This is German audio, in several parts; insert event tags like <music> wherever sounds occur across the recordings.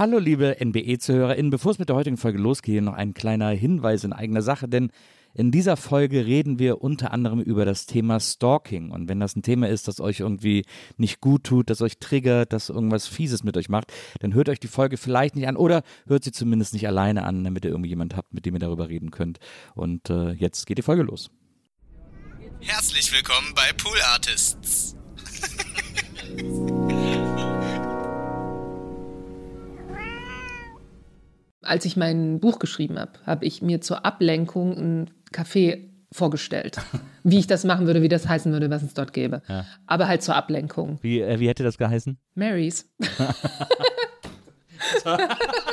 Hallo liebe NBE-ZuhörerInnen, bevor es mit der heutigen Folge losgeht, noch ein kleiner Hinweis in eigener Sache, denn in dieser Folge reden wir unter anderem über das Thema Stalking. Und wenn das ein Thema ist, das euch irgendwie nicht gut tut, das euch triggert, das irgendwas Fieses mit euch macht, dann hört euch die Folge vielleicht nicht an oder hört sie zumindest nicht alleine an, damit ihr irgendwie jemand habt, mit dem ihr darüber reden könnt. Und äh, jetzt geht die Folge los. Herzlich willkommen bei Pool Artists. <laughs> Als ich mein Buch geschrieben habe, habe ich mir zur Ablenkung ein Café vorgestellt. <laughs> Wie ich das machen würde, wie das heißen würde, was es dort gäbe. Ja. Aber halt zur Ablenkung. Wie, äh, wie hätte das geheißen? Marys. <laughs> <laughs>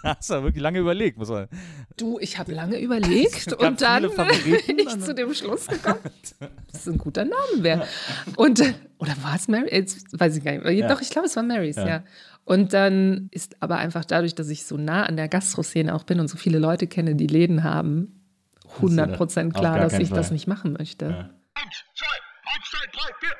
<laughs> Hast du wirklich lange überlegt, muss man. Du, ich habe lange überlegt <laughs> und dann <laughs> bin ich zu dem Schluss gekommen, dass es ein guter Name wäre. Und, äh, oder war es Mary? Jetzt weiß ich gar nicht. Doch, ich glaube, es war Marys, ja. Und dann ist aber einfach dadurch, dass ich so nah an der Gastroszene auch bin und so viele Leute kenne, die Läden haben, 100 Prozent Auf klar, gar dass ich das Fall. nicht machen möchte. Eins, zwei, eins, zwei, drei, vier.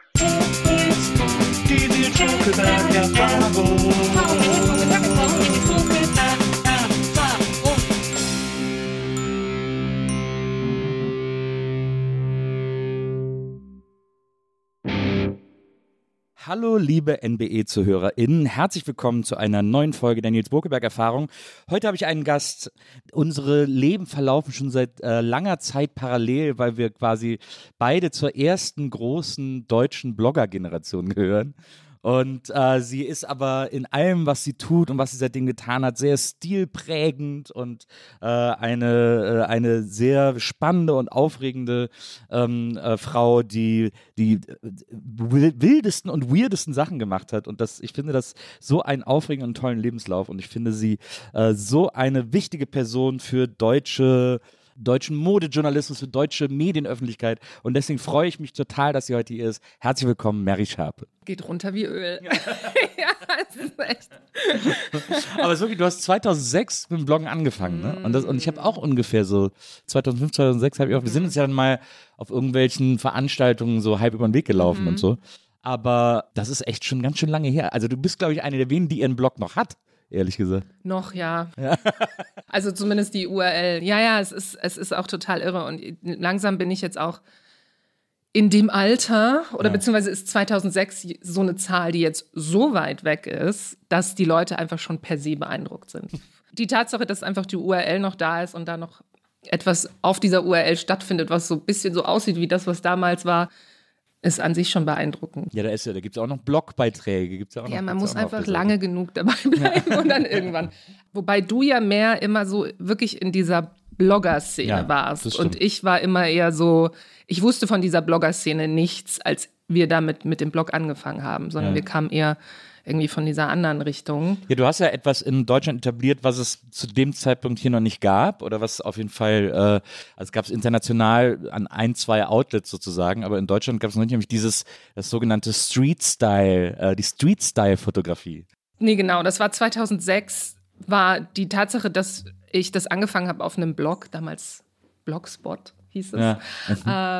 Hallo, liebe NBE-ZuhörerInnen. Herzlich willkommen zu einer neuen Folge der Nils Burkeberg-Erfahrung. Heute habe ich einen Gast. Unsere Leben verlaufen schon seit äh, langer Zeit parallel, weil wir quasi beide zur ersten großen deutschen Blogger-Generation gehören. Und äh, sie ist aber in allem, was sie tut und was sie seitdem getan hat, sehr stilprägend und äh, eine, äh, eine sehr spannende und aufregende ähm, äh, Frau, die die äh, wil- wildesten und weirdesten Sachen gemacht hat. Und das, ich finde das so einen aufregenden und tollen Lebenslauf. Und ich finde sie äh, so eine wichtige Person für deutsche deutschen Modejournalismus, für deutsche Medienöffentlichkeit. Und deswegen freue ich mich total, dass sie heute hier ist. Herzlich willkommen, Mary Sharpe. Geht runter wie Öl. Ja, <laughs> das ist echt. <laughs> Aber so wie du hast 2006 mit dem Bloggen angefangen, ne? Und, das, und ich habe auch ungefähr so 2005, 2006 habe ich auch, wir sind uns ja dann mal auf irgendwelchen Veranstaltungen so halb über den Weg gelaufen und so. Aber das ist echt schon ganz schön lange her. Also du bist, glaube ich, eine der wenigen, die ihren Blog noch hat, ehrlich gesagt. Noch, ja. <laughs> also zumindest die URL. Ja, ja, es ist, es ist auch total irre. Und langsam bin ich jetzt auch in dem Alter, oder Ja. beziehungsweise ist 2006 so eine Zahl, die jetzt so weit weg ist, dass die Leute einfach schon per se beeindruckt sind. <laughs> Die Tatsache, dass einfach die URL noch da ist und da noch etwas auf dieser URL stattfindet, was so ein bisschen so aussieht wie das, was damals war, ist an sich schon beeindruckend. Ja, da ist ja, da gibt es auch noch Blogbeiträge. Gibt's ja, auch Ja, noch, man muss einfach Seite. lange genug dabei <laughs> bleiben und dann irgendwann. Wobei du ja mehr immer so wirklich in dieser Blogger-Szene Ja, warst. Und ich war immer eher so, ich wusste von dieser Blogger-Szene nichts, als wir damit mit dem Blog angefannger haben, sondern Ja. wir kamen eher irgendwie von dieser anderen Richtung. Ja, du hast ja etwas in Deutschland etabliert, was es zu dem Zeitpunkt hier noch nicht gab oder was auf jeden Fall, äh, also gab es international an ein, zwei Outlets sozusagen, aber in Deutschland gab es noch nicht, nämlich dieses, das sogenannte Street Style, äh, die Street Style Fotografie. Nee, genau, das war 2006, war die Tatsache, dass ich das angefangen habe auf einem Blog, damals Blogspot hieß es. Ja.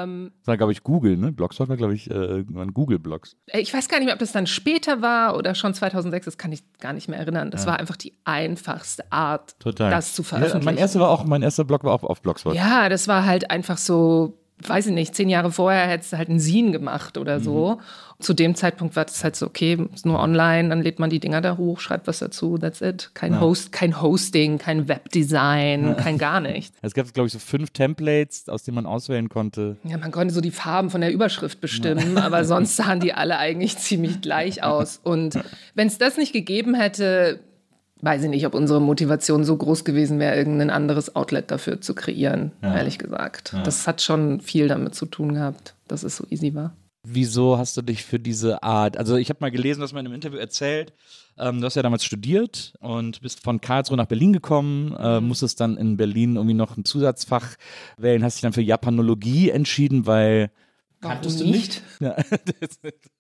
Ähm, Das war, glaube ich, Google, ne? Blogspot war, glaube ich, äh, irgendwann Google-Blogs. Ich weiß gar nicht mehr, ob das dann später war oder schon 2006, das kann ich gar nicht mehr erinnern. Das war einfach die einfachste Art, Total. das zu Ja, veröffentlichen. mein erster war auch, mein erster Blog war auch auf Blogspot. Ja, das war halt einfach so, weiß ich nicht, zehn Jahre vorher hättest du halt ein Zine gemacht oder so. Mhm. Zu dem Zeitpunkt war das halt so, okay, ist nur online, dann lädt man die Dinger da hoch, schreibt was dazu, that's it. Kein Host, kein Hosting, kein Webdesign, kein gar nichts. Es gab, glaube ich, so fünf Templates, aus denen man auswählen konnte. Ja, man konnte so die Farben von der Überschrift bestimmen, aber sonst sahen die alle eigentlich ziemlich gleich aus. Und wenn es das nicht gegeben hätte, weiß ich nicht, ob unsere Motivation so groß gewesen wäre, irgendein anderes Outlet dafür zu kreieren, ehrlich gesagt. Das hat schon viel damit zu tun gehabt, dass es so easy war. Wieso hast du dich für diese Art, also ich habe mal gelesen, dass man im Interview erzählt, ähm, du hast ja damals studiert und bist von Karlsruhe nach Berlin gekommen, äh, musstest dann in Berlin irgendwie noch ein Zusatzfach wählen, hast dich dann für Japanologie entschieden, weil kanntest du nicht? <laughs> Ja, das ist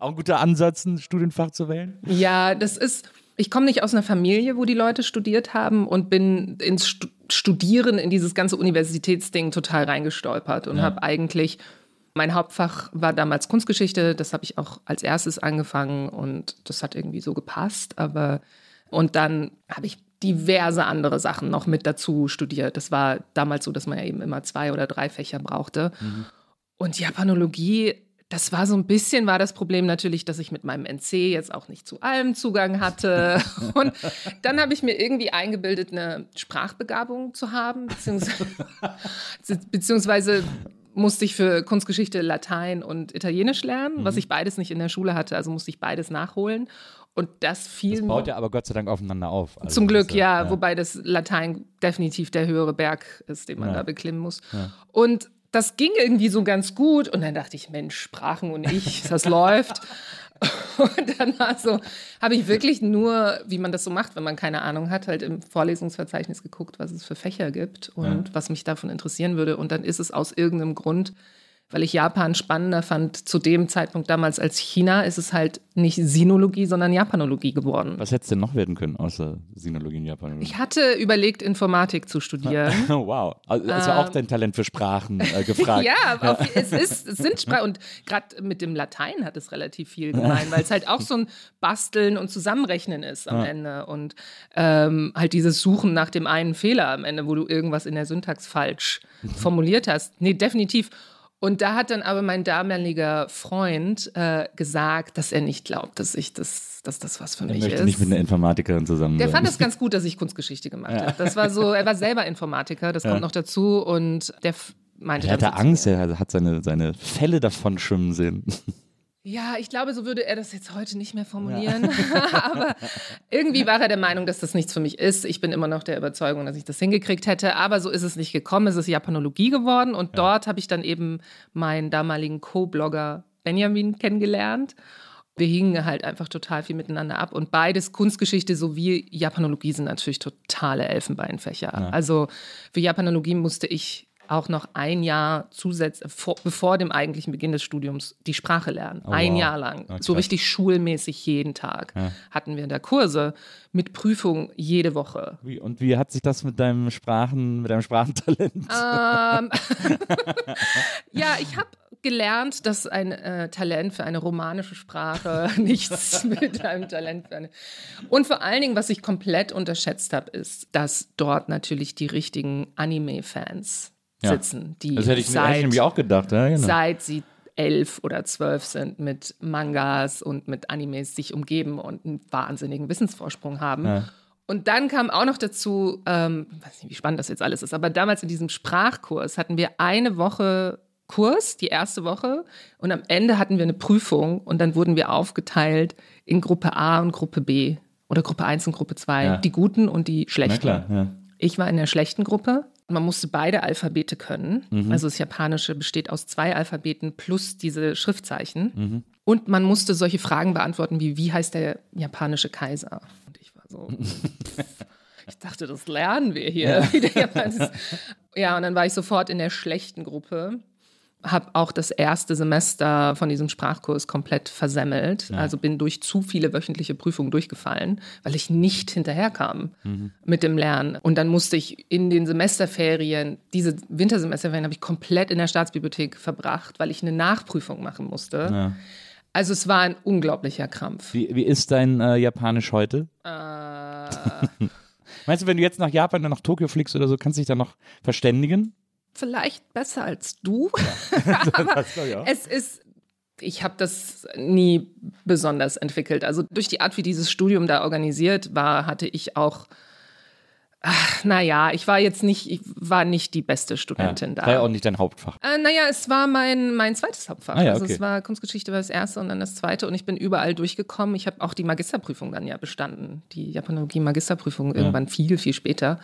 auch ein guter Ansatz, ein Studienfach zu wählen. Ja, das ist. Ich komme nicht aus einer Familie, wo die Leute studiert haben und bin ins Stu Studieren, in dieses ganze Universitätsding total reingestolpert und habe eigentlich Mein Hauptfach war damals Kunstgeschichte, das habe ich auch als erstes angefangen und das hat irgendwie so gepasst. Aber und dann habe ich diverse andere Sachen noch mit dazu studiert. Das war damals so, dass man ja eben immer zwei oder drei Fächer brauchte. Mhm. Und Japanologie, das war so ein bisschen, war das Problem natürlich, dass ich mit meinem NC jetzt auch nicht zu allem Zugang hatte. <laughs> Und dann habe ich mir irgendwie eingebildet, eine Sprachbegabung zu haben, beziehungsweise, <laughs> beziehungsweise musste ich für Kunstgeschichte Latein und Italienisch lernen, mhm. was ich beides nicht in der Schule hatte, also musste ich beides nachholen. Und das fiel das baut ja aber Gott sei Dank aufeinander auf. Also zum Glück, ja, ja, wobei das Latein definitiv der höhere Berg ist, den man ja. da beklimmen muss. Ja. Und das ging irgendwie so ganz gut. Und dann dachte ich, Mensch, Sprachen und ich, <laughs> das läuft. Und dann war so, habe ich wirklich nur, wie man das so macht, wenn man keine Ahnung hat, halt im Vorlesungsverzeichnis geguckt, was es für Fächer gibt und ja. was mich davon interessieren würde. Und dann ist es aus irgendeinem Grund weil ich Japan spannender fand. Zu dem Zeitpunkt damals als China ist es halt nicht Sinologie, sondern Japanologie geworden. Was hättest du denn noch werden können, außer Sinologie und Japanologie? Ich hatte überlegt, Informatik zu studieren. <laughs> wow. Also, ähm, auch dein Talent für Sprachen äh, gefragt. <laughs> ja, auf, es, ist, es sind Sprachen. Und gerade mit dem Latein hat es relativ viel gemein, weil es halt auch so ein Basteln und Zusammenrechnen ist am ja. Ende. Und ähm, halt dieses Suchen nach dem einen Fehler am Ende, wo du irgendwas in der Syntax falsch <laughs> formuliert hast. Nee, definitiv. Und da hat dann aber mein damaliger Freund äh, gesagt, dass er nicht glaubt, dass ich das, dass das was für er mich möchte ist. nicht mit einer Informatikerin zusammen. Der fand es ganz gut, dass ich Kunstgeschichte gemacht ja. habe. Das war so, er war selber Informatiker, das ja. kommt noch dazu und der meinte. Er hatte Angst, er hat seine, seine Fälle davon schwimmen sehen. Ja, ich glaube, so würde er das jetzt heute nicht mehr formulieren. Ja. <laughs> aber irgendwie war er der Meinung, dass das nichts für mich ist. Ich bin immer noch der Überzeugung, dass ich das hingekriegt hätte. Aber so ist es nicht gekommen. Es ist Japanologie geworden. Und ja. dort habe ich dann eben meinen damaligen Co-Blogger Benjamin kennengelernt. Wir hingen halt einfach total viel miteinander ab. Und beides, Kunstgeschichte sowie Japanologie, sind natürlich totale Elfenbeinfächer. Ja. Also für Japanologie musste ich auch noch ein Jahr zusätzlich, vor, bevor dem eigentlichen Beginn des Studiums, die Sprache lernen. Oh, ein wow. Jahr lang. Ja, so richtig schulmäßig jeden Tag ja. hatten wir da Kurse mit Prüfung jede Woche. Wie, und wie hat sich das mit deinem Sprachen, mit deinem Sprachentalent? Ähm, <laughs> <laughs> ja, ich habe gelernt, dass ein äh, Talent für eine romanische Sprache <laughs> nichts mit einem Talent für eine. Und vor allen Dingen, was ich komplett unterschätzt habe, ist, dass dort natürlich die richtigen Anime-Fans sitzen, die das hätte ich seit, nämlich auch gedacht, ja, genau. seit sie elf oder zwölf sind, mit Mangas und mit Animes sich umgeben und einen wahnsinnigen Wissensvorsprung haben. Ja. Und dann kam auch noch dazu, ähm, weiß nicht, wie spannend das jetzt alles ist, aber damals in diesem Sprachkurs hatten wir eine Woche Kurs, die erste Woche, und am Ende hatten wir eine Prüfung und dann wurden wir aufgeteilt in Gruppe A und Gruppe B oder Gruppe 1 und Gruppe 2, ja. die guten und die schlechten. Klar, ja. Ich war in der schlechten Gruppe man musste beide Alphabete können. Mhm. Also das Japanische besteht aus zwei Alphabeten plus diese Schriftzeichen. Mhm. Und man musste solche Fragen beantworten wie, wie heißt der japanische Kaiser? Und ich war so, <laughs> ich dachte, das lernen wir hier. Ja. <laughs> ja, und dann war ich sofort in der schlechten Gruppe habe auch das erste Semester von diesem Sprachkurs komplett versemmelt. Ja. Also bin durch zu viele wöchentliche Prüfungen durchgefallen, weil ich nicht hinterherkam mhm. mit dem Lernen. Und dann musste ich in den Semesterferien, diese Wintersemesterferien habe ich komplett in der Staatsbibliothek verbracht, weil ich eine Nachprüfung machen musste. Ja. Also es war ein unglaublicher Krampf. Wie, wie ist dein äh, Japanisch heute? Äh, <laughs> Meinst du, wenn du jetzt nach Japan oder nach Tokio fliegst oder so, kannst du dich da noch verständigen? Vielleicht besser als du. Ja. <laughs> <laughs> es ist ich habe das nie besonders entwickelt. Also durch die Art, wie dieses Studium da organisiert war, hatte ich auch naja, ich war jetzt nicht, ich war nicht die beste Studentin ja, da. War ja auch nicht dein Hauptfach. Äh, naja, es war mein, mein zweites Hauptfach. Ah, ja, also okay. es war Kunstgeschichte war das erste und dann das zweite und ich bin überall durchgekommen. Ich habe auch die Magisterprüfung dann ja bestanden. Die Japanologie-Magisterprüfung ja. irgendwann viel, viel später.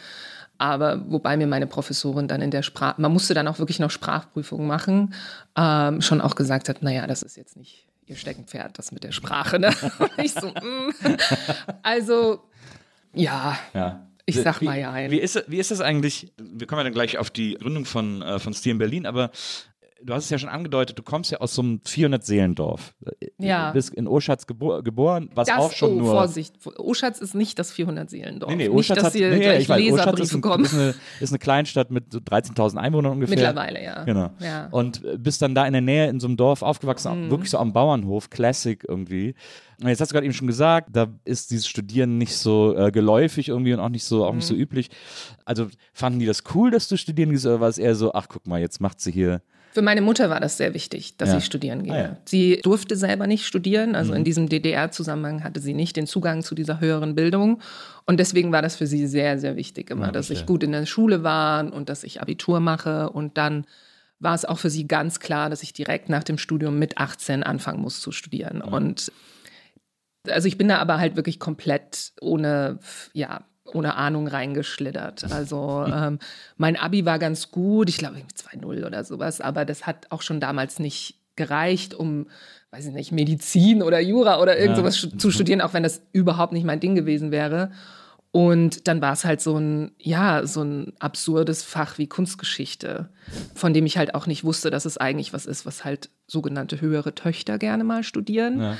Aber wobei mir meine Professorin dann in der Sprache, man musste dann auch wirklich noch Sprachprüfungen machen, ähm, schon auch gesagt hat, naja, das ist jetzt nicht ihr Steckenpferd, das mit der Sprache. Ne? <laughs> ich so, mm. Also, ja. ja. Ich sag mal ja. Wie ist, wie ist das eigentlich? Wir kommen ja dann gleich auf die Gründung von, äh, von in Berlin, aber du hast es ja schon angedeutet, du kommst ja aus so einem 400-Seelendorf. Ja. Du bist in Oschatz gebo geboren, was Das, auch schon oh, nur. Vorsicht, Oschatz ist nicht das 400-Seelendorf. Nee, nee, nicht, Oschatz dass hat, hier nee, gleich ich weiß, Leserbriefe ist, ein, kommen. ist, eine, ist eine Kleinstadt mit so 13.000 Einwohnern ungefähr. Mittlerweile, ja. Genau. Ja. Und äh, bist dann da in der Nähe in so einem Dorf aufgewachsen, Mhm. wirklich so am Bauernhof, Classic irgendwie. Und jetzt hast du gerade eben schon gesagt, da ist dieses Studieren nicht so äh, geläufig irgendwie und auch nicht so auch nicht so Mhm. üblich. Also fanden die das cool, dass du studieren gehst, oder war es eher so, ach guck mal, jetzt macht sie hier. Für meine Mutter war das sehr wichtig, dass Ja. ich studieren gehe. Ah, ja. Mhm. Sie durfte selber nicht studieren, also in diesem DDR-Zusammenhang hatte sie nicht den Zugang zu dieser höheren Bildung. Und deswegen war das für sie sehr, sehr wichtig immer, Ja, dass ich gut in der Schule war und dass ich Abitur mache. Und dann war es auch für sie ganz klar, dass ich direkt nach dem Studium mit 18 anfangen muss zu studieren. Und also ich bin da aber halt wirklich komplett ohne, ja, ohne Ahnung reingeschlittert. Also ähm, mein Abi war ganz gut, ich glaube irgendwie 2-0 oder sowas, aber das hat auch schon damals nicht gereicht, um, weiß ich nicht, Medizin oder Jura oder irgend Ja. sowas stu- zu studieren, auch wenn das überhaupt nicht mein Ding gewesen wäre. Und dann war es halt so ein, ja, so ein absurdes Fach wie Kunstgeschichte, von dem ich halt auch nicht wusste, dass es eigentlich was ist, was halt sogenannte höhere Töchter gerne mal studieren. Ja.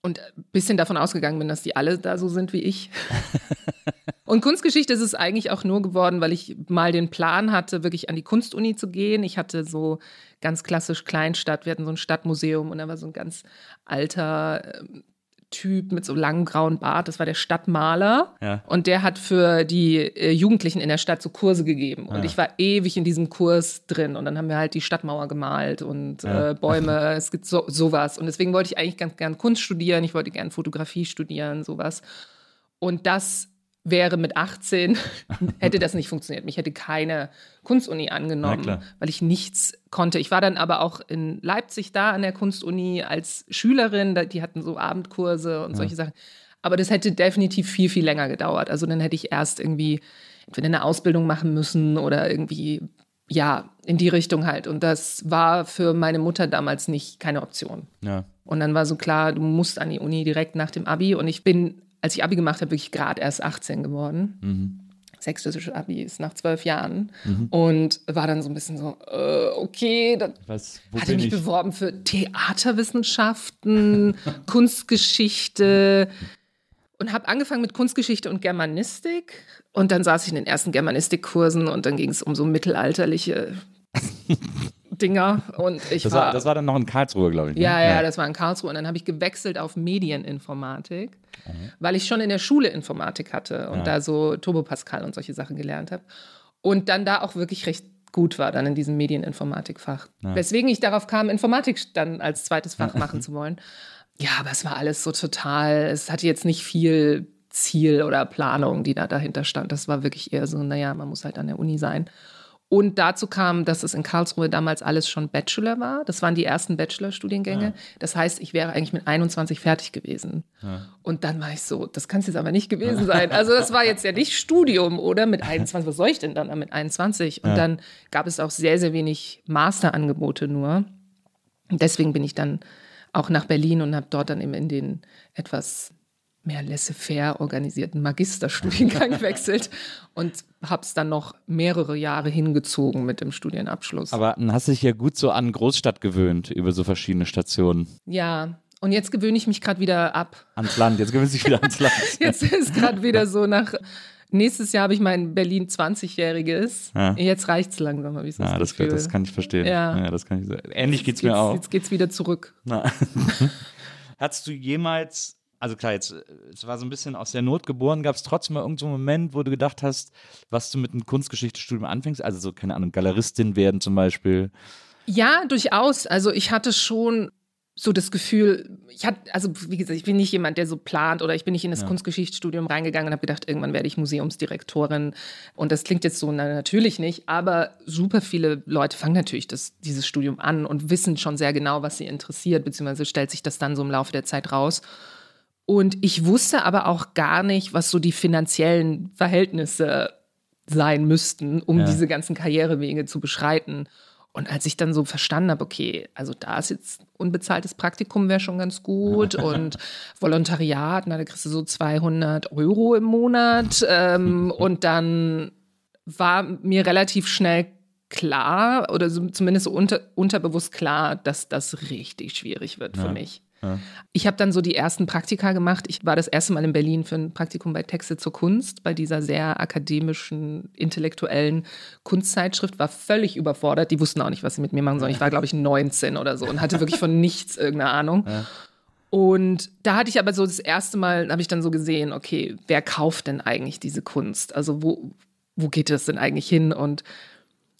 Und ein bisschen davon ausgegangen bin, dass die alle da so sind wie ich. <laughs> Und Kunstgeschichte ist es eigentlich auch nur geworden, weil ich mal den Plan hatte, wirklich an die Kunstuni zu gehen. Ich hatte so ganz klassisch Kleinstadt, wir hatten so ein Stadtmuseum und da war so ein ganz alter ähm, Typ mit so langem grauen Bart, das war der Stadtmaler. Ja. Und der hat für die äh, Jugendlichen in der Stadt so Kurse gegeben. Und Ja. ich war ewig in diesem Kurs drin. Und dann haben wir halt die Stadtmauer gemalt und Ja. äh, Bäume, <laughs> es gibt so, sowas. Und deswegen wollte ich eigentlich ganz gern Kunst studieren, ich wollte gern Fotografie studieren, sowas. Und das wäre mit 18, <laughs> hätte das nicht funktioniert. Mich hätte keine Kunstuni angenommen, weil ich nichts konnte. Ich war dann aber auch in Leipzig da an der Kunstuni als Schülerin, die hatten so Abendkurse und solche Sachen. Aber das hätte definitiv viel, viel länger gedauert. Also dann hätte ich erst irgendwie entweder eine Ausbildung machen müssen oder irgendwie, ja, in die Richtung halt. Und das war für meine Mutter damals nicht keine Option. Ja. Und dann war so klar, du musst an die Uni direkt nach dem Abi. Und ich bin, als ich Abi gemacht habe, wirklich gerade erst 18 geworden. Sächsische Abi ist nach zwölf Jahren. Und war dann so ein bisschen so, äh, okay, das Was, hatte mich ich? beworben für Theaterwissenschaften, <laughs> Kunstgeschichte und habe angefangen mit Kunstgeschichte und Germanistik. Und dann saß ich in den ersten Germanistikkursen und dann ging es um so mittelalterliche <laughs> Dinger. Und ich Das war, war, das war dann noch in Karlsruhe, glaube ich. ne? ja, ja, das war in Karlsruhe. Und dann habe ich gewechselt auf Medieninformatik, weil ich schon in der Schule Informatik hatte und Ja. da so Turbo Pascal und solche Sachen gelernt habe. Und dann da auch wirklich recht gut war, dann in diesem Medieninformatikfach. Weswegen ich darauf kam, Informatik dann als zweites Fach <laughs> machen zu wollen. Ja, aber es war alles so total, es hatte jetzt nicht viel Ziel oder Planung, die da dahinter stand. Das war wirklich eher so, naja, man muss halt an der Uni sein. Und dazu kam, dass es in Karlsruhe damals alles schon Bachelor war. Das waren die ersten Bachelor-Studiengänge. Das heißt, ich wäre eigentlich mit 21 fertig gewesen. Und dann war ich so, das kann es jetzt aber nicht gewesen sein. Also das war jetzt ja nicht Studium, oder? Mit <laughs> 21, was soll ich denn dann mit 21? Und dann gab es auch sehr, sehr wenig Masterangebote nur. Und deswegen bin ich dann auch nach Berlin und habe dort dann eben in den etwas mehr laissez-faire organisierten Magisterstudiengang <laughs> gewechselt und habe es dann noch mehrere Jahre hingezogen mit dem Studienabschluss. Aber dann hast du dich ja gut so an Großstadt gewöhnt über so verschiedene Stationen. ja, und jetzt gewöhne ich mich gerade wieder ab. Ans Land. Jetzt gewöhnst du dich wieder ans Land. <laughs> Jetzt ist gerade wieder so nach. Nächstes Jahr habe ich mein Berlin 20-jähriges. Ja. Jetzt reicht's langsam, habe ich so Ja, das das, das kann ich verstehen. Ja. das kann ich so. Ähnlich geht's jetzt mir auch. Jetzt geht's wieder zurück. Na. <laughs> Hattest du jemals, also klar, jetzt, es war so ein bisschen aus der Not geboren, gab es trotzdem mal irgendeinen so einen Moment, wo du gedacht hast, was du mit einem Kunstgeschichtestudium anfängst? Also so, keine Ahnung, Galeristin werden zum Beispiel. Ja, durchaus. Also ich hatte schon so das Gefühl, ich hatte, also wie gesagt, ich bin nicht jemand, der so plant oder ich bin nicht in das Kunstgeschichtsstudium reingegangen und habe gedacht, irgendwann werde ich Museumsdirektorin. Und das klingt jetzt so, na, natürlich nicht, aber super viele Leute fangen natürlich das, dieses Studium an und wissen schon sehr genau, was sie interessiert, beziehungsweise stellt sich das dann so im Laufe der Zeit raus. Und ich wusste aber auch gar nicht, was so die finanziellen Verhältnisse sein müssten, um Ja. diese ganzen Karrierewege zu beschreiten. Und als ich dann so verstanden habe, okay, also da ist jetzt unbezahltes Praktikum wäre schon ganz gut <laughs> und Volontariat, na, da kriegst du so 200 Euro im Monat. Ähm, <laughs> und dann war mir relativ schnell klar oder so, zumindest so unter, unterbewusst klar, dass das richtig schwierig wird für Ja. mich. Ja. Ich habe dann so die ersten Praktika gemacht. Ich war das erste Mal in Berlin für ein Praktikum bei Texte zur Kunst, bei dieser sehr akademischen, intellektuellen Kunstzeitschrift, war völlig überfordert. Die wussten auch nicht, was sie mit mir machen sollen. Ich war, glaube ich, 19 oder so und hatte wirklich von nichts irgendeine Ahnung. Und da hatte ich aber so das erste Mal, habe ich dann so gesehen, okay, wer kauft denn eigentlich diese Kunst? Also wo, wo geht das denn eigentlich hin? Und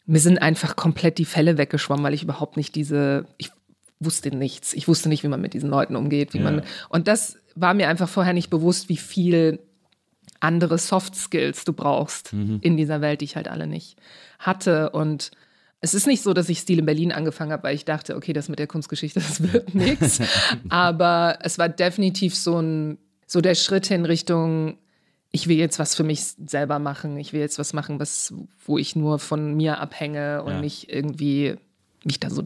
mir sind einfach komplett die Fälle weggeschwommen, weil ich überhaupt nicht diese, ich wusste nichts. Ich wusste nicht, wie man mit diesen Leuten umgeht, wie Ja. man, und das war mir einfach vorher nicht bewusst, wie viel andere Soft Skills du brauchst in dieser Welt, die ich halt alle nicht hatte. Und es ist nicht so, dass ich Stil in Berlin angefangen habe, weil ich dachte, okay, das mit der Kunstgeschichte, <laughs> das wird nichts. <laughs> Aber es war definitiv so ein, so der Schritt hin Richtung, ich will jetzt was für mich selber machen. Ich will jetzt was machen, was, wo ich nur von mir abhänge und Ja. nicht irgendwie mich da so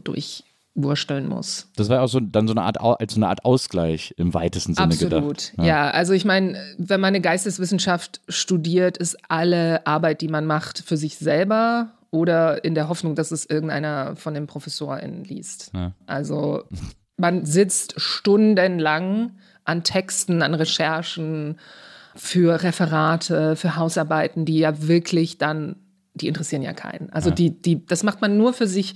durchwursteln muss. Das war auch so dann so eine Art als so eine Art Ausgleich im weitesten Sinne Absolut. gedacht. Ja. also ich meine, wenn man eine Geisteswissenschaft studiert, ist alle Arbeit, die man macht, für sich selber oder in der Hoffnung, dass es irgendeiner von den ProfessorInnen liest. Ja. Also man sitzt stundenlang an Texten, an Recherchen für Referate, für Hausarbeiten, die ja wirklich dann, die interessieren ja keinen. Also die, die, das macht man nur für sich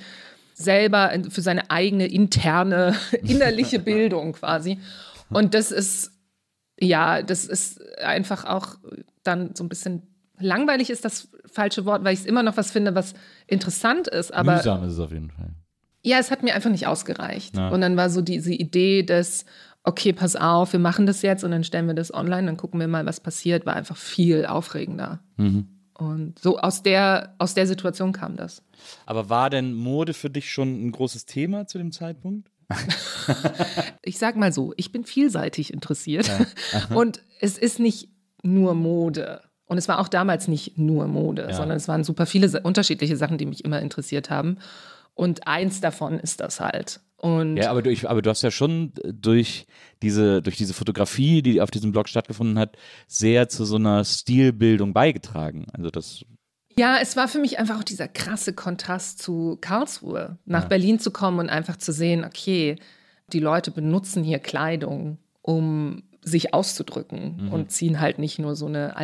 selber, für seine eigene interne, <laughs> innerliche Bildung quasi. Und das ist, ja, das ist einfach auch dann so ein bisschen langweilig ist das falsche Wort, weil ich es immer noch was finde, was interessant ist. Aber Mühsam ist es auf jeden Fall. ja, es hat mir einfach nicht ausgereicht. Ja. Und dann war so diese Idee des, okay, pass auf, wir machen das jetzt und dann stellen wir das online, dann gucken wir mal, was passiert, war einfach viel aufregender. Mhm. Und so aus der, aus der Situation kam das. Aber war denn Mode für dich schon ein großes Thema zu dem Zeitpunkt? <laughs> Ich sag mal so, ich bin vielseitig interessiert. <laughs> Und es ist nicht nur Mode. Und es war auch damals nicht nur Mode, Ja. sondern es waren super viele unterschiedliche Sachen, die mich immer interessiert haben. Und eins davon ist das halt. Und Ja, aber du, aber du hast ja schon durch diese, durch diese Fotografie, die auf diesem Blog stattgefunden hat, sehr zu so einer Stilbildung beigetragen. Also das, Ja, es war für mich einfach auch dieser krasse Kontrast zu Karlsruhe, nach Berlin zu kommen und einfach zu sehen, okay, die Leute benutzen hier Kleidung, um sich auszudrücken und ziehen halt nicht nur so eine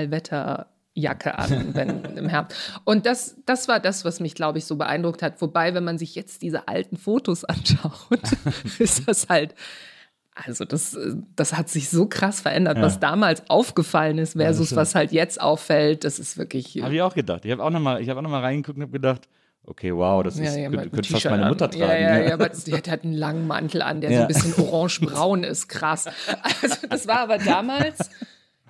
Allwetterjacke an, wenn <laughs> im Herbst. Und das, das war das, was mich, glaube ich, so beeindruckt hat. Wobei, wenn man sich jetzt diese alten Fotos <laughs> anschaut, <laughs> ist das halt. Also das, äh, das hat sich so krass verändert, was damals aufgefallen ist versus stimmt. was halt jetzt auffällt. Das ist wirklich habe ich auch gedacht. Ich habe auch nochmal, ich habe auch noch mal reingeguckt und habe gedacht, okay, wow, das ist, ja, könnte, könnte fast meine. Mutter tragen. Ja, ja, ja, aber die hat, einen langen Mantel an, der so Ja. ein bisschen orange-braun ist. Krass. Also, das war aber damals.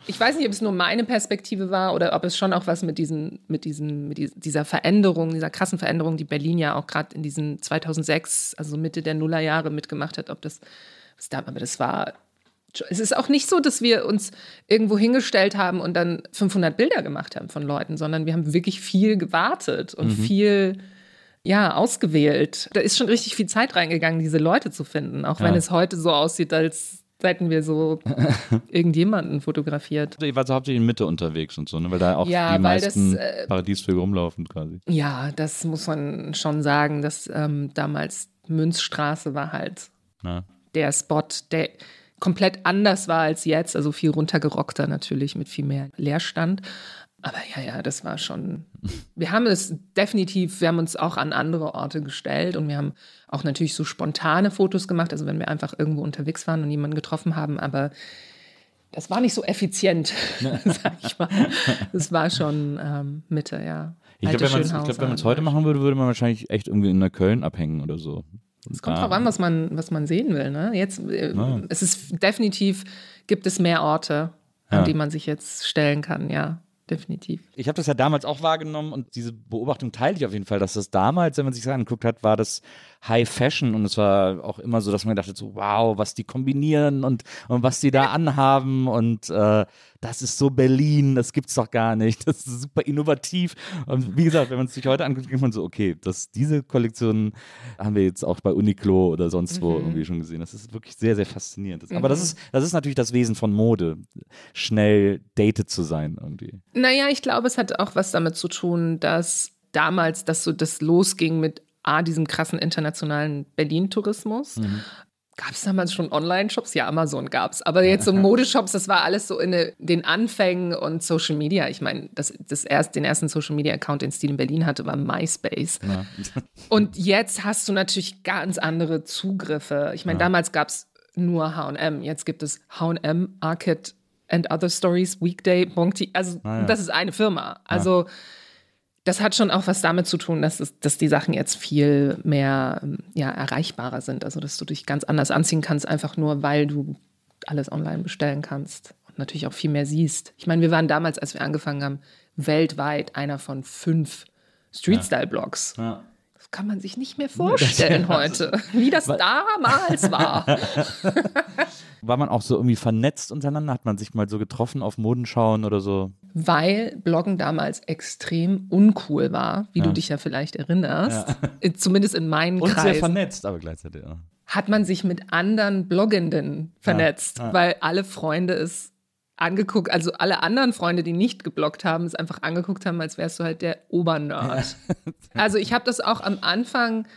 Ich weiß nicht, ob es nur meine Perspektive war oder ob es schon auch was mit diesen, mit diesen, mit dies- dieser Veränderung, dieser krassen Veränderung, die Berlin ja auch gerade in diesen 2006, also Mitte der Nullerjahre mitgemacht hat, ob das, was da, aber das war, es ist auch nicht so, dass wir uns irgendwo hingestellt haben und dann 500 Bilder gemacht haben von Leuten, sondern wir haben wirklich viel gewartet und viel, ja, ausgewählt. Da ist schon richtig viel Zeit reingegangen, diese Leute zu finden, auch wenn Ja. es heute so aussieht, als hätten wir so <laughs> irgendjemanden fotografiert. Ihr wart so hauptsächlich in Mitte unterwegs und so, ne? weil da auch Ja, die weil das, meisten äh, Paradiesvögel rumlaufen quasi. Ja, das muss man schon sagen, dass ähm, damals Münzstraße war halt Ja. der Spot, der komplett anders war als jetzt, also viel runtergerockter natürlich mit viel mehr Leerstand. Aber ja, ja, das war schon. Wir haben es definitiv, wir haben uns auch an andere Orte gestellt und wir haben auch natürlich so spontane Fotos gemacht, also wenn wir einfach irgendwo unterwegs waren und jemanden getroffen haben, aber das war nicht so effizient, <laughs> sag ich mal. Das war schon ähm, Mitte, ja. Ich glaube, wenn man es glaub, man's heute machen würde, würde man wahrscheinlich echt irgendwie in Neukölln abhängen oder so. Es kommt drauf an, was man, was man sehen will. Ne? Jetzt, äh, es ist definitiv, gibt es mehr Orte, an Ja. die man sich jetzt stellen kann, ja, definitiv. Ich habe das ja damals auch wahrgenommen und diese Beobachtung teile ich auf jeden Fall, dass das damals, wenn man sich das angeguckt hat, war das High Fashion. Und es war auch immer so, dass man dachte so, wow, was die kombinieren und, und was die da anhaben. Und äh, das ist so Berlin, das gibt's doch gar nicht, das ist super innovativ. Und wie gesagt, wenn man es sich heute anguckt, denkt man so, okay, das, diese Kollektion haben wir jetzt auch bei Uniqlo oder sonst wo irgendwie schon gesehen, das ist wirklich sehr, sehr faszinierend. Aber das ist, das ist natürlich das Wesen von Mode, schnell dated zu sein irgendwie. Naja, ich glaube, es hat auch was damit zu tun, dass damals, dass so das losging mit A, diesem krassen internationalen Berlin-Tourismus. Gab es damals schon Online-Shops? Ja, Amazon gab es. Aber jetzt so Modeshops, das war alles so in de- den Anfängen und Social Media. Ich meine, das, das erst, den ersten Social Media-Account, den Stil in Berlin hatte, war MySpace. Und jetzt hast du natürlich ganz andere Zugriffe. Ich meine, damals gab es nur HM. Jetzt gibt es HM, Arcade and Other Stories, Weekday, Bonti. Also, das ist eine Firma. Also, das hat schon auch was damit zu tun, dass, es, dass die Sachen jetzt viel mehr ähm, ja, erreichbarer sind. Also, dass du dich ganz anders anziehen kannst, einfach nur, weil du alles online bestellen kannst und natürlich auch viel mehr siehst. Ich meine, wir waren damals, als wir angefangen haben, weltweit einer von fünf Street-Style-Blogs. Das kann man sich nicht mehr <laughs> vorstellen heute, wie das damals war. <laughs> War man auch so irgendwie vernetzt untereinander? Hat man sich mal so getroffen auf Modenschauen oder so? Weil Bloggen damals extrem uncool war, wie du dich ja vielleicht erinnerst. Äh, Zumindest in meinen Und sehr Kreisen. vernetzt, aber gleichzeitig. Ja. hat man sich mit anderen Bloggenden vernetzt, weil alle Freunde es angeguckt, also alle anderen Freunde, die nicht gebloggt haben, es einfach angeguckt haben, als wärst du halt der Obernerd. <laughs> Also ich habe das auch am Anfang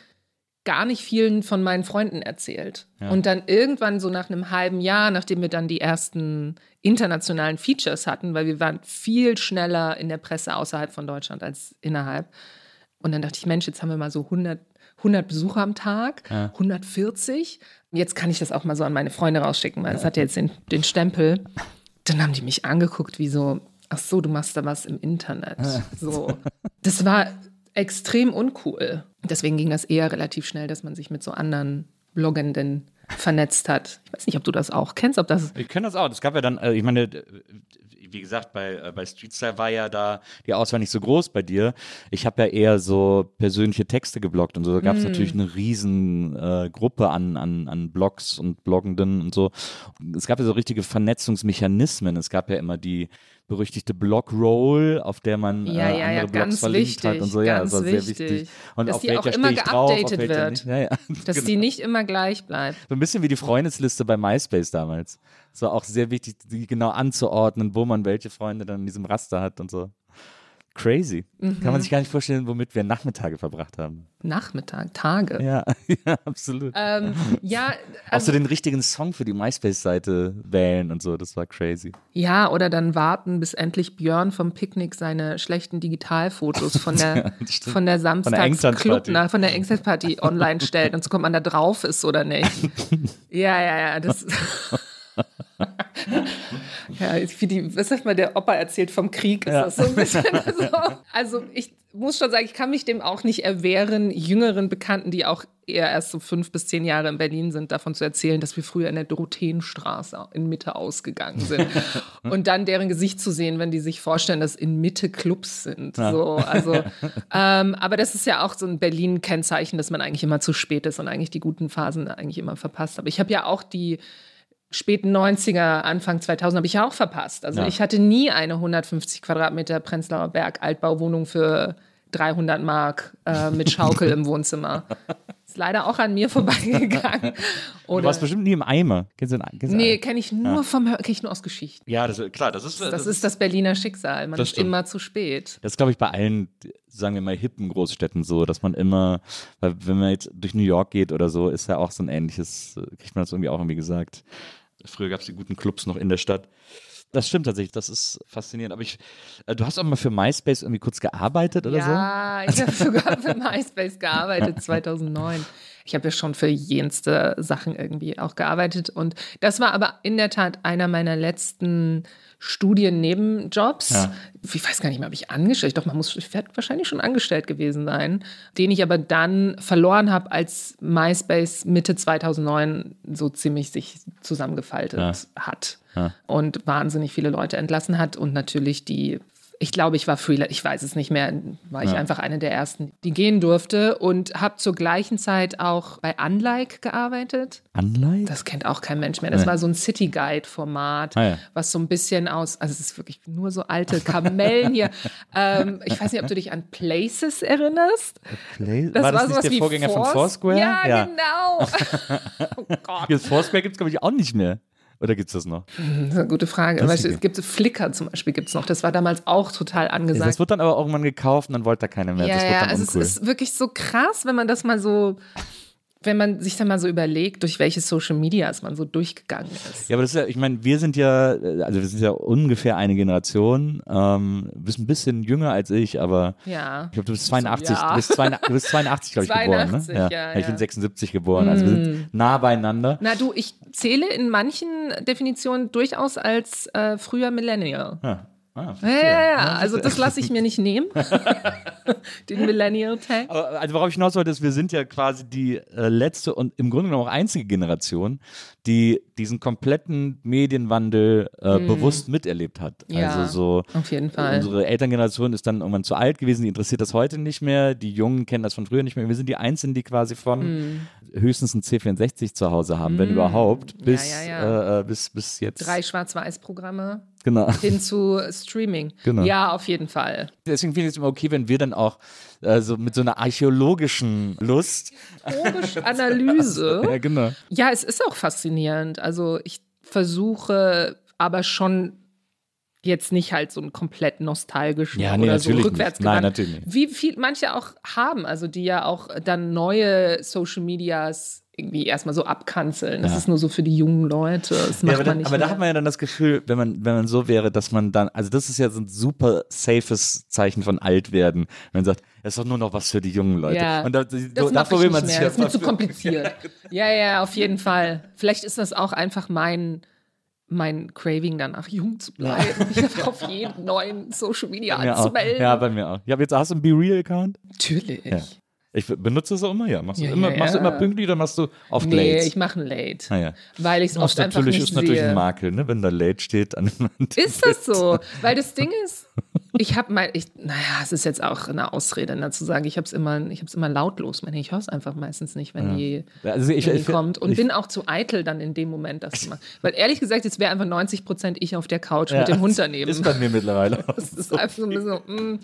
gar nicht vielen von meinen Freunden erzählt. Und dann irgendwann so nach einem halben Jahr, nachdem wir dann die ersten internationalen Features hatten, weil wir waren viel schneller in der Presse außerhalb von Deutschland als innerhalb. Und dann dachte ich, Mensch, jetzt haben wir mal so 100, 100 Besucher am Tag, 140. Jetzt kann ich das auch mal so an meine Freunde rausschicken, weil das hat ja jetzt den, den Stempel. Dann haben die mich angeguckt, wie so, ach so, du machst da was im Internet. So. Das war extrem uncool. Deswegen ging das eher relativ schnell, dass man sich mit so anderen Bloggenden vernetzt hat. Ich weiß nicht, ob du das auch kennst, ob das Ich kenne das auch. Es gab ja dann, äh, ich meine, wie gesagt, bei, äh, bei Street Style war ja da die Auswahl nicht so groß bei dir. Ich habe ja eher so persönliche Texte geblockt und so. Da gab es natürlich eine riesen äh, Gruppe an, an, an Blogs und Bloggenden und so. Es gab ja so richtige Vernetzungsmechanismen. Es gab ja immer die berüchtigte Blog-Roll, auf der man Ja, äh, ja, andere ja, Blogs verlinkt hat wichtig, und so. Ja, ganz das war sehr wichtig. Und Dass auf die auch welcher immer drauf, geupdatet welcher wird. nicht. Ja, ja. <laughs> dass Genau. die nicht immer gleich bleibt. So ein bisschen wie die Freundesliste bei MySpace damals. Es war auch sehr wichtig, die genau anzuordnen, wo man welche Freunde dann in diesem Raster hat und so. Crazy. Kann Mhm. man sich gar nicht vorstellen, womit wir Nachmittage verbracht haben. Nachmittag, Tage. Ja, <laughs> ja absolut. Ähm, ja, auch also, so den richtigen Song für die MySpace-Seite wählen und so, das war crazy. ja, oder dann warten, bis endlich Björn vom Picknick seine schlechten Digitalfotos von <laughs> der, stimmt. von der Samstagsclub, von der Engstparty online stellt und so kommt man da drauf ist oder nicht. <laughs> Ja, ja, ja, das. Ja, wie die, was sagt man, der Opa erzählt vom Krieg, ist Ja. das so ein bisschen <laughs> so. Also ich muss schon sagen, ich kann mich dem auch nicht erwehren, jüngeren Bekannten, die auch eher erst so fünf bis zehn Jahre in Berlin sind, davon zu erzählen, dass wir früher in der Dorotheenstraße in Mitte ausgegangen sind. <laughs> Und dann deren Gesicht zu sehen, wenn die sich vorstellen, dass in Mitte Clubs sind. So, also, <laughs> ähm, aber das ist ja auch so ein Berlin-Kennzeichen, dass man eigentlich immer zu spät ist und eigentlich die guten Phasen eigentlich immer verpasst. Aber ich habe ja auch die späten 90er, Anfang 2000 habe ich ja auch verpasst. Also Ja. ich hatte nie eine 150 Quadratmeter Prenzlauer Berg Altbauwohnung für 300 Mark äh, mit Schaukel im Wohnzimmer. <laughs> Ist leider auch an mir vorbeigegangen. Du Oder, warst bestimmt nie im Eimer. Kennst du den, kennst du nee, einen? kenne ich nur vom Hör- kenn ich nur aus Geschichten. Ja, das, klar, das ist, Das ist das Berliner Schicksal. Man Das ist stimmt. immer zu spät. Das ist, glaube ich, bei allen, sagen wir mal, hippen Großstädten so, dass man immer, weil wenn man jetzt durch New York geht oder so, ist ja auch so ein ähnliches, äh, kriegt man das irgendwie auch irgendwie gesagt. Früher gab es die guten Clubs noch in der Stadt. Das stimmt tatsächlich, das ist faszinierend. Aber ich, äh, du hast auch mal für MySpace irgendwie kurz gearbeitet oder so? Ja, ich habe sogar für MySpace gearbeitet 2009. Ich habe ja schon für jenste Sachen irgendwie auch gearbeitet. Und das war aber in der Tat einer meiner letzten Studiennebenjobs. Ja. Ich weiß gar nicht mehr, ob ich angestellt, doch man muss ich werd wahrscheinlich schon angestellt gewesen sein, den ich aber dann verloren habe, als MySpace Mitte 2009 so ziemlich sich zusammengefaltet Ja. hat Ja. und wahnsinnig viele Leute entlassen hat und natürlich die ich glaube, ich war Freelancer, ich weiß es nicht mehr, war ich Ja. einfach eine der ersten, die gehen durfte und habe zur gleichen Zeit auch bei Unlike gearbeitet. Unlike? Das kennt auch kein Mensch mehr. Das Nee. war so ein City Guide-Format, Ah, ja. was so ein bisschen aus, also es ist wirklich nur so alte Kamellen hier. <laughs> ähm, ich weiß nicht, ob du dich an Places erinnerst. Play Das war das sowas nicht der Vorgänger von Foursquare? Foursquare? Ja, genau. <laughs> oh Gott. Jetzt <laughs> Foursquare gibt es, glaube ich, auch nicht mehr. Oder gibt es das noch? Das ist eine gute Frage. Weißt du, es gibt Flickr zum Beispiel, gibt es noch. Das war damals auch total angesagt. Das wird dann aber irgendwann gekauft und dann wollte da keiner mehr. ja, das ja, also es ist wirklich so krass, wenn man das mal so, wenn man sich dann mal so überlegt, durch welche Social Medias man so durchgegangen ist. Ja, aber das ist ja, ich meine, wir sind ja, äh, also wir sind ja ungefähr eine Generation. Ähm, du bist ein bisschen jünger als ich, aber Ja. ich glaube, du bist 82, ja. du bist 82, du bist 82 glaube ich, geboren, 82, ne? ja, Ich ja. bin 76 geboren, also wir sind nah beieinander. Na du, ich zähle in manchen Definitionen durchaus als äh, früher Millennial. Ja. Ah, Ja, ja, ja. Also das lasse ich mir nicht nehmen. <laughs> Den Millennial-Tag. Aber, also worauf ich hinaus wollte, ist, wir sind ja quasi die äh, letzte und im Grunde genommen auch einzige Generation, die diesen kompletten Medienwandel äh, bewusst miterlebt hat. Ja, also so auf jeden Fall. Unsere Elterngeneration ist dann irgendwann zu alt gewesen, die interessiert das heute nicht mehr, die Jungen kennen das von früher nicht mehr. Wir sind die Einzigen, die quasi von Mhm. höchstens ein C64 zu Hause haben, wenn überhaupt, bis, ja, ja. Äh, äh, bis, bis jetzt. Drei Schwarz-Weiß-Programme Genau. hin zu Streaming. Genau. Ja, auf jeden Fall. Deswegen finde ich es immer okay, wenn wir dann auch äh, so mit so einer archäologischen Lust. Logische Analyse. <laughs> Ja, genau. Ja, es ist auch faszinierend. Also ich versuche aber schon jetzt nicht halt so einen komplett nostalgischen Ja, nee, oder so rückwärts Nein, natürlich nicht. Wie viel manche auch haben, also die ja auch dann neue Social Medias irgendwie erstmal so abkanzeln. Das Ja. ist nur so für die jungen Leute. Das Ja, macht aber, man dann, nicht aber da hat man ja dann das Gefühl, wenn man, wenn man so wäre, dass man dann, also das ist ja so ein super safes Zeichen von alt werden, wenn man sagt, das ist doch nur noch was für die jungen Leute. Ja, Und da, das so, davor ich will man sich ja Das ist mir zu kompliziert. <laughs> Ja, ja, auf jeden Fall. Vielleicht ist das auch einfach mein, mein Craving danach, jung zu bleiben. Ich einfach auf jeden neuen Social Media auch. anzumelden. Ja, bei mir auch. Ja, aber jetzt hast du einen Be-Real-Account? Natürlich. Ich benutze das auch immer, ja. Machst du Ja, immer, ja, machst du immer pünktlich oder machst du oft Nee, late? ich mache ein Late. Ah, ja. Weil ich es oft einfach natürlich, nicht ist natürlich sehe. ein Makel, ne? wenn da late steht. An <laughs> Ist das so? Weil das Ding ist, ich habe mal, ich, naja, es ist jetzt auch eine Ausrede, ne, zu sagen, ich habe es immer, ich habe es immer lautlos. Ich, ich höre es einfach meistens nicht, wenn die, Also ich, wenn die ich, kommt. Und bin auch zu eitel dann in dem Moment, das zu machen. <laughs> Weil ehrlich gesagt, jetzt wäre einfach 90 Prozent ich auf der Couch ja, mit dem Hund daneben. Ist bei mir mittlerweile. <laughs> auch Das ist einfach so ein bisschen so, mm.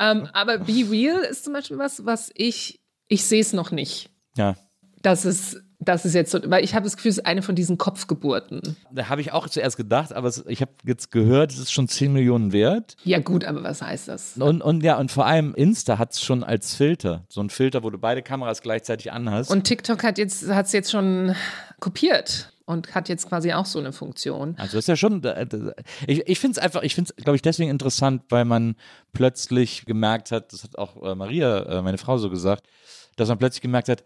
ähm, Aber Be Real ist zum Beispiel was, was ich, ich sehe es noch nicht. Ja. Das ist, das ist jetzt so, weil ich habe das Gefühl, es ist eine von diesen Kopfgeburten. Da habe ich auch zuerst gedacht, aber ich habe jetzt gehört, es ist schon 10 Millionen wert. Ja, gut, aber was heißt das? Und, und ja, und vor allem Insta hat es schon als Filter. So ein Filter, wo du beide Kameras gleichzeitig anhast. Und TikTok hat jetzt, hat es jetzt schon kopiert und hat jetzt quasi auch so eine Funktion. Also ist ja schon, äh, ich, ich finde es einfach, ich finde es, glaube ich, deswegen interessant, weil man plötzlich gemerkt hat, das hat auch äh, Maria, äh, meine Frau, so gesagt, dass man plötzlich gemerkt hat,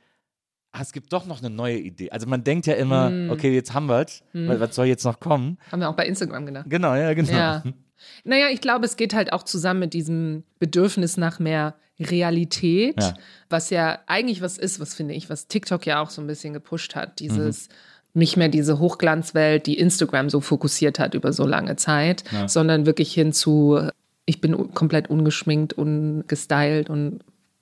ah, es gibt doch noch eine neue Idee. Also man denkt ja immer, Hm. okay, jetzt haben wir es, was soll jetzt noch kommen? Haben wir auch bei Instagram gedacht. Genau, ja, genau. Ja. Naja, ich glaube, es geht halt auch zusammen mit diesem Bedürfnis nach mehr Realität, Ja. was ja eigentlich was ist, was finde ich, was TikTok ja auch so ein bisschen gepusht hat. Dieses nicht mehr diese Hochglanzwelt, die Instagram so fokussiert hat über so lange Zeit, sondern wirklich hin zu, ich bin komplett ungeschminkt, ungestylt und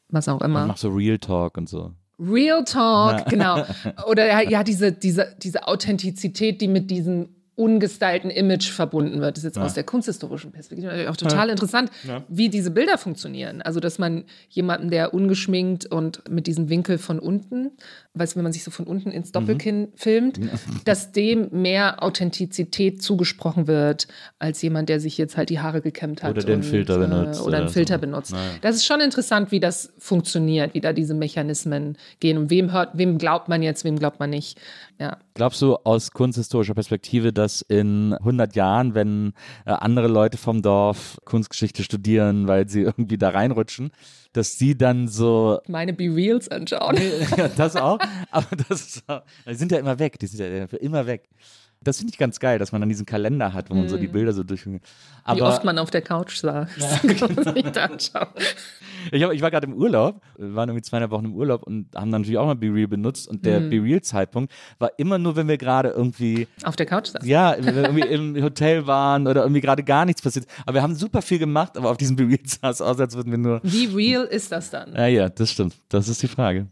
was auch immer. Man macht so Real Talk und so. Real Talk, genau. <laughs> Oder ja, ja, diese, diese, diese Authentizität, die mit diesem ungestylten Image verbunden wird. Das ist jetzt aus der kunsthistorischen Perspektive natürlich auch total interessant, wie diese Bilder funktionieren. Also, dass man jemanden, der ungeschminkt und mit diesem Winkel von unten, weißt du, wenn man sich so von unten ins Doppelkinn filmt, dass dem mehr Authentizität zugesprochen wird, als jemand, der sich jetzt halt die Haare gekämmt hat. Oder den und, Filter äh, benutzt Oder einen Filter so. benutzt. Naja. Das ist schon interessant, wie das funktioniert, wie da diese Mechanismen gehen. Und wem hört, wem glaubt man jetzt, wem glaubt man nicht. Ja. Glaubst du aus kunsthistorischer Perspektive, dass in 100 Jahren, wenn äh, andere Leute vom Dorf Kunstgeschichte studieren, weil sie <laughs> irgendwie da reinrutschen, dass sie dann so Meine Be-Reals anschauen. <laughs> ja, das auch, aber das ist, auch- die sind ja immer weg, die sind ja immer weg. Das finde ich ganz geil, dass man dann diesen Kalender hat, wo man so die Bilder so durch. Wie Aber oft man auf der Couch saß. <laughs> sich da anschauen. <laughs> ich, hab, ich war gerade im Urlaub, wir waren irgendwie zweieinhalb Wochen im Urlaub und haben dann natürlich auch mal BeReal benutzt und der BeReal-Zeitpunkt war immer nur, wenn wir gerade irgendwie Auf der Couch saß. Ja, wenn wir irgendwie im Hotel waren oder irgendwie gerade gar nichts passiert. Aber wir haben super viel gemacht, aber auf diesem Be Real sah es aus, als würden wir nur. Wie real ist das dann? Ja, ja, das stimmt. Das ist die Frage.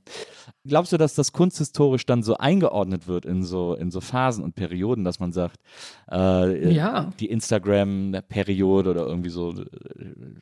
Glaubst du, dass das kunsthistorisch dann so eingeordnet wird in so, in so Phasen und Perioden, dass man sagt, äh, Ja. die Instagram-Periode oder irgendwie so, äh,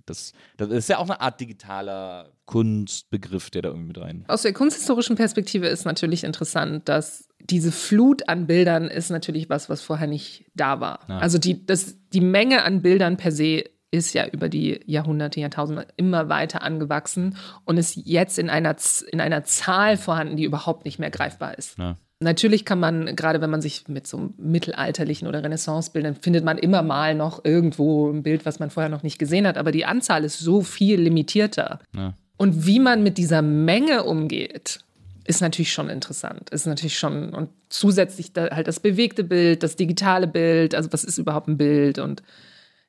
das, das ist ja auch eine Art digitaler Kunstbegriff, der da irgendwie mit rein. Aus der kunsthistorischen Perspektive ist natürlich interessant, dass diese Flut an Bildern ist natürlich was, was vorher nicht da war. Ja. Also die, das, die Menge an Bildern per se ist ja über die Jahrhunderte, Jahrtausende immer weiter angewachsen und ist jetzt in einer, in einer Zahl vorhanden, die überhaupt nicht mehr greifbar ist. Ja. Natürlich kann man, gerade wenn man sich mit so mittelalterlichen oder Renaissancebildern, findet man immer mal noch irgendwo ein Bild, was man vorher noch nicht gesehen hat, aber die Anzahl ist so viel limitierter. Ja. Und wie man mit dieser Menge umgeht, ist natürlich schon interessant. Ist natürlich schon, und zusätzlich da halt das bewegte Bild, das digitale Bild, also was ist überhaupt ein Bild und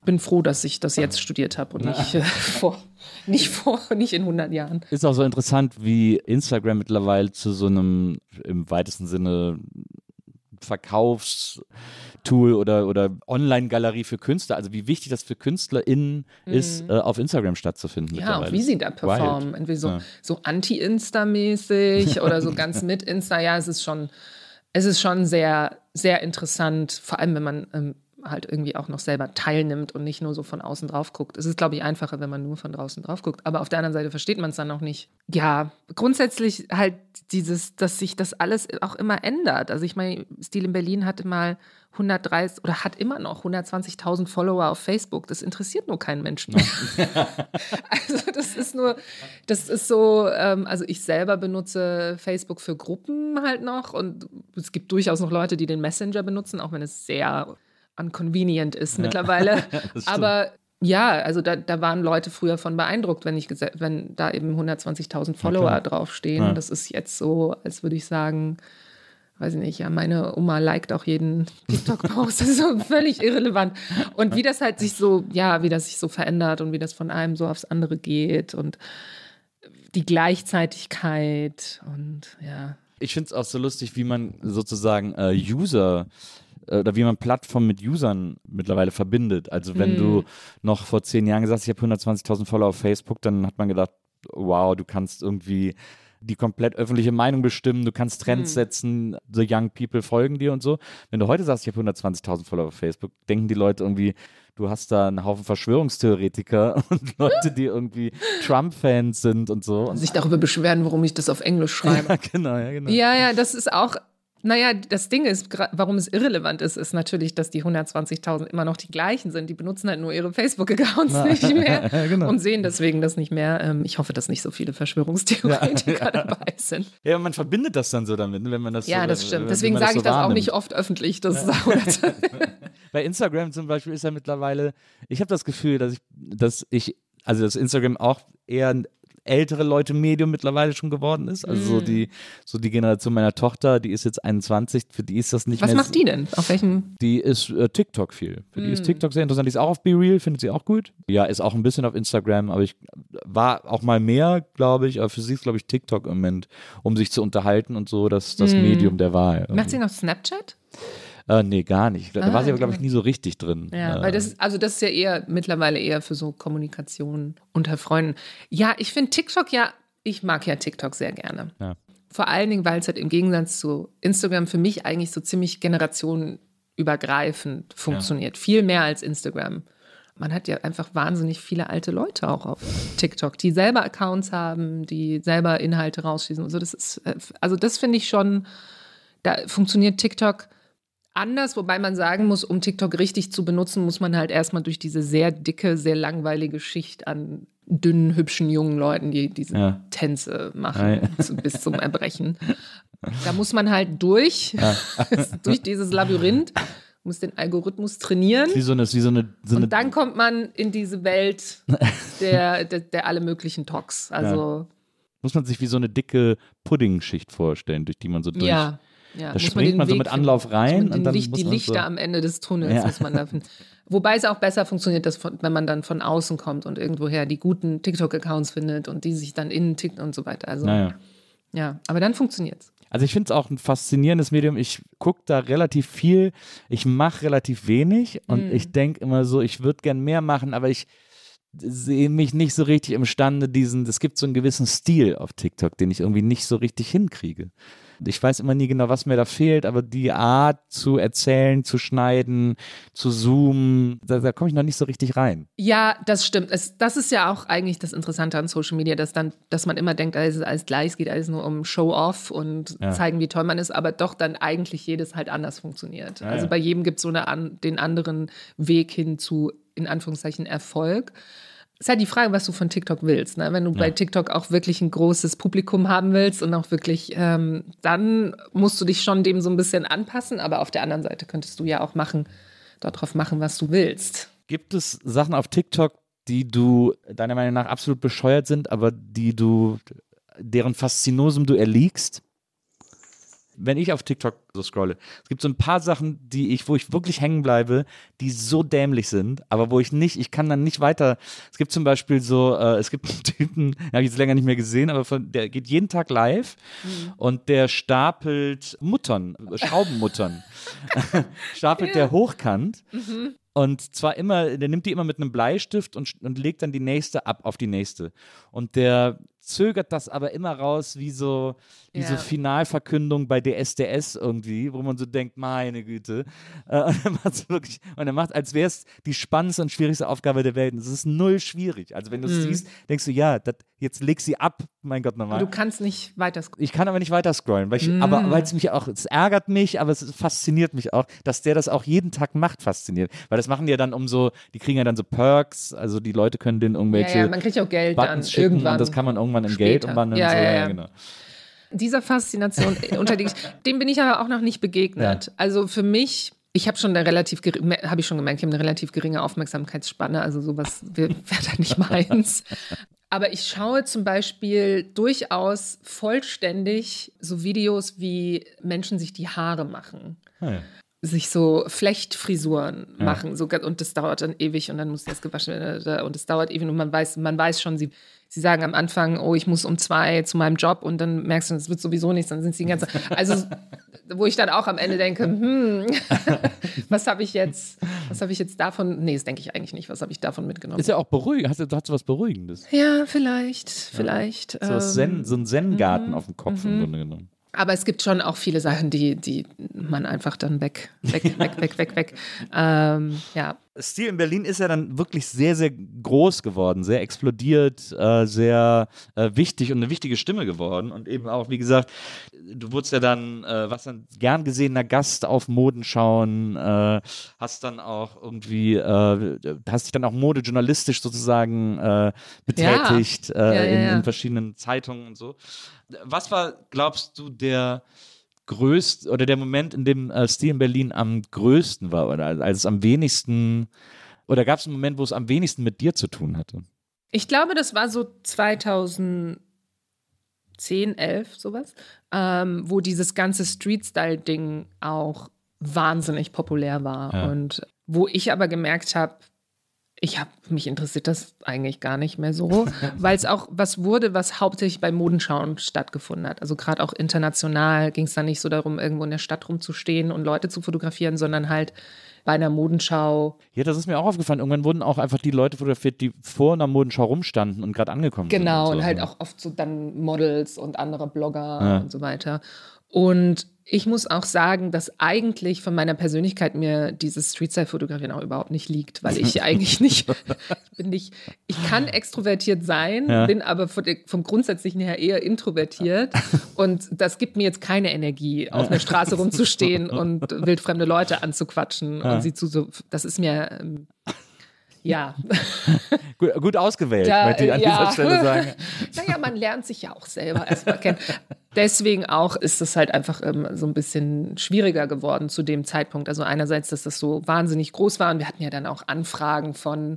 bin froh, dass ich das jetzt studiert habe und nicht, äh, <laughs> vor, nicht vor, nicht in 100 Jahren. Ist auch so interessant, wie Instagram mittlerweile zu so einem im weitesten Sinne Verkaufstool oder, oder Online-Galerie für Künstler, also wie wichtig das für KünstlerInnen ist, äh, auf Instagram stattzufinden. Mhm. Ja, auch wie sie da performen. Wild. Entweder so, Ja. so Anti-Insta-mäßig oder so <laughs> ganz mit Insta. Ja, es ist schon, es ist schon sehr, sehr interessant, vor allem wenn man ähm, halt irgendwie auch noch selber teilnimmt und nicht nur so von außen drauf guckt. Es ist, glaube ich, einfacher, wenn man nur von draußen drauf guckt. Aber auf der anderen Seite versteht man es dann noch nicht. Ja, grundsätzlich halt dieses, dass sich das alles auch immer ändert. Also ich meine, Stil in Berlin hatte mal 130 oder hat immer noch 120.000 Follower auf Facebook. Das interessiert nur keinen Menschen. <laughs> Also das ist nur, das ist so, ähm, also ich selber benutze Facebook für Gruppen halt noch und es gibt durchaus noch Leute, die den Messenger benutzen, auch wenn es sehr unconvenient ist mittlerweile. <laughs> stimmt. Aber ja, also da, da waren Leute früher von beeindruckt, wenn ich wenn da eben 120.000 Follower klar. draufstehen. Ja. Das ist jetzt so, als würde ich sagen, weiß ich nicht, ja, meine Oma liked auch jeden <laughs> TikTok-Post. Das ist so völlig irrelevant. Und wie das halt sich so, ja, wie das sich so verändert und wie das von einem so aufs andere geht und die Gleichzeitigkeit und ja. Ich finde es auch so lustig, wie man sozusagen äh, User oder wie man Plattformen mit Usern mittlerweile verbindet. Also wenn du noch vor zehn Jahren gesagt hast, ich habe 120.000 Follower auf Facebook, dann hat man gedacht, wow, du kannst irgendwie die komplett öffentliche Meinung bestimmen, du kannst Trends setzen, the young people folgen dir und so. Wenn du heute sagst, ich habe 120.000 Follower auf Facebook, denken die Leute irgendwie, du hast da einen Haufen Verschwörungstheoretiker <laughs> und Leute, die irgendwie Trump-Fans sind und so. Und, Sich darüber beschweren, warum ich das auf Englisch <laughs> schreibe. ja, genau, ja, genau. Ja, ja, das ist auch. Naja, das Ding ist, warum es irrelevant ist, ist natürlich, dass die 120.000 immer noch die gleichen sind. Die benutzen halt nur ihre Facebook-Accounts nicht mehr <laughs> genau. und sehen deswegen das nicht mehr. Ähm, ich hoffe, dass nicht so viele Verschwörungstheoretiker <laughs> dabei sind. Ja, man verbindet das dann so damit, ne, wenn man das Ja, so, das stimmt. wenn Deswegen sage so ich das auch nicht oft öffentlich. Das ist auch, Bei Instagram zum Beispiel ist ja mittlerweile, ich habe das Gefühl, dass ich, dass ich, also dass Instagram auch eher ältere Leute Medium mittlerweile schon geworden ist. Also Mm. so die, so die Generation meiner Tochter, die ist jetzt 21, für die ist das nicht Was mehr. macht die denn? Auf welchem? Die ist äh, TikTok viel. Für die ist Mm. TikTok sehr interessant. Die ist auch auf BeReal, findet sie auch gut. Ja, ist auch ein bisschen auf Instagram, aber ich war auch mal mehr, glaube ich, aber für sie ist, glaube ich, TikTok im Moment, um sich zu unterhalten und so, das, das Medium der Wahl. Mm. Macht sie noch Snapchat? Äh, nee, gar nicht. Da Ah, war sie aber, glaube ich, nie so richtig drin. Ja, äh, weil das, also das ist ja eher mittlerweile eher für so Kommunikation unter Freunden. Ja, ich finde TikTok ja, ich mag ja TikTok sehr gerne. Ja. Vor allen Dingen, weil es halt im Gegensatz zu Instagram für mich eigentlich so ziemlich generationenübergreifend funktioniert. Viel mehr als Instagram. Man hat ja einfach wahnsinnig viele alte Leute auch auf TikTok, die selber Accounts haben, die selber Inhalte rausschießen. und so. das ist, äh, also das finde ich schon, da funktioniert TikTok anders, wobei man sagen muss, um TikTok richtig zu benutzen, muss man halt erstmal durch diese sehr dicke, sehr langweilige Schicht an dünnen, hübschen jungen Leuten, die diese Ja. Tänze Ja, machen <laughs> ja. zu, bis zum Erbrechen. Da muss man halt durch, <laughs> durch dieses Labyrinth, muss den Algorithmus trainieren. Wie so eine, wie so eine, so eine Und dann kommt man in diese Welt <laughs> der, der, der alle möglichen Talks. Also, muss man sich wie so eine dicke Puddingschicht vorstellen, durch die man so durch. ja. Ja. Da muss springt den man so Weg mit. Anlauf rein Und dann Licht, die man Lichter so, am Ende des Tunnels Ja. muss man da finden. Wobei es auch besser funktioniert, dass von, wenn man dann von außen kommt und irgendwoher die guten TikTok-Accounts findet und die sich dann innen tickt und so weiter. Also Naja. ja, aber dann funktioniert's. Also ich finde es auch ein faszinierendes Medium. Ich gucke da relativ viel. Ich mache relativ wenig und Mhm. ich denke immer so, ich würde gern mehr machen, aber ich sehe mich nicht so richtig imstande, diesen, es gibt so einen gewissen Stil auf TikTok, den ich irgendwie nicht so richtig hinkriege. Ich weiß immer nie genau, was mir da fehlt, aber die Art zu erzählen, zu schneiden, zu zoomen, da, da komme ich noch nicht so richtig rein. Ja, das stimmt. Es, das ist ja auch eigentlich das Interessante an Social Media, dass dann, dass man immer denkt, alles ist alles gleich, es geht alles nur um Show-off und Ja. zeigen, wie toll man ist, aber doch dann eigentlich jedes halt anders funktioniert. Ja, also ja. bei jedem gibt es so eine an, den anderen Weg hin zu, in Anführungszeichen, Erfolg. Es ist halt die Frage, was du von TikTok willst. Ne? Wenn du bei TikTok auch wirklich ein großes Publikum haben willst und auch wirklich, ähm, dann musst du dich schon dem so ein bisschen anpassen, aber auf der anderen Seite könntest du ja auch machen, darauf machen, was du willst. Gibt es Sachen auf TikTok, die du deiner Meinung nach absolut bescheuert sind, aber die du, deren Faszinosum du erliegst? Wenn ich auf TikTok so scrolle, es gibt so ein paar Sachen, die ich, wo ich wirklich hängen bleibe, die so dämlich sind, aber wo ich nicht, ich kann dann nicht weiter. Es gibt zum Beispiel so, äh, es gibt einen Typen, <laughs> den habe ich jetzt länger nicht mehr gesehen, aber von, der geht jeden Tag live und der stapelt Muttern, Schraubenmuttern, <laughs> stapelt der hochkant und zwar immer, der nimmt die immer mit einem Bleistift und, und legt dann die nächste ab auf die nächste. Und der zögert das aber immer raus wie so, wie so Ja. Finalverkündung bei DSDS irgendwie, wo man so denkt, meine Güte. Äh, und er macht wirklich, und er macht, als wäre es die spannendste und schwierigste Aufgabe der Welt. Und Es ist null schwierig. Also wenn du es siehst, denkst du, ja, dat, jetzt leg sie ab, mein Gott, nochmal. Du kannst nicht weiter scrollen. Ich kann aber nicht weiter scrollen, weil ich, aber weil es mich auch, es ärgert mich, aber es fasziniert mich auch, dass der das auch jeden Tag macht, fasziniert. Weil das machen die ja dann um so, die kriegen ja dann so Perks, also die Leute können denen irgendwelche Ja, ja, man kriegt ja auch Geld dann Buttons irgendwann. und das kann man irgendwann in später. Geld umwandeln. Ja, so. ja, ja. genau. Dieser Faszination, äh, unter die, dem bin ich aber auch noch nicht begegnet. Ja. Also für mich, ich habe schon eine relativ, habe ich schon gemerkt, ich habe eine relativ geringe Aufmerksamkeitsspanne, also sowas <laughs> wäre da nicht meins. Aber ich schaue zum Beispiel durchaus vollständig so Videos, wie Menschen sich die Haare machen. Ah, ja. sich so Flechtfrisuren machen. So, und das dauert dann ewig und dann muss das gewaschen werden und es dauert ewig und man weiß, man weiß schon, sie, sie sagen am Anfang, oh, ich muss um zwei zu meinem Job und dann merkst du, es wird sowieso nichts, dann sind sie die ganze Also, wo ich dann auch am Ende denke, hm, <laughs> was habe ich jetzt, was habe ich jetzt davon, nee, das denke ich eigentlich nicht, was habe ich davon mitgenommen? Ist ja auch beruhigend, hat, hat so was Beruhigendes. ja, vielleicht, vielleicht. So, was ähm, Zen, so ein Zen-Garten auf dem Kopf im Grunde genommen. Aber es gibt schon auch viele Sachen, die, die man einfach dann weg, weg, weg, weg, weg, weg. Ähm, ja. Stil in Berlin ist ja dann wirklich sehr, sehr groß geworden, sehr explodiert, äh, sehr äh, wichtig und eine wichtige Stimme geworden. Und eben auch, wie gesagt, du wurdest ja dann, äh, was dann gern gesehener Gast auf Modenschauen, äh, hast dann auch irgendwie, äh, hast dich dann auch modejournalistisch sozusagen äh, betätigt äh, Ja, ja, in, ja. in verschiedenen Zeitungen und so. Was war, glaubst du, der größte oder der Moment, in dem äh, Stil in Berlin am größten war oder als es am wenigsten oder gab es einen Moment, wo es am wenigsten mit dir zu tun hatte? Ich glaube, das war so 2010, 11, sowas, ähm, wo dieses ganze Street-Style-Ding auch wahnsinnig populär war. Ja. Und wo ich aber gemerkt habe, ich habe mich interessiert das eigentlich gar nicht mehr so, <laughs> weil es auch was wurde, was hauptsächlich bei Modenschauen stattgefunden hat. Also gerade auch international ging es dann nicht so darum, irgendwo in der Stadt rumzustehen und Leute zu fotografieren, sondern halt bei einer Modenschau Ja, das ist mir auch aufgefallen. Irgendwann wurden auch einfach die Leute fotografiert, die vor einer Modenschau rumstanden und gerade angekommen Genau, sind. und so. halt auch oft so dann Models und andere Blogger Ja. und so weiter. Und ich muss auch sagen, dass eigentlich von meiner Persönlichkeit mir dieses Street-Style-Fotografieren auch überhaupt nicht liegt, weil ich <laughs> eigentlich nicht, ich bin nicht, ich kann extrovertiert sein, Ja. bin aber von vom Grundsätzlichen her eher introvertiert und das gibt mir jetzt keine Energie, auf einer Straße rumzustehen <laughs> und wildfremde Leute anzuquatschen und sie zu so, das ist mir, ähm, ja. <laughs> Gut, gut ausgewählt, Da, möchte ich an ja. dieser Stelle sagen. <laughs> Naja, man lernt sich ja auch selber erstmal kennen. Deswegen auch ist es halt einfach ähm, so ein bisschen schwieriger geworden zu dem Zeitpunkt. Also einerseits, dass das so wahnsinnig groß war und wir hatten ja dann auch Anfragen von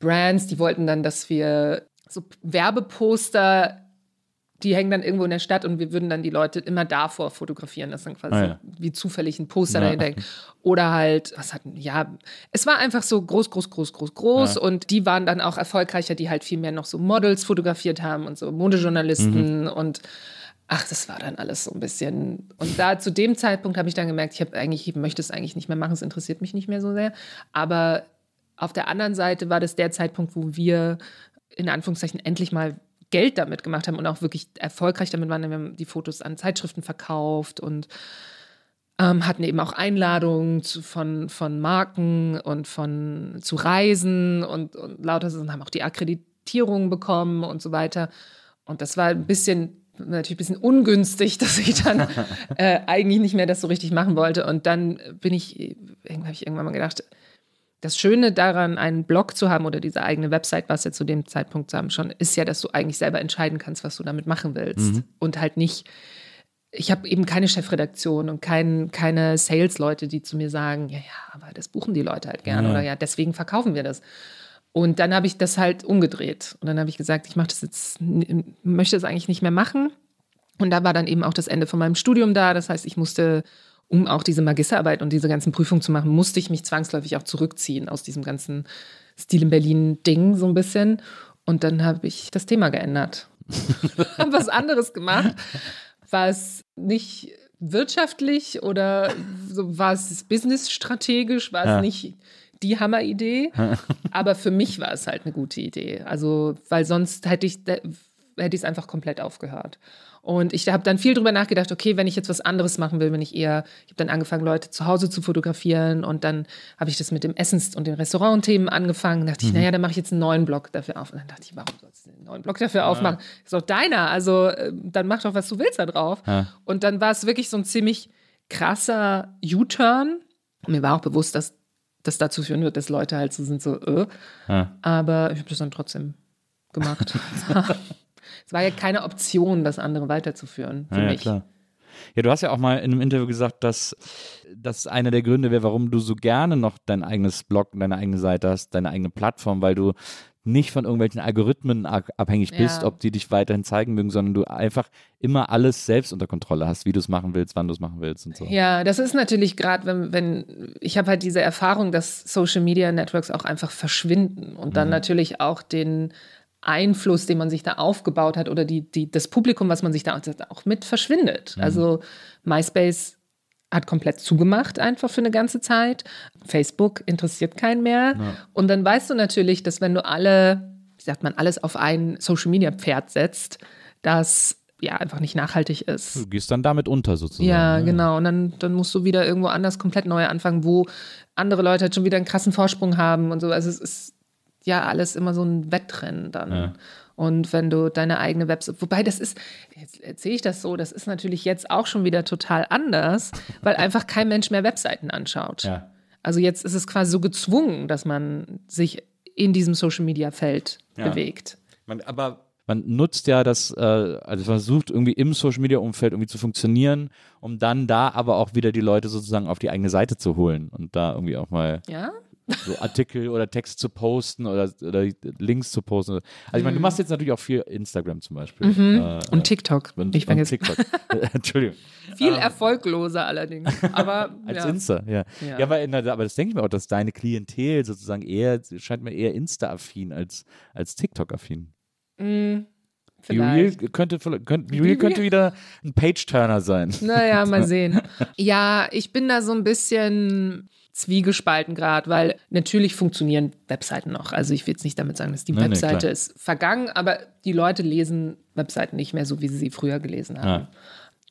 Brands, die wollten dann, dass wir so Werbeposter, die hängen dann irgendwo in der Stadt und wir würden dann die Leute immer davor fotografieren, dass dann quasi Ah, ja. wie zufällig ein Poster Ja. dahinter hängt. Oder halt, was hatten, ja, es war einfach so groß, groß, groß, groß, groß und die waren dann auch erfolgreicher, die halt viel mehr noch so Models fotografiert haben und so Modejournalisten und ach, das war dann alles so ein bisschen. Und da zu dem Zeitpunkt habe ich dann gemerkt, ich habe eigentlich, ich möchte es eigentlich nicht mehr machen, es interessiert mich nicht mehr so sehr. Aber Auf der anderen Seite war das der Zeitpunkt, wo wir in Anführungszeichen endlich mal Geld damit gemacht haben und auch wirklich erfolgreich damit waren. Wir haben die Fotos an Zeitschriften verkauft und ähm, hatten eben auch Einladungen zu, von, von Marken und von zu Reisen und, und lauter Sachen, haben auch die Akkreditierung bekommen und so weiter. Und das war ein bisschen natürlich ein bisschen ungünstig, <laughs> dass ich dann äh, eigentlich nicht mehr das so richtig machen wollte. Und dann bin ich, habe ich irgendwann mal gedacht, das Schöne daran, einen Blog zu haben oder diese eigene Website, was ja zu dem Zeitpunkt zu haben schon, ist ja, dass du eigentlich selber entscheiden kannst, was du damit machen willst. Mhm. Und halt nicht, ich habe eben keine Chefredaktion und kein, keine Sales-Leute, die zu mir sagen, ja, ja, aber das buchen die Leute halt gerne Ja. oder ja, deswegen verkaufen wir das. Und dann habe ich das halt umgedreht. Und dann habe ich gesagt, ich mache das jetzt, möchte das eigentlich nicht mehr machen. Und da war dann eben auch das Ende von meinem Studium da. Das heißt, ich musste, um auch diese Magisterarbeit und diese ganzen Prüfungen zu machen, musste ich mich zwangsläufig auch zurückziehen aus diesem ganzen Stil in Berlin-Ding so ein bisschen. Und dann habe ich das Thema geändert. <laughs> habe was anderes gemacht, was nicht wirtschaftlich oder so war es businessstrategisch, war es Ja. nicht die Hammeridee, aber für mich war es halt eine gute Idee. Also, weil sonst hätte ich hätte ich es einfach komplett aufgehört. Und ich habe dann viel drüber nachgedacht, okay, wenn ich jetzt was anderes machen will, wenn ich eher, ich habe dann angefangen, Leute zu Hause zu fotografieren und dann habe ich das mit dem Essens- und den Restaurantthemen angefangen. Da dachte ich, naja, dann mache ich jetzt einen neuen Blog dafür auf. Und dann dachte ich, warum sollst du einen neuen Blog dafür aufmachen? Ist doch deiner, also äh, dann mach doch, was du willst da drauf. Ja. Und dann war es wirklich so ein ziemlich krasser U-Turn. Mir war auch bewusst, dass das dazu führen wird, dass Leute halt so sind, so, äh. Ja. aber ich habe das dann trotzdem gemacht. <laughs> <laughs> es war ja keine Option, das andere weiterzuführen für Ja, ja, mich. klar. Ja, du hast ja auch mal in einem Interview gesagt, dass das einer der Gründe wäre, warum du so gerne noch dein eigenes Blog, deine eigene Seite hast, deine eigene Plattform, weil du nicht von irgendwelchen Algorithmen ab- abhängig bist, Ja. ob die dich weiterhin zeigen mögen, sondern du einfach immer alles selbst unter Kontrolle hast, wie du es machen willst, wann du es machen willst und so. Ja, das ist natürlich gerade, wenn, wenn ich habe halt diese Erfahrung, dass Social Media Networks auch einfach verschwinden und Mhm. dann natürlich auch den Einfluss, den man sich da aufgebaut hat oder die, die, das Publikum, was man sich da auch mit verschwindet. Mhm. Also MySpace hat komplett zugemacht einfach für eine ganze Zeit. Facebook interessiert keinen mehr. Und dann weißt du natürlich, dass wenn du alle, wie sagt man, alles auf ein Social Media Pferd setzt, das ja einfach nicht nachhaltig ist. Du gehst dann damit unter sozusagen. Ja, ne? genau. Und dann, dann musst du wieder irgendwo anders komplett neu anfangen, wo andere Leute halt schon wieder einen krassen Vorsprung haben und so. Also es ist ja alles immer so ein Wettrennen dann. Ja. Und wenn du deine eigene Website, wobei das ist, jetzt erzähle ich das so, das ist natürlich jetzt auch schon wieder total anders, weil einfach kein Mensch mehr Webseiten anschaut. Ja. Also jetzt ist es quasi so gezwungen, dass man sich in diesem Social Media Feld Ja. bewegt. Man, aber man nutzt ja das, äh, also versucht irgendwie im Social Media Umfeld irgendwie zu funktionieren, um dann da aber auch wieder die Leute sozusagen auf die eigene Seite zu holen und da irgendwie auch mal Ja? So Artikel oder Text zu posten oder, oder Links zu posten. Also ich meine, du machst jetzt natürlich auch viel Instagram zum Beispiel. Äh, Mhm. Und TikTok. und, ich und. TikTok. <laughs> Entschuldigung. Viel erfolgloser allerdings. Aber <laughs> Als ja. Insta, ja. Ja, Ja. aber, in aber das denke ich mir auch, dass deine Klientel sozusagen eher, scheint mir eher Insta-affin als, als TikTok-affin. Real vielleicht. könnte, könnte, Real könnte wieder ein Page-Turner sein. Naja, mal <laughs> sehen. Ja, ich bin da so ein bisschen zwiegespalten gerade, weil natürlich funktionieren Webseiten noch. Also ich will jetzt nicht damit sagen, dass die Nee, nee, Webseite klar. ist vergangen, aber die Leute lesen Webseiten nicht mehr so, wie sie sie früher gelesen haben. Ja.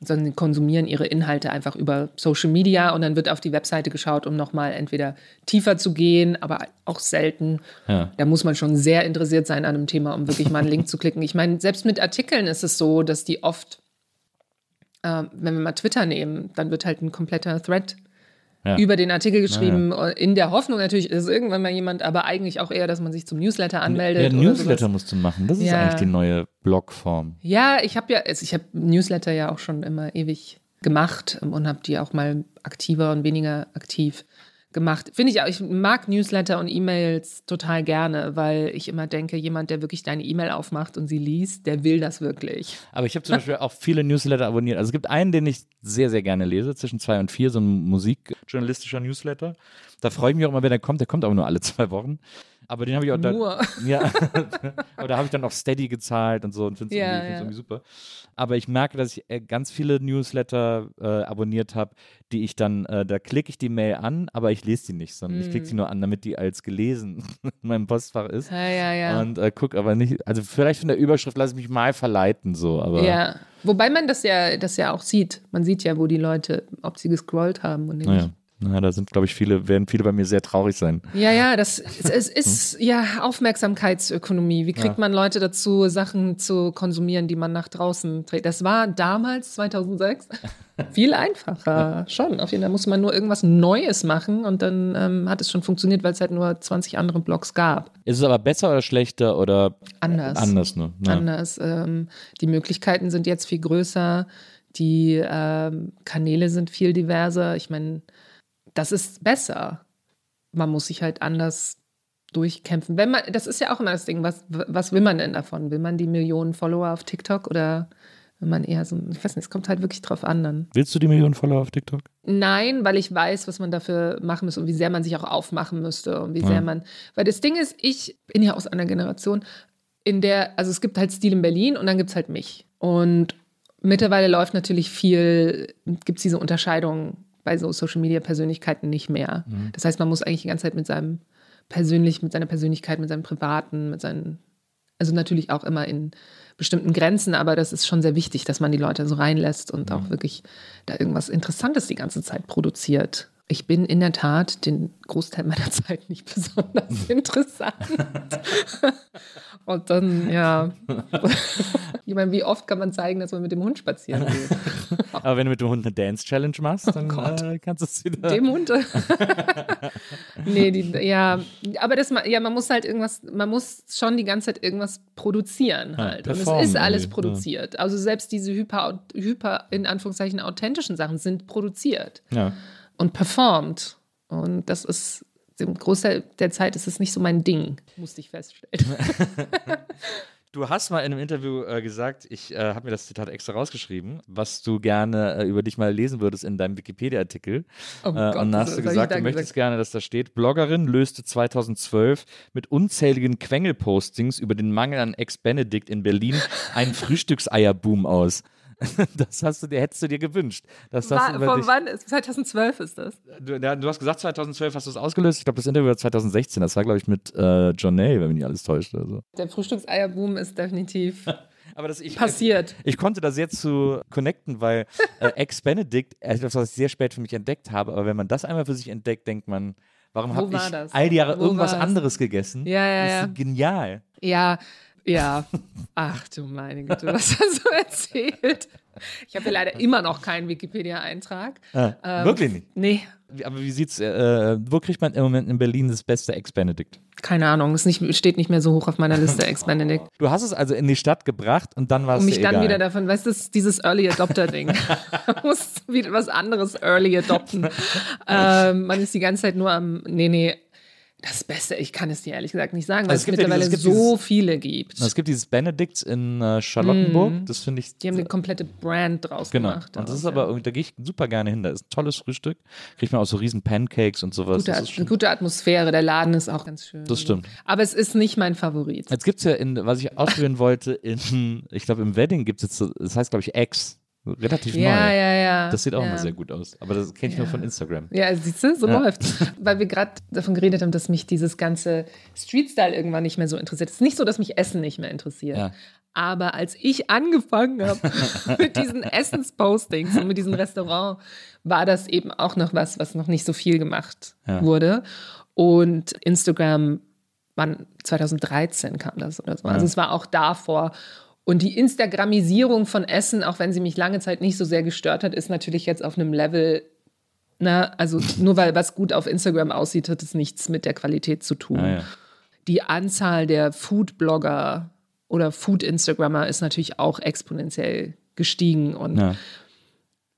Sondern sie konsumieren ihre Inhalte einfach über Social Media und dann wird auf die Webseite geschaut, um nochmal entweder tiefer zu gehen, aber auch selten. Ja. Da muss man schon sehr interessiert sein an einem Thema, um wirklich mal einen Link zu klicken. Ich meine, selbst mit Artikeln ist es so, dass die oft, äh, wenn wir mal Twitter nehmen, dann wird halt ein kompletter Thread Ja. über den Artikel geschrieben, äh, in der Hoffnung natürlich, ist irgendwann mal jemand, aber eigentlich auch eher, dass man sich zum Newsletter anmeldet. Ja, Newsletter sowas. musst du machen. Das ist Ja. eigentlich die neue Blogform. Ja, ich habe ja, ich habe Newsletter ja auch schon immer ewig gemacht ähm, und habe die auch mal aktiver und weniger aktiv gemacht. Finde ich auch, ich mag Newsletter und E-Mails total gerne, weil ich immer denke, jemand, der wirklich deine E-Mail aufmacht und sie liest, der will das wirklich. Aber ich habe zum <laughs> Beispiel auch viele Newsletter abonniert. Also es gibt einen, den ich sehr, sehr gerne lese, zwischen zwei und vier, so ein musikjournalistischer Newsletter. Da freue ich mich auch immer, wenn der kommt. Der kommt aber nur alle <laughs> zwei Wochen. Aber den habe ich auch dann. Nur. <laughs> Ja, aber da habe ich dann auch Steady gezahlt und so und finde es Ja, irgendwie, ja. irgendwie super. Aber ich merke, dass ich äh, ganz viele Newsletter äh, abonniert habe, die ich dann, äh, da klicke ich die Mail an, aber ich lese die nicht, sondern ich klicke Mhm. sie nur an, damit die als gelesen <laughs> in meinem Postfach ist. Ja, ja, ja. Und äh, guck aber nicht, also vielleicht von der Überschrift lasse ich mich mal verleiten, so, aber. ja. Wobei man das ja, das ja auch sieht. Man sieht ja, wo die Leute, ob sie gescrollt haben und nicht. Naja. Na, da sind, glaube ich, viele, werden viele bei mir sehr traurig sein. Ja, ja, das es, es ist ja Aufmerksamkeitsökonomie. Wie kriegt Ja. man Leute dazu, Sachen zu konsumieren, die man nach draußen trägt? Das war damals, 2006, <laughs> viel einfacher. Schon, auf jeden Fall musste man nur irgendwas Neues machen und dann ähm, hat es schon funktioniert, weil es halt nur 20 andere Blogs gab. Ist es aber besser oder schlechter oder Anders. anders nur? Ja. Anders. Ähm, die Möglichkeiten sind jetzt viel größer. Die ähm, Kanäle sind viel diverser. Ich meine, das ist besser. Man muss sich halt anders durchkämpfen. Wenn man, das ist ja auch immer das Ding, was, was will man denn davon? Will man die Millionen Follower auf TikTok oder will man eher so, ich weiß nicht, es kommt halt wirklich drauf an dann. Willst du die Millionen Follower auf TikTok? Nein, weil ich weiß, was man dafür machen müsste und wie sehr man sich auch aufmachen müsste und wie Ja. sehr man. Weil das Ding ist, ich bin ja aus einer Generation, in der, also es gibt halt Stil in Berlin und dann gibt es halt mich. Und mittlerweile läuft natürlich viel, gibt es diese Unterscheidung bei so Social Media Persönlichkeiten nicht mehr. Das heißt, man muss eigentlich die ganze Zeit mit seinem persönlich, mit seiner Persönlichkeit, mit seinem Privaten, mit seinen, also natürlich auch immer in bestimmten Grenzen, aber das ist schon sehr wichtig, dass man die Leute so reinlässt und auch wirklich da irgendwas Interessantes die ganze Zeit produziert. Ich bin in der Tat den Großteil meiner <laughs> Zeit nicht besonders <laughs> interessant. <laughs> Und dann, ja. <laughs> Ich meine, wie oft kann man zeigen, dass man mit dem Hund spazieren geht? <laughs> Aber wenn du mit dem Hund eine Dance-Challenge machst, dann Gott. äh, kannst du es wieder. Dem Hund? <laughs> nee, die, ja. Aber das, ja, man muss halt irgendwas, man muss schon die ganze Zeit irgendwas produzieren Ja, halt. Und es ist alles produziert. Also selbst diese hyper, hyper, in Anführungszeichen, authentischen Sachen sind produziert ja. und performt. Und das ist, im Großteil der Zeit ist es nicht so mein Ding, musste ich feststellen. <laughs> Du hast mal in einem Interview äh, gesagt, ich äh, habe mir das Zitat extra rausgeschrieben, was du gerne äh, über dich mal lesen würdest in deinem Wikipedia-Artikel. Oh äh, und dann hast du gesagt, du möchtest gesagt? gerne, dass da steht, Bloggerin löste 2012 mit unzähligen Quengelpostings über den Mangel an Ex-Benedict in Berlin einen <laughs> Frühstückseierboom aus. <laughs> Das hast du dir, hättest du dir gewünscht. Das War, von dich, wann? ist- 2012 ist das. du, ja, du hast gesagt, 2012 hast du es ausgelöst. Ich glaube, das Interview war 2016. Das war, glaube ich, mit äh, John Nay, wenn mich nicht alles täuscht. Oder so. Der Frühstückseierboom ist definitiv <laughs> Aber das, ich, passiert. Ich konnte das jetzt zu connecten, weil äh, <laughs> Ex-Benedict, etwas, was ich sehr spät für mich entdeckt habe, aber wenn man das einmal für sich entdeckt, denkt man, warum habe ich das? all die Jahre Wo irgendwas anderes gegessen? Ja, ja, das ja. ist genial. Ja, ja. Ach du meine Güte, was hast du erzählt? Ich habe ja leider immer noch keinen Wikipedia-Eintrag. Äh, Ähm, wirklich nicht. Nee, Aber wie sieht's, äh, wo kriegt man im Moment in Berlin das beste Ex-Benedict? keine Ahnung. Es nicht, steht nicht mehr so hoch auf meiner Liste, Ex-Benedict. Du hast es also in die Stadt gebracht und dann war es Um mich dann egal. wieder davon, weißt du, dieses Early Adopter-Ding. <laughs> <laughs> man muss wieder was anderes Early adopten. <laughs> ähm, man ist die ganze Zeit nur am, nee, nee, das Beste, ich kann es dir ehrlich gesagt nicht sagen, weil Also es es, gibt ja mittlerweile dieses- es so dieses- viele gibt. es gibt dieses Benedict in äh, Charlottenburg, das finde ich Die haben eine komplette Brand draus Genau. gemacht. Und das ist aber, ja. irgendwie- da gehe ich super gerne hin. Da ist ein tolles Frühstück. Kriegt man auch so riesen Pancakes und sowas. gute, das ist eine gute Atmosphäre. Der Laden ist auch ganz schön. das stimmt. Aber es ist nicht mein Favorit. Jetzt gibt es ja, in, was ich ausprobieren wollte, in, ich glaube, im Wedding gibt es jetzt das heißt, glaube ich, X. Relativ Ja, neu. ja, ja. Das sieht auch ja. immer sehr gut aus. Aber das kenne ich nur Ja. von Instagram. Ja, siehst du, so Ja. läuft's. Weil wir gerade davon geredet haben, dass mich dieses ganze Street-Style irgendwann nicht mehr so interessiert. Es ist nicht so, dass mich Essen nicht mehr interessiert. Ja. Aber als ich angefangen habe <laughs> mit diesen Essenspostings und mit diesem Restaurant, war das eben auch noch was, was noch nicht so viel gemacht Ja. wurde. Und Instagram, wann 2013 kam das oder so. Also es war auch davor. Und die Instagramisierung von Essen, auch wenn sie mich lange Zeit nicht so sehr gestört hat, ist natürlich jetzt auf einem Level, na, also <laughs> nur weil was gut auf Instagram aussieht, hat es nichts mit der Qualität zu tun Ah, ja. die Anzahl der Food-Blogger oder Food-Instagrammer ist natürlich auch exponentiell gestiegen und Ja.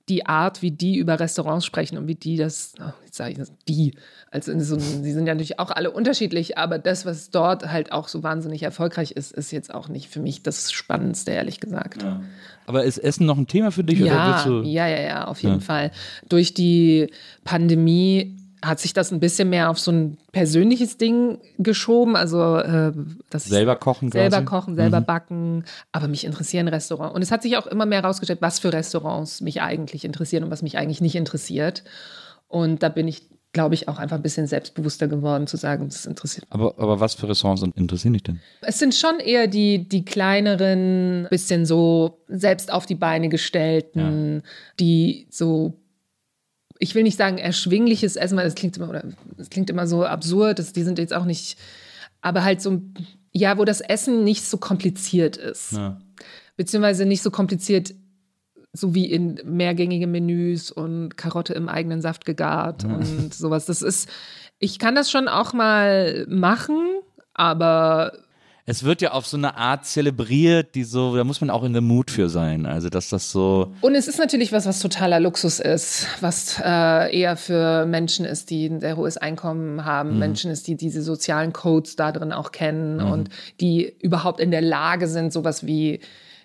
Die Art, wie die über Restaurants sprechen und wie die das, oh, jetzt sage ich das, die, also so, sie sind ja natürlich auch alle unterschiedlich, aber das, was dort halt auch so wahnsinnig erfolgreich ist, ist jetzt auch nicht für mich das Spannendste, ehrlich gesagt. Aber ist Essen noch ein Thema für dich? oder Ja, ja, ja, ja, auf jeden Ja. Fall. Durch die Pandemie hat sich das ein bisschen mehr auf so ein persönliches Ding geschoben. Also äh, das Selber kochen selber quasi? kochen, selber backen. Aber mich interessieren Restaurants. Und es hat sich auch immer mehr herausgestellt, was für Restaurants mich eigentlich interessieren und was mich eigentlich nicht interessiert. Und da bin ich, glaube ich, auch einfach ein bisschen selbstbewusster geworden, zu sagen, das interessiert Aber, aber was für Restaurants interessieren dich denn? es sind schon eher die, die kleineren, bisschen so selbst auf die Beine gestellten, die so, ich will nicht sagen erschwingliches Essen, weil das klingt immer, oder das klingt immer so absurd, das, die sind jetzt auch nicht, aber halt so, ja, wo das Essen nicht so kompliziert ist. Ja. Beziehungsweise nicht so kompliziert, so wie in mehrgängige Menüs und Karotte im eigenen Saft gegart und sowas. Das ist, ich kann das schon auch mal machen, aber Es wird ja auf so eine Art zelebriert, die so, da muss man auch in der Mut für sein. Also, dass das so. Und es ist natürlich was, was totaler Luxus ist, was äh, eher für Menschen ist, die ein sehr hohes Einkommen haben, Menschen ist, die diese sozialen Codes da drin auch kennen und die überhaupt in der Lage sind, sowas wie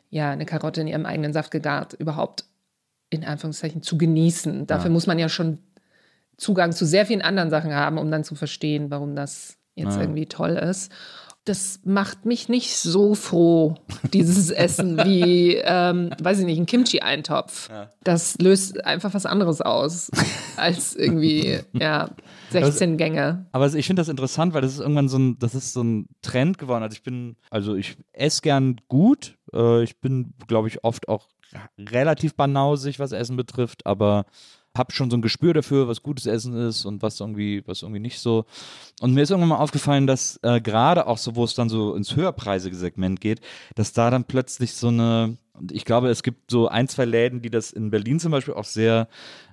ja eine Karotte in ihrem eigenen Saft gegart überhaupt in Anführungszeichen zu genießen. Dafür muss man ja schon Zugang zu sehr vielen anderen Sachen haben, um dann zu verstehen, warum das jetzt irgendwie toll ist. Das macht mich nicht so froh, dieses <laughs> Essen, wie, ähm, weiß ich nicht, ein Kimchi-Eintopf. Das löst einfach was anderes aus als irgendwie, <laughs> ja, 16 Gänge. Aber ich finde das interessant, weil das ist irgendwann so ein, das ist so ein Trend geworden. Also ich bin, also ich esse gern gut. Äh, ich bin, glaube ich, oft auch relativ banausig, was Essen betrifft, aber habe schon so ein Gespür dafür, was gutes Essen ist und was irgendwie, was irgendwie nicht so. Und mir ist irgendwann mal aufgefallen, dass äh, gerade auch so, wo es dann so ins höherpreisige Segment geht, dass da dann plötzlich so eine, ich glaube, es gibt so ein, zwei Läden, die das in Berlin zum Beispiel auch sehr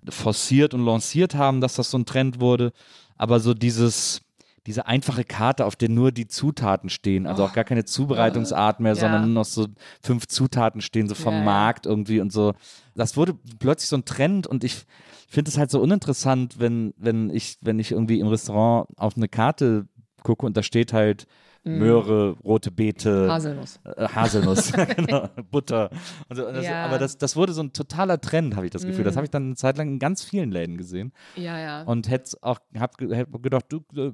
forciert und lanciert haben, dass das so ein Trend wurde. Aber so dieses, diese einfache Karte, auf der nur die Zutaten stehen, also auch gar keine Zubereitungsart mehr, Ja. sondern nur noch so fünf Zutaten stehen, so vom ja. Markt irgendwie und so. Das wurde plötzlich so ein Trend und ich finde es halt so uninteressant, wenn, wenn ich, wenn ich irgendwie im Restaurant auf eine Karte gucke und da steht halt Möhre, rote Beete, Haselnuss. äh, Haselnuss, <laughs> <laughs> genau, Butter. Und so, und das, Ja. Aber das, das wurde so ein totaler Trend, habe ich das Gefühl. Das habe ich dann eine Zeit lang in ganz vielen Läden gesehen Ja, ja. und hätte auch hab, hätt gedacht, du, äh,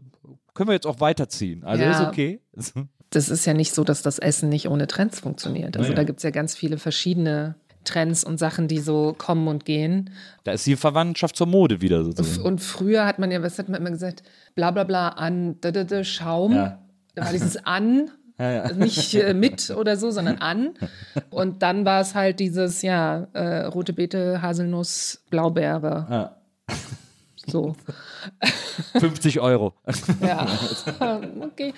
können wir jetzt auch weiterziehen. Also Ja. ist okay. <laughs> das ist ja nicht so, dass das Essen nicht ohne Trends funktioniert. Also Naja. da gibt es ja ganz viele verschiedene Trends und Sachen, die so kommen und gehen. Da ist die Verwandtschaft zur Mode wieder sozusagen. Und früher hat man ja, was hat man immer gesagt, bla bla bla an d -d -d Schaum. Ja. Da war dieses an, <laughs> also nicht äh, mit oder so, sondern an. Und dann war es halt dieses, ja, äh, rote Beete, Haselnuss, Blaubeere. Ja. So. <laughs> 50 Euro. <laughs> Ja. okay.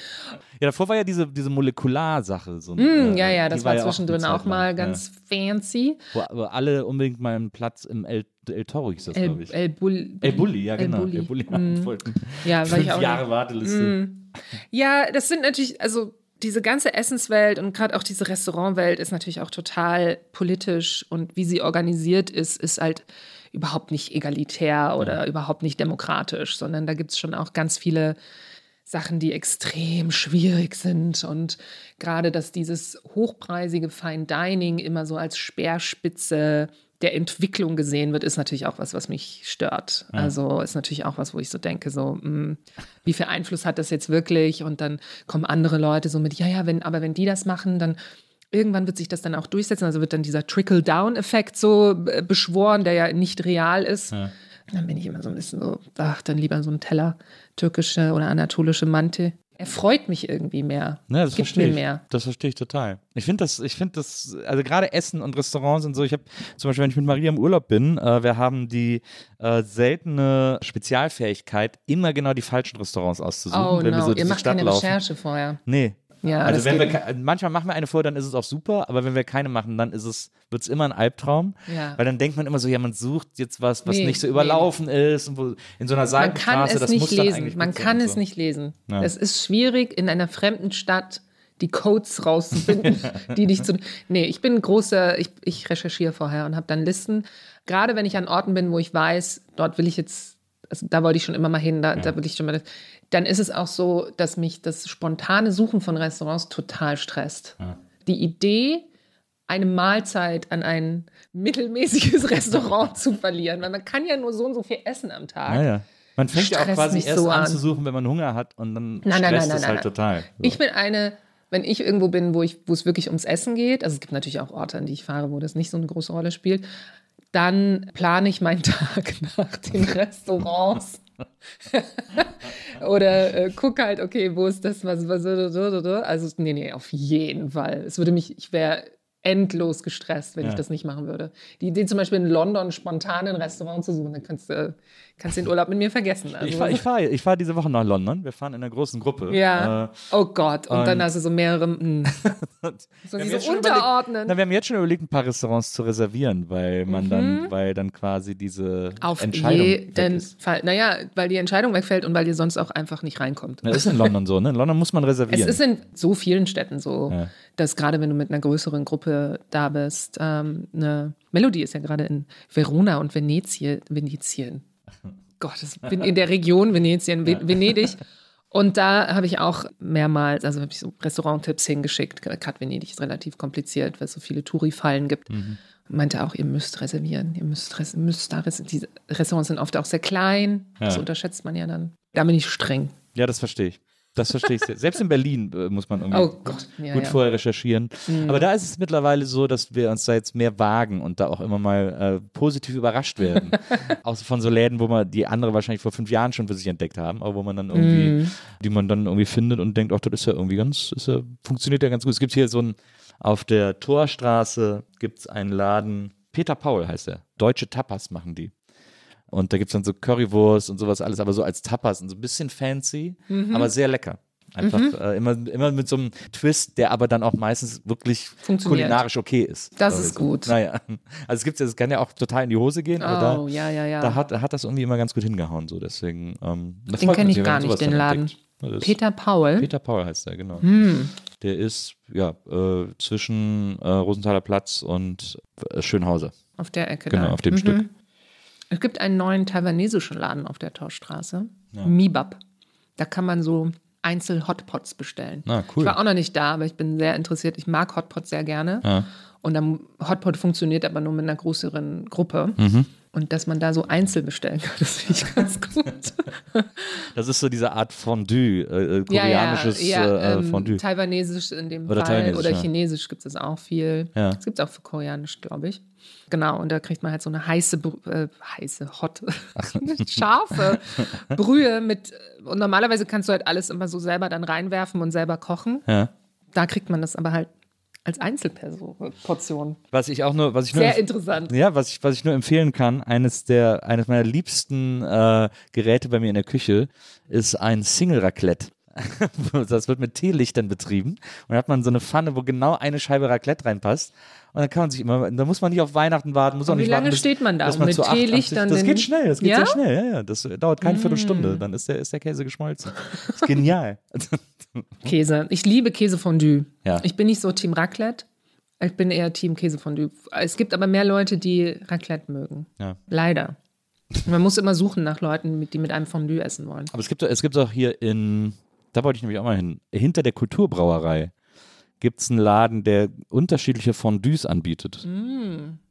Ja, davor war ja diese, diese Molekularsache. So, Mm, äh, ja, ja, die das war ja auch zwischendrin auch, lang, mal ganz fancy. Ja. Wo, wo alle unbedingt mal einen Platz im El, El Toro hieß das, glaube El, ich. El, Bull, El Bulli, ja El genau. Bulli. El Bulli Mm. Ja, war Fünf ich auch Jahre Warteliste. Ja, das sind natürlich, also diese ganze Essenswelt und gerade auch diese Restaurantwelt ist natürlich auch total politisch und wie sie organisiert ist, ist halt überhaupt nicht egalitär oder überhaupt nicht demokratisch, sondern da gibt es schon auch ganz viele Sachen, die extrem schwierig sind und gerade, dass dieses hochpreisige Fine Dining immer so als Speerspitze der Entwicklung gesehen wird, ist natürlich auch was, was mich stört. Also ist natürlich auch was, wo ich so denke, so, mh, wie viel Einfluss hat das jetzt wirklich? Und dann kommen andere Leute so mit, ja, ja, wenn, aber wenn die das machen, dann irgendwann wird sich das dann auch durchsetzen. Also wird dann dieser Trickle-Down-Effekt so äh, beschworen, der ja nicht real ist. Dann bin ich immer so ein bisschen so, ach, dann lieber so ein Teller türkische oder anatolische Mante. Er freut mich irgendwie mehr. Ja, das Gibt verstehe mir ich. mehr. Das verstehe ich total. Ich finde das, ich finde das, also gerade Essen und Restaurants und so. Ich habe zum Beispiel, wenn ich mit Maria im Urlaub bin, äh, wir haben die äh, seltene Spezialfähigkeit, immer genau die falschen Restaurants auszusuchen, Oh wenn wir no, so ihr macht Stadt keine laufen. Recherche vorher. Nee. Ja, also wenn wir manchmal machen wir eine vor, dann ist es auch super, aber wenn wir keine machen, dann ist es wird es immer ein Albtraum, Ja. weil dann denkt man immer so, ja, man sucht jetzt was, was Nee, nicht so nee. überlaufen ist und wo, in so einer Man Seitenstraße, das nicht muss dann lesen. eigentlich Man kann es so. nicht lesen. Ja. Es ist schwierig, in einer fremden Stadt die Codes rauszufinden, <laughs> die dich zu. Nee, ich bin großer, ich, ich recherchiere vorher und habe dann Listen. Gerade wenn ich an Orten bin, wo ich weiß, dort will ich jetzt, also da wollte ich schon immer mal hin, da, da will ich schon mal. Dann ist es auch so, dass mich das spontane Suchen von Restaurants total stresst. Die Idee, eine Mahlzeit an ein mittelmäßiges <laughs> Restaurant zu verlieren, weil man kann ja nur so und so viel essen am Tag. Ja, ja. Man fängt ja auch quasi erst so an an. zu suchen, wenn man Hunger hat und dann Nein, nein, stresst nein, es nein, halt nein. total. So. Ich bin eine, wenn ich irgendwo bin, wo, ich, wo es wirklich ums Essen geht, also es gibt natürlich auch Orte, an die ich fahre, wo das nicht so eine große Rolle spielt, dann plane ich meinen <laughs> Tag nach den Restaurants. Oder äh, guck halt, okay, wo ist das, was, was, also, nee, nee, auf jeden Fall. Es würde mich, ich wäre endlos gestresst, wenn Ja. ich das nicht machen würde. Die Idee zum Beispiel in London spontan ein Restaurant zu suchen, dann kannst du, kannst du den Urlaub mit mir vergessen. Also, Ich fahre ich fahr, ich fahr diese Woche nach London. Wir fahren in einer großen Gruppe. ja. Äh, oh Gott. Und, dann und- hast du so mehrere. <laughs> Mh. so wir haben diese überlegt- unterordnen. Na, wir haben jetzt schon überlegt, ein paar Restaurants zu reservieren, weil man dann, weil dann quasi diese Mhm. Auf Entscheidung jeden. Fall. Naja, weil die Entscheidung wegfällt und weil ihr sonst auch einfach nicht reinkommt. Na, ist in London so, ne? In London muss man Es reservieren. ist in so vielen Städten so, Ja. dass gerade wenn du mit einer größeren Gruppe da bist, ähm, eine Melodie ist ja gerade in Verona und Venetien, Venetien. Gott, ich bin in der Region Venetien, Ve- Venedig. Und da habe ich auch mehrmals, also habe ich so Restauranttipps hingeschickt. Gerade Venedig ist relativ kompliziert, weil es so viele Touri-Fallen gibt. Mhm. Meinte auch, ihr müsst reservieren, ihr müsst, res müsst da reservieren. Diese Restaurants sind oft auch sehr klein, das Ja. unterschätzt man ja dann. Da bin ich streng. ja, das verstehe ich. Das verstehe ich sehr. Selbst in Berlin äh, muss man irgendwie Oh ja, gut ja. vorher recherchieren. Aber da ist es mittlerweile so, dass wir uns da jetzt mehr wagen und da auch immer mal äh, positiv überrascht werden. <laughs> auch von so Läden, wo man die andere wahrscheinlich vor fünf Jahren schon für sich entdeckt haben, aber wo man dann irgendwie, die man dann irgendwie findet und denkt, ach, das ist ja irgendwie ganz, ist ja, funktioniert ja ganz gut. Es gibt hier so ein, auf der Torstraße gibt es einen Laden, Peter Paul heißt er. Deutsche Tapas machen die. Und da gibt es dann so Currywurst und sowas alles, aber so als Tapas und so ein bisschen fancy, Mhm. aber sehr lecker. Einfach äh, immer, immer mit so einem Twist, der aber dann auch meistens wirklich kulinarisch okay ist. Das ist so. gut. Naja, <laughs> also es gibt es kann ja auch total in die Hose gehen, aber Oh, da, ja, ja, ja. da hat, hat das irgendwie immer ganz gut hingehauen. So. Deswegen, ähm, Den kenne ich gar nicht, den Laden. Peter Paul. Peter Paul heißt der, genau. Hm. Der ist ja äh, zwischen äh, Rosenthaler Platz und äh, Schönhause. Auf der Ecke. Genau, da. auf dem Stück. Es gibt einen neuen taiwanesischen Laden auf der Torstraße. Mibab. Da kann man so Einzel-Hotpots bestellen. Ah, cool. Ich war auch noch nicht da, aber ich bin sehr interessiert. Ich mag Hotpots sehr gerne. Ja. Und dann Hotpot funktioniert aber nur mit einer größeren Gruppe. Mhm. Und dass man da so einzeln bestellen kann, <laughs> das finde ich ganz <laughs> gut. Das ist so diese Art Fondue, äh, äh, ja, koreanisches ja, ja, äh, ähm, Fondue. Taiwanesisch in dem Oder Fall. Oder ja. Chinesisch gibt es auch viel. Ja. Es gibt es auch für Koreanisch, glaube ich. Genau, und da kriegt man halt so eine heiße, äh, heiße, hot, <laughs> scharfe Brühe mit. Und normalerweise kannst du halt alles immer so selber dann reinwerfen und selber kochen. Ja. Da kriegt man das aber halt als Einzelportion. Was ich auch nur, was ich nur Sehr interessant. Ja, was ich, was ich nur empfehlen kann, eines der, eines meiner liebsten äh, Geräte bei mir in der Küche ist ein Single Raclette. <laughs> das wird mit Teelichtern betrieben. Und dann hat man so eine Pfanne, wo genau eine Scheibe Raclette reinpasst. Und dann kann man sich immer, da muss man nicht auf Weihnachten warten, muss auch Und wie nicht lange warten, bis- steht man da? Und mit Teelichtern Das geht schnell, das geht Ja? Mm. sehr schnell, ja, ja. Das dauert keine Viertelstunde, dann ist der, ist der Käse geschmolzen. Das ist genial. <laughs> Käse. Ich liebe Käsefondue. Ja. Ich bin nicht so Team Raclette. Ich bin eher Team Käsefondue. Es gibt aber mehr Leute, die Raclette mögen. Ja. Leider. Man muss immer suchen nach Leuten, die mit einem Fondue essen wollen. Aber es gibt, es gibt auch hier in, da wollte ich nämlich auch mal hin, hinter der Kulturbrauerei gibt es einen Laden, der unterschiedliche Fondues anbietet.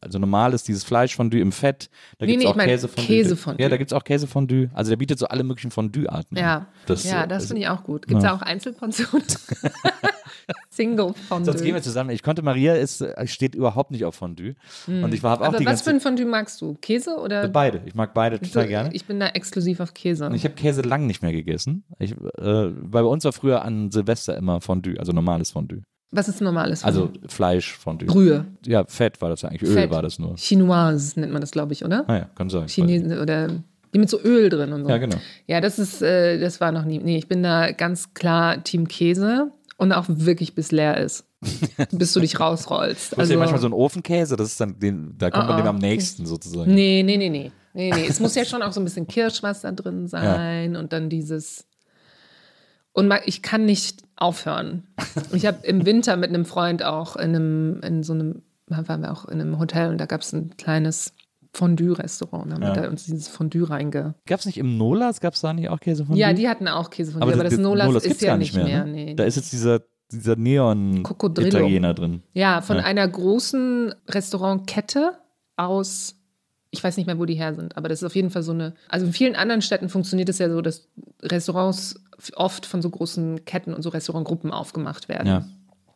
Also normal ist dieses Fleischfondue im Fett, da Mm. Nee, gibt es nee, auch ich mein Käsefondue. Käsefondue. Ja, da gibt es auch Käsefondue. Also der bietet so alle möglichen Fondue-Arten. Ja. Das, ja, das also- finde ich auch gut. Gibt es da auch Einzelportionen? <laughs> Single Fondue. Sonst gehen wir zusammen. Ich konnte, Maria ist, steht überhaupt nicht auf Fondue. Und ich habe auch Mm. Aber die was für ein Fondue magst du? Käse oder? Beide. Ich mag beide total So, gerne. Ich bin da exklusiv auf Käse. Ich habe Käse lang nicht mehr gegessen. Ich, äh, weil bei uns war früher an Silvester immer Fondue, also normales Fondue. Was ist normales Also Fondue? Fleischfondue. Brühe. Ja, Fett war das ja eigentlich. Öl Fett. war das nur. Chinoise nennt man das, glaube ich, oder? Ah ja, kann sein. Chinesen oder die mit so Öl drin und so. Ja, genau. Ja, das ist, äh, das war noch nie. Nee, ich bin da ganz klar Team Käse und auch wirklich bis leer ist. <laughs> bis du dich rausrollst. Du hast ja manchmal so einen Ofenkäse, das ist dann, den, da kommt man Ah, dem am ah. nächsten sozusagen. Nee, nee, nee, nee. Nee, nee. Es muss ja schon auch so ein bisschen Kirschwasser drin <laughs> sein und dann dieses. Und ich kann nicht aufhören. Ich habe im Winter mit einem Freund auch in einem, in so einem, waren wir auch in einem Hotel und da gab es ein kleines Fondue-Restaurant. Da haben Ja. wir uns dieses Fondue reinge. Gab es nicht im Nolas, gab es da nicht auch Käsefondue? Ja, die hatten auch Käsefondue, aber, das Nolas, gibt's ist ja gar nicht mehr. ne? nee. Da ist jetzt dieser, dieser. Neon-Italiener drin. Ja, von Ja. einer großen Restaurantkette aus Ich weiß nicht mehr, wo die her sind, aber das ist auf jeden Fall so eine. Also in vielen anderen Städten funktioniert es ja so, dass Restaurants oft von so großen Ketten und so Restaurantgruppen aufgemacht werden. Ja.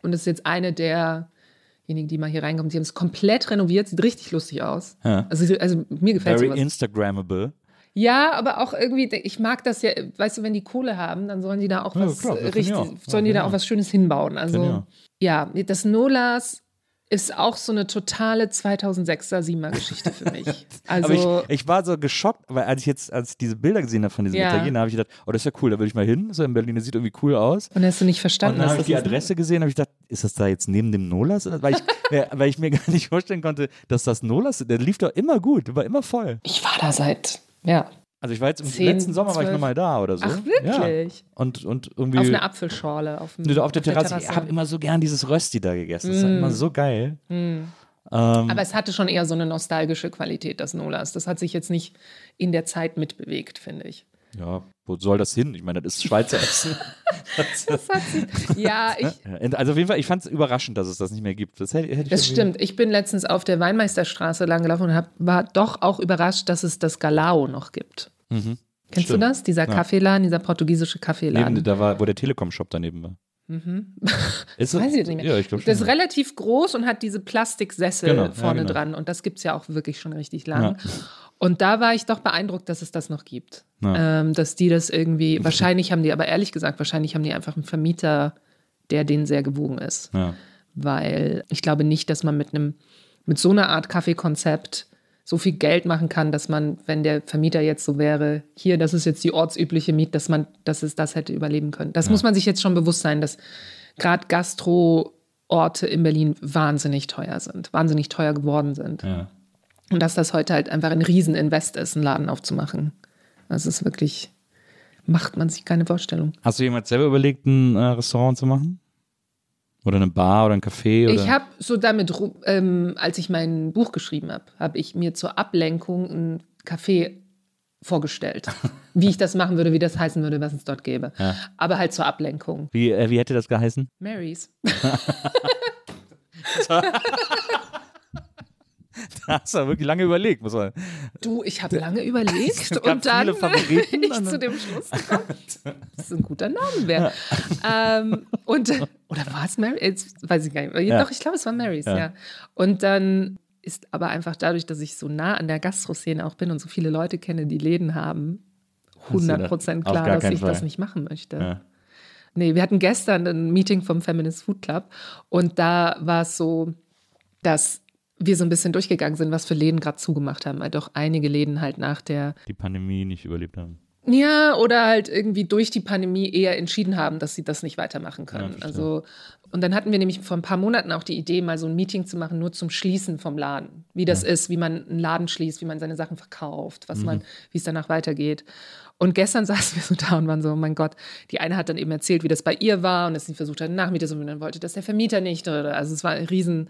Und das ist jetzt eine derjenigen, die mal hier reinkommen. Die haben es komplett renoviert, sieht richtig lustig aus. Ja. Also, also mir gefällt Very sowas. Instagrammable. Ja, aber auch irgendwie, ich mag das ja, weißt du, wenn die Kohle haben, dann sollen die da auch Ja, was klar, richtig, auch. sollen die da auch was Schönes hinbauen. Also ja, das Nolas ist auch so eine totale 2006er Siemer Geschichte für mich. <laughs> Also ich, ich war so geschockt, weil als ich jetzt als ich diese Bilder gesehen habe von diesem Ja. Italiener, habe ich gedacht, oh, das ist ja cool, da will ich mal hin. So in Berlin, das sieht irgendwie cool aus. und hast du nicht Und verstanden, dann dass habe ich die? Adresse gesehen, habe ich gedacht, ist das da jetzt neben dem Nolas? Weil ich, <laughs> mir- weil ich mir gar nicht vorstellen konnte, dass das Nolas, der lief doch immer gut, der war immer voll. Ich war da seit, ja, Also ich war jetzt im Zehn, letzten Sommer war ich nochmal da oder so. Ach, wirklich? Ja. Und, und irgendwie. auf einer Apfelschorle. Auf, dem, auf der Terrasse. Ich habe immer so gern dieses Rösti da gegessen. Das ist Mm. immer so geil. Aber es hatte schon eher so eine nostalgische Qualität, das Nolas. Das hat sich jetzt nicht in der Zeit mitbewegt, finde ich. Ja, wo soll das hin? Ich meine, das ist Schweizer Essen. <laughs> Das hat sich, ja, ich, Ja, Also auf jeden Fall, ich fand es überraschend, dass es das nicht mehr gibt. Das hätte, hätte Das stimmt. Ich bin letztens auf der Weinmeisterstraße lang gelaufen und hab, war doch auch überrascht, dass es das Galao noch gibt. Kennst Mhm. Stimmt. du das? Dieser Ja. Kaffeeladen, dieser portugiesische Kaffeeladen. Neben, da war, wo der Telekom-Shop daneben war. <laughs> Ist Mhm. Weiß ich nicht mehr. Ja, ich das ist relativ groß und hat diese Plastiksessel Genau, ja, vorne genau. dran. Und das gibt es ja auch wirklich schon richtig lang. Und da war ich doch beeindruckt, dass es das noch gibt. Ja. Ähm, dass die das irgendwie, wahrscheinlich haben die, aber ehrlich gesagt, wahrscheinlich haben die einfach einen Vermieter, der denen sehr gewogen ist. ja. weil ich glaube nicht, dass man mit einem mit so einer Art Kaffeekonzept so viel Geld machen kann, dass man, wenn der Vermieter jetzt so wäre, hier, das ist jetzt die ortsübliche Miet, dass man, dass es das hätte überleben können. Das muss man sich jetzt schon bewusst sein, dass gerade Gastro-Orte in Berlin wahnsinnig teuer sind, wahnsinnig teuer geworden sind. Ja. Und dass das heute halt einfach ein Rieseninvest ist, einen Laden aufzumachen. Das ist wirklich, macht man sich keine Vorstellung. Hast du jemals selber überlegt, ein äh, Restaurant zu machen? Oder eine Bar oder ein Café? Oder? Ich habe so damit, ähm, als ich mein Buch geschrieben habe, habe ich mir zur Ablenkung ein Café vorgestellt. <laughs> wie ich das machen würde, wie das heißen würde, was es dort gäbe. Aber halt zur Ablenkung. wie, äh, wie hätte das geheißen? Marys. <laughs> <laughs> <laughs> Da hast du wirklich lange überlegt. Muss man. Du, ich habe lange <laughs> überlegt und dann <laughs> bin ich zu dann- dem Schluss gekommen, dass es ein guter Name wäre. Ähm, und, oder war es Mary? Jetzt weiß ich gar nicht. Ja. Doch, ich glaube, es war Marys, ja. Ja. Und dann ist aber einfach dadurch, dass ich so nah an der Gastroszene auch bin und so viele Leute kenne, die Läden haben, du da- 100% auf klar, dass ich das Fall. nicht machen möchte. Ja. Nee, wir hatten gestern ein Meeting vom Feminist Food Club und da war es so, dass wir so ein bisschen durchgegangen sind, was für Läden gerade zugemacht haben, weil doch einige Läden halt nach der, Die Pandemie nicht überlebt haben. ja, oder halt irgendwie durch die Pandemie eher entschieden haben, dass sie das nicht weitermachen können. verstehe. also, und dann hatten wir nämlich vor ein paar Monaten auch die Idee, mal so ein Meeting zu machen, nur zum Schließen vom Laden. Wie das ist, wie man einen Laden schließt, wie man seine Sachen verkauft, was man, wie es danach weitergeht. Und gestern <laughs> saßen wir so da und waren so, oh mein Gott, die eine hat dann eben erzählt, wie das bei ihr war und dass sie versucht hat, Nachmieter und dann wollte das der Vermieter nicht. Oder, also es war ein Riesen.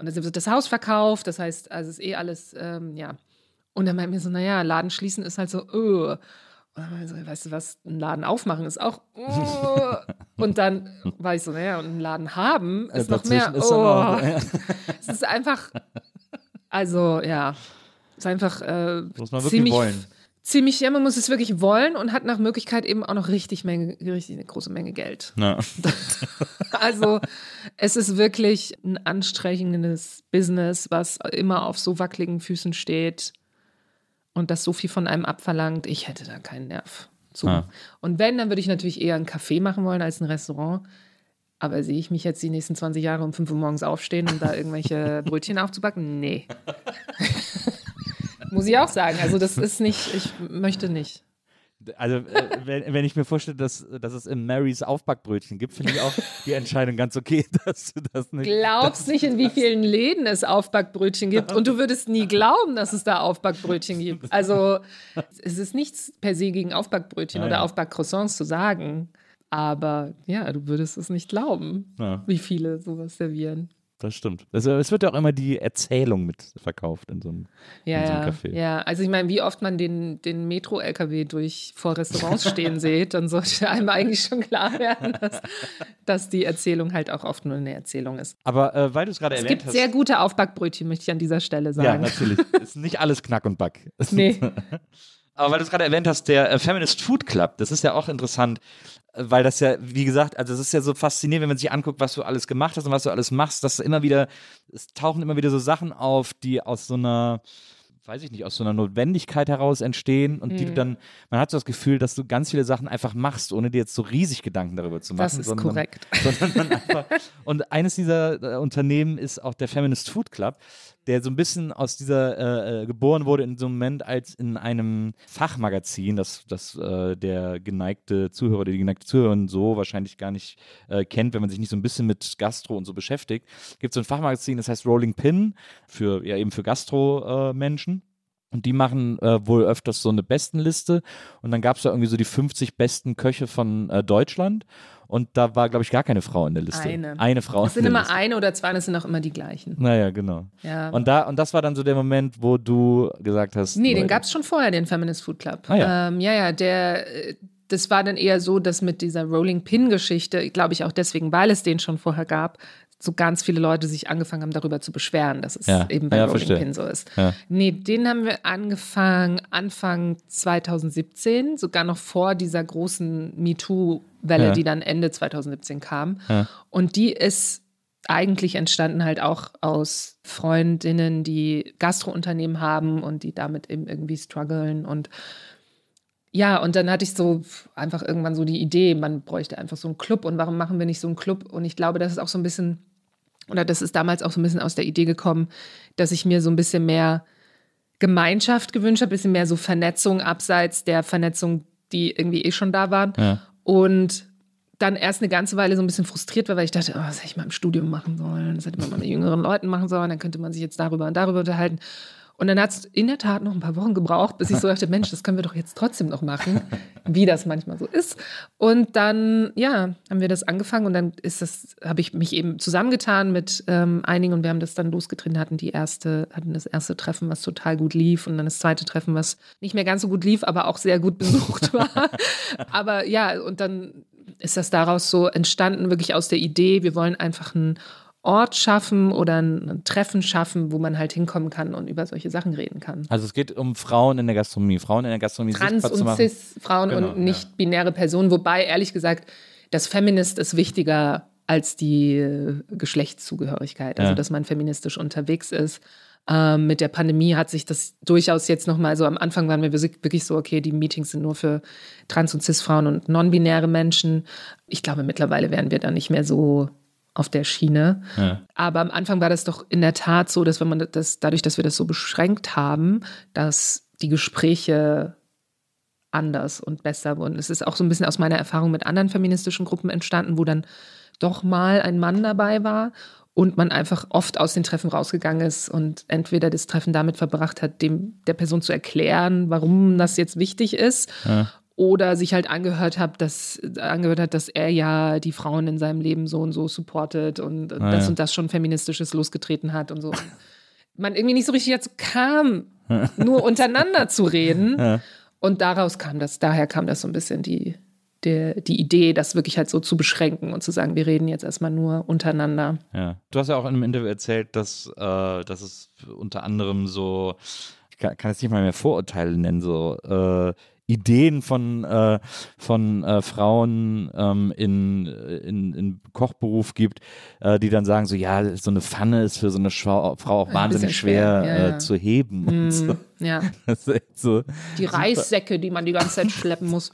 Und dann wird das Haus verkauft, das heißt, also es ist eh alles, ähm, ja. Und dann meint mir so, naja, Laden schließen ist halt so, uh. Und dann so, weißt du was, einen Laden aufmachen ist auch, uh. <laughs> Und dann war ich so, naja, und einen Laden haben ist noch mehr, ist oh. auch- ja. Es ist einfach, also ja, es ist einfach äh, Muss man wirklich ziemlich, wollen. Ziemlich, ja, man muss es wirklich wollen und hat nach Möglichkeit eben auch noch richtig, Menge, richtig eine große Menge Geld. Ja. <laughs> Also es ist wirklich ein anstrengendes Business, was immer auf so wackeligen Füßen steht und das so viel von einem abverlangt. Ich hätte da keinen Nerv zu. Ah. Und wenn, dann würde ich natürlich eher ein Café machen wollen als ein Restaurant. Aber sehe ich mich jetzt die nächsten 20 Jahre um 5 Uhr morgens aufstehen, um da irgendwelche <laughs> Brötchen aufzubacken? Nee. <laughs> Muss ich auch sagen. Also das ist nicht, ich möchte nicht. Also, äh, wenn, wenn ich mir vorstelle, dass, dass es im Marys Aufbackbrötchen gibt, finde ich auch die Entscheidung ganz okay, <laughs> dass du das nicht. glaubst nicht, in wie vielen Läden es Aufbackbrötchen gibt. Und du würdest nie glauben, dass es da Aufbackbrötchen gibt. Also es ist nichts per se gegen Aufbackbrötchen Ja, oder ja. Aufbackcroissants zu sagen. Aber ja, du würdest es nicht glauben, Ja. wie viele sowas servieren. Das stimmt. Also, es wird ja auch immer die Erzählung mit verkauft in so einem, Ja, in so einem ja, Café. ja. Also ich meine, wie oft man den, den Metro-LKW durch vor Restaurants stehen <laughs> sieht, dann sollte einem eigentlich schon klar werden, dass, dass die Erzählung halt auch oft nur eine Erzählung ist. Aber äh, weil du es gerade Es erwähnt gibt hast. sehr gute Aufbackbrötchen, möchte ich an dieser Stelle ja, sagen. natürlich. ist nicht alles Knack und Back. Nee. <laughs> Aber weil du es gerade erwähnt hast, der äh, Feminist Food Club, das ist ja auch interessant, äh, weil das ja, wie gesagt, also es ist ja so faszinierend, wenn man sich anguckt, was du alles gemacht hast und was du alles machst, dass immer wieder, es tauchen immer wieder so Sachen auf, die aus so einer weiß ich nicht, aus so einer Notwendigkeit heraus entstehen und die du dann, man hat so das Gefühl, dass du ganz viele Sachen einfach machst, ohne dir jetzt so riesig Gedanken darüber zu machen. Das ist sondern, korrekt. Sondern einfach, und eines dieser äh, Unternehmen ist auch der Feminist Food Club, der so ein bisschen aus dieser, äh, äh, geboren wurde in so einem Moment, als in einem Fachmagazin, das, das äh, der geneigte Zuhörer, die geneigte Zuhörerin so wahrscheinlich gar nicht äh, kennt, wenn man sich nicht so ein bisschen mit Gastro und so beschäftigt, gibt es so ein Fachmagazin, das heißt Rolling Pin, für, ja eben für Gastro-Menschen. Und die machen äh, wohl öfters so eine Bestenliste. Und dann gab es da irgendwie so die 50 besten Köche von äh, Deutschland. Und da war, glaube ich, gar keine Frau in der Liste. Eine. Eine Frau. Es sind immer Liste. eine oder zwei, und es sind auch immer die gleichen. Naja, genau. Ja. Und, da, und das war dann so der Moment, wo du gesagt hast. Nee, den Leute, gab es schon vorher, den Feminist Food Club. Ah, ja. Ähm, ja, ja, der, äh, das war dann eher so, dass mit dieser Rolling Pin-Geschichte, glaube ich auch deswegen, weil es den schon vorher gab, so ganz viele Leute sich angefangen haben, darüber zu beschweren, dass es Ja. eben bei Ja, Rolling. Pin so ist. Ja. Nee, den haben wir angefangen Anfang 2017, sogar noch vor dieser großen MeToo-Welle, Ja. die dann Ende 2017 kam. Und die ist eigentlich entstanden halt auch aus Freundinnen, die Gastrounternehmen haben und die damit eben irgendwie strugglen und ja, und dann hatte ich so einfach irgendwann so die Idee, man bräuchte einfach so einen Club und warum machen wir nicht so einen Club? Und ich glaube, das ist auch so ein bisschen, oder das ist damals auch so ein bisschen aus der Idee gekommen, dass ich mir so ein bisschen mehr Gemeinschaft gewünscht habe, ein bisschen mehr so Vernetzung abseits der Vernetzung, die irgendwie eh schon da waren. Ja. Und dann erst eine ganze Weile so ein bisschen frustriert war, weil ich dachte, oh, was hätte ich mal im Studium machen sollen? Das hätte man mal mit jüngeren Leuten machen sollen, dann könnte man sich jetzt darüber und darüber unterhalten. Und dann hat es in der Tat noch ein paar Wochen gebraucht, bis ich so dachte, Mensch, das können wir doch jetzt trotzdem noch machen, <laughs> wie das manchmal so ist. Und dann, ja, haben wir das angefangen und dann ist das, habe ich mich eben zusammengetan mit ähm, einigen und wir haben das dann losgetreten, hatten die erste, hatten das erste Treffen, was total gut lief und dann das zweite Treffen, was nicht mehr ganz so gut lief, aber auch sehr gut besucht <laughs> war. aber ja, und dann ist das daraus so entstanden, wirklich aus der Idee, wir wollen einfach einen Ort schaffen oder ein, Treffen schaffen, wo man halt hinkommen kann und über solche Sachen reden kann. Also es geht um Frauen in der Gastronomie. Frauen in der Gastronomie Trans- sichtbar zu und machen. Cis-Frauen Genau, und nicht-binäre Personen, wobei ehrlich gesagt, das Feminist ist wichtiger als die äh, Geschlechtszugehörigkeit, also Ja. dass man feministisch unterwegs ist. Ähm, mit der Pandemie hat sich das durchaus jetzt nochmal so, am Anfang waren wir wirklich so, okay, die Meetings sind nur für Trans- und Cis-Frauen und non-binäre Menschen. Ich glaube, mittlerweile wären wir da nicht mehr so auf der Schiene. Ja. Aber am Anfang war das doch in der Tat so, dass wenn man das, dadurch, dass wir das so beschränkt haben, dass die Gespräche anders und besser wurden. Es ist auch so ein bisschen aus meiner Erfahrung mit anderen feministischen Gruppen entstanden, wo dann doch mal ein Mann dabei war und man einfach oft aus den Treffen rausgegangen ist und entweder das Treffen damit verbracht hat, dem der Person zu erklären, warum das jetzt wichtig ist, oder sich halt angehört hat, dass angehört hat, dass er ja die Frauen in seinem Leben so und so supportet und das ja. und das schon feministisches losgetreten hat und so. Man irgendwie nicht so richtig dazu kam, <laughs> nur untereinander zu reden. Und daraus kam das, daher kam das so ein bisschen die, der, die Idee, das wirklich halt so zu beschränken und zu sagen, wir reden jetzt erstmal nur untereinander. Ja. Du hast ja auch in einem Interview erzählt, dass, äh, dass es unter anderem so, ich kann, kann es nicht mal mehr Vorurteile nennen, so äh, Ideen von, äh, von äh, Frauen ähm, in, in, in Kochberuf gibt, äh, die dann sagen so, ja, so eine Pfanne ist für so eine Frau, Frau auch wahnsinnig schwer, schwer, ja, ja. Äh, zu heben und so. Ja, <laughs> so. die Reissäcke, die man die ganze Zeit schleppen muss.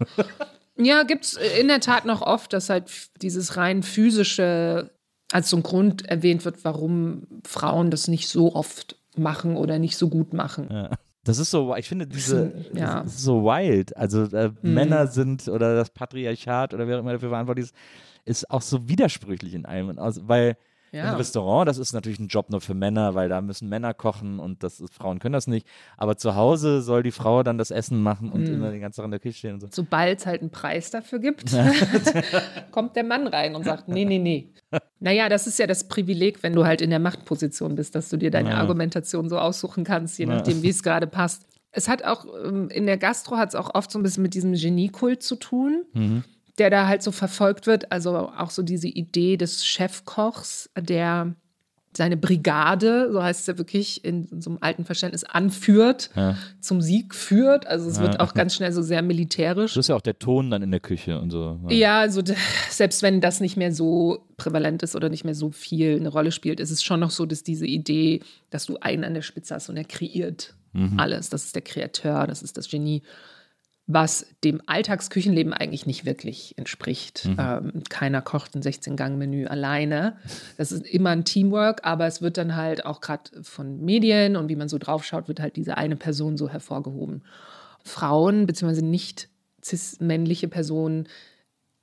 Ja, gibt's in der Tat noch oft, dass halt dieses rein physische als so ein Grund erwähnt wird, warum Frauen das nicht so oft machen oder nicht so gut machen. Ja. Das ist so, ich finde diese, Ja. das ist so wild. Also äh, Männer sind oder das Patriarchat oder wer immer dafür verantwortlich ist, ist auch so widersprüchlich in allem. Aus, weil Ja. Im Restaurant, das ist natürlich ein Job nur für Männer, weil da müssen Männer kochen und das ist, Frauen können das nicht. Aber zu Hause soll die Frau dann das Essen machen Mhm. und immer die ganze Zeit in der Küche stehen und so. Sobald es halt einen Preis dafür gibt, <laughs> <laughs> kommt der Mann rein und sagt, nee, nee, nee. <laughs> Naja, das ist ja das Privileg, wenn du halt in der Machtposition bist, dass du dir deine Ja. Argumentation so aussuchen kannst, je Ja. nachdem, wie es <laughs> gerade passt. Es hat auch, ähm, in der Gastro hat es auch oft so ein bisschen mit diesem Geniekult zu tun, Mhm. der da halt so verfolgt wird. Also auch so diese Idee des Chefkochs, der seine Brigade, so heißt es ja wirklich in so einem alten Verständnis, anführt, Ja. zum Sieg führt. Also es Ja. wird auch ganz schnell so sehr militärisch. Das ist ja auch der Ton dann in der Küche und so. Ja, also selbst wenn das nicht mehr so prävalent ist oder nicht mehr so viel eine Rolle spielt, ist es schon noch so, dass diese Idee, dass du einen an der Spitze hast und er kreiert alles. Das ist der Kreateur, das ist das Genie, was dem Alltagsküchenleben eigentlich nicht wirklich entspricht. Ähm, keiner kocht ein 16-Gang-Menü alleine. Das ist immer ein Teamwork, aber es wird dann halt auch gerade von Medien und wie man so draufschaut, wird halt diese eine Person so hervorgehoben. Frauen beziehungsweise nicht cis-männliche Personen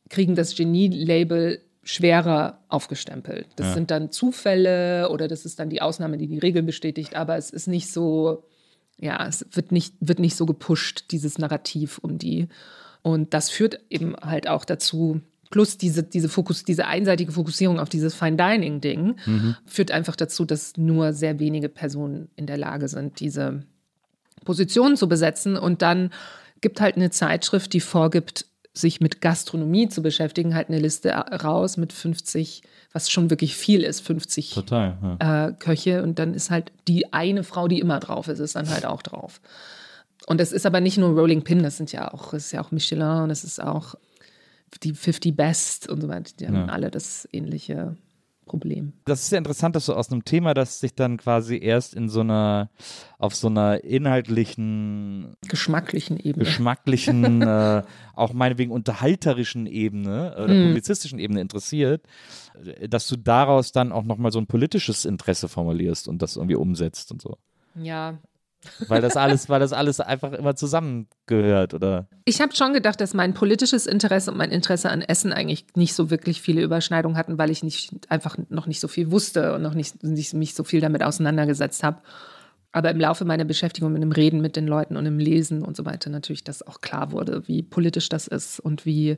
kriegen das Genie-Label schwerer aufgestempelt. Das Ja. sind dann Zufälle oder das ist dann die Ausnahme, die die Regel bestätigt, aber es ist nicht so, ja, es wird nicht, wird nicht so gepusht, dieses Narrativ um die. Und das führt eben halt auch dazu, plus diese, diese, Fokus, diese einseitige Fokussierung auf dieses Fine-Dining-Ding, führt einfach dazu, dass nur sehr wenige Personen in der Lage sind, diese Positionen zu besetzen. Und dann gibt halt eine Zeitschrift, die vorgibt, sich mit Gastronomie zu beschäftigen, halt eine Liste raus mit 50, was schon wirklich viel ist, 50 Total. Ja. äh, Köche. Und dann ist halt die eine Frau, die immer drauf ist, ist dann halt auch drauf. Und das ist aber nicht nur Rolling Pin, das sind ja auch, das ist ja auch Michelin und es ist auch die 50 Best und so weiter. Die haben Ja. alle das ähnliche Problem. Das ist ja interessant, dass du aus einem Thema, das sich dann quasi erst in so einer, auf so einer inhaltlichen, Geschmacklichen Ebene. geschmacklichen, <laughs> äh, auch meinetwegen unterhalterischen Ebene oder Mhm. publizistischen Ebene interessiert, äh, dass du daraus dann auch nochmal so ein politisches Interesse formulierst und das irgendwie umsetzt und so. ja, Weil das alles, weil das alles einfach immer zusammengehört, oder? Ich habe schon gedacht, dass mein politisches Interesse und mein Interesse an Essen eigentlich nicht so wirklich viele Überschneidungen hatten, weil ich nicht einfach noch nicht so viel wusste und noch nicht, nicht mich so viel damit auseinandergesetzt habe. Aber im Laufe meiner Beschäftigung mit dem Reden mit den Leuten und im Lesen und so weiter natürlich, dass auch klar wurde, wie politisch das ist und wie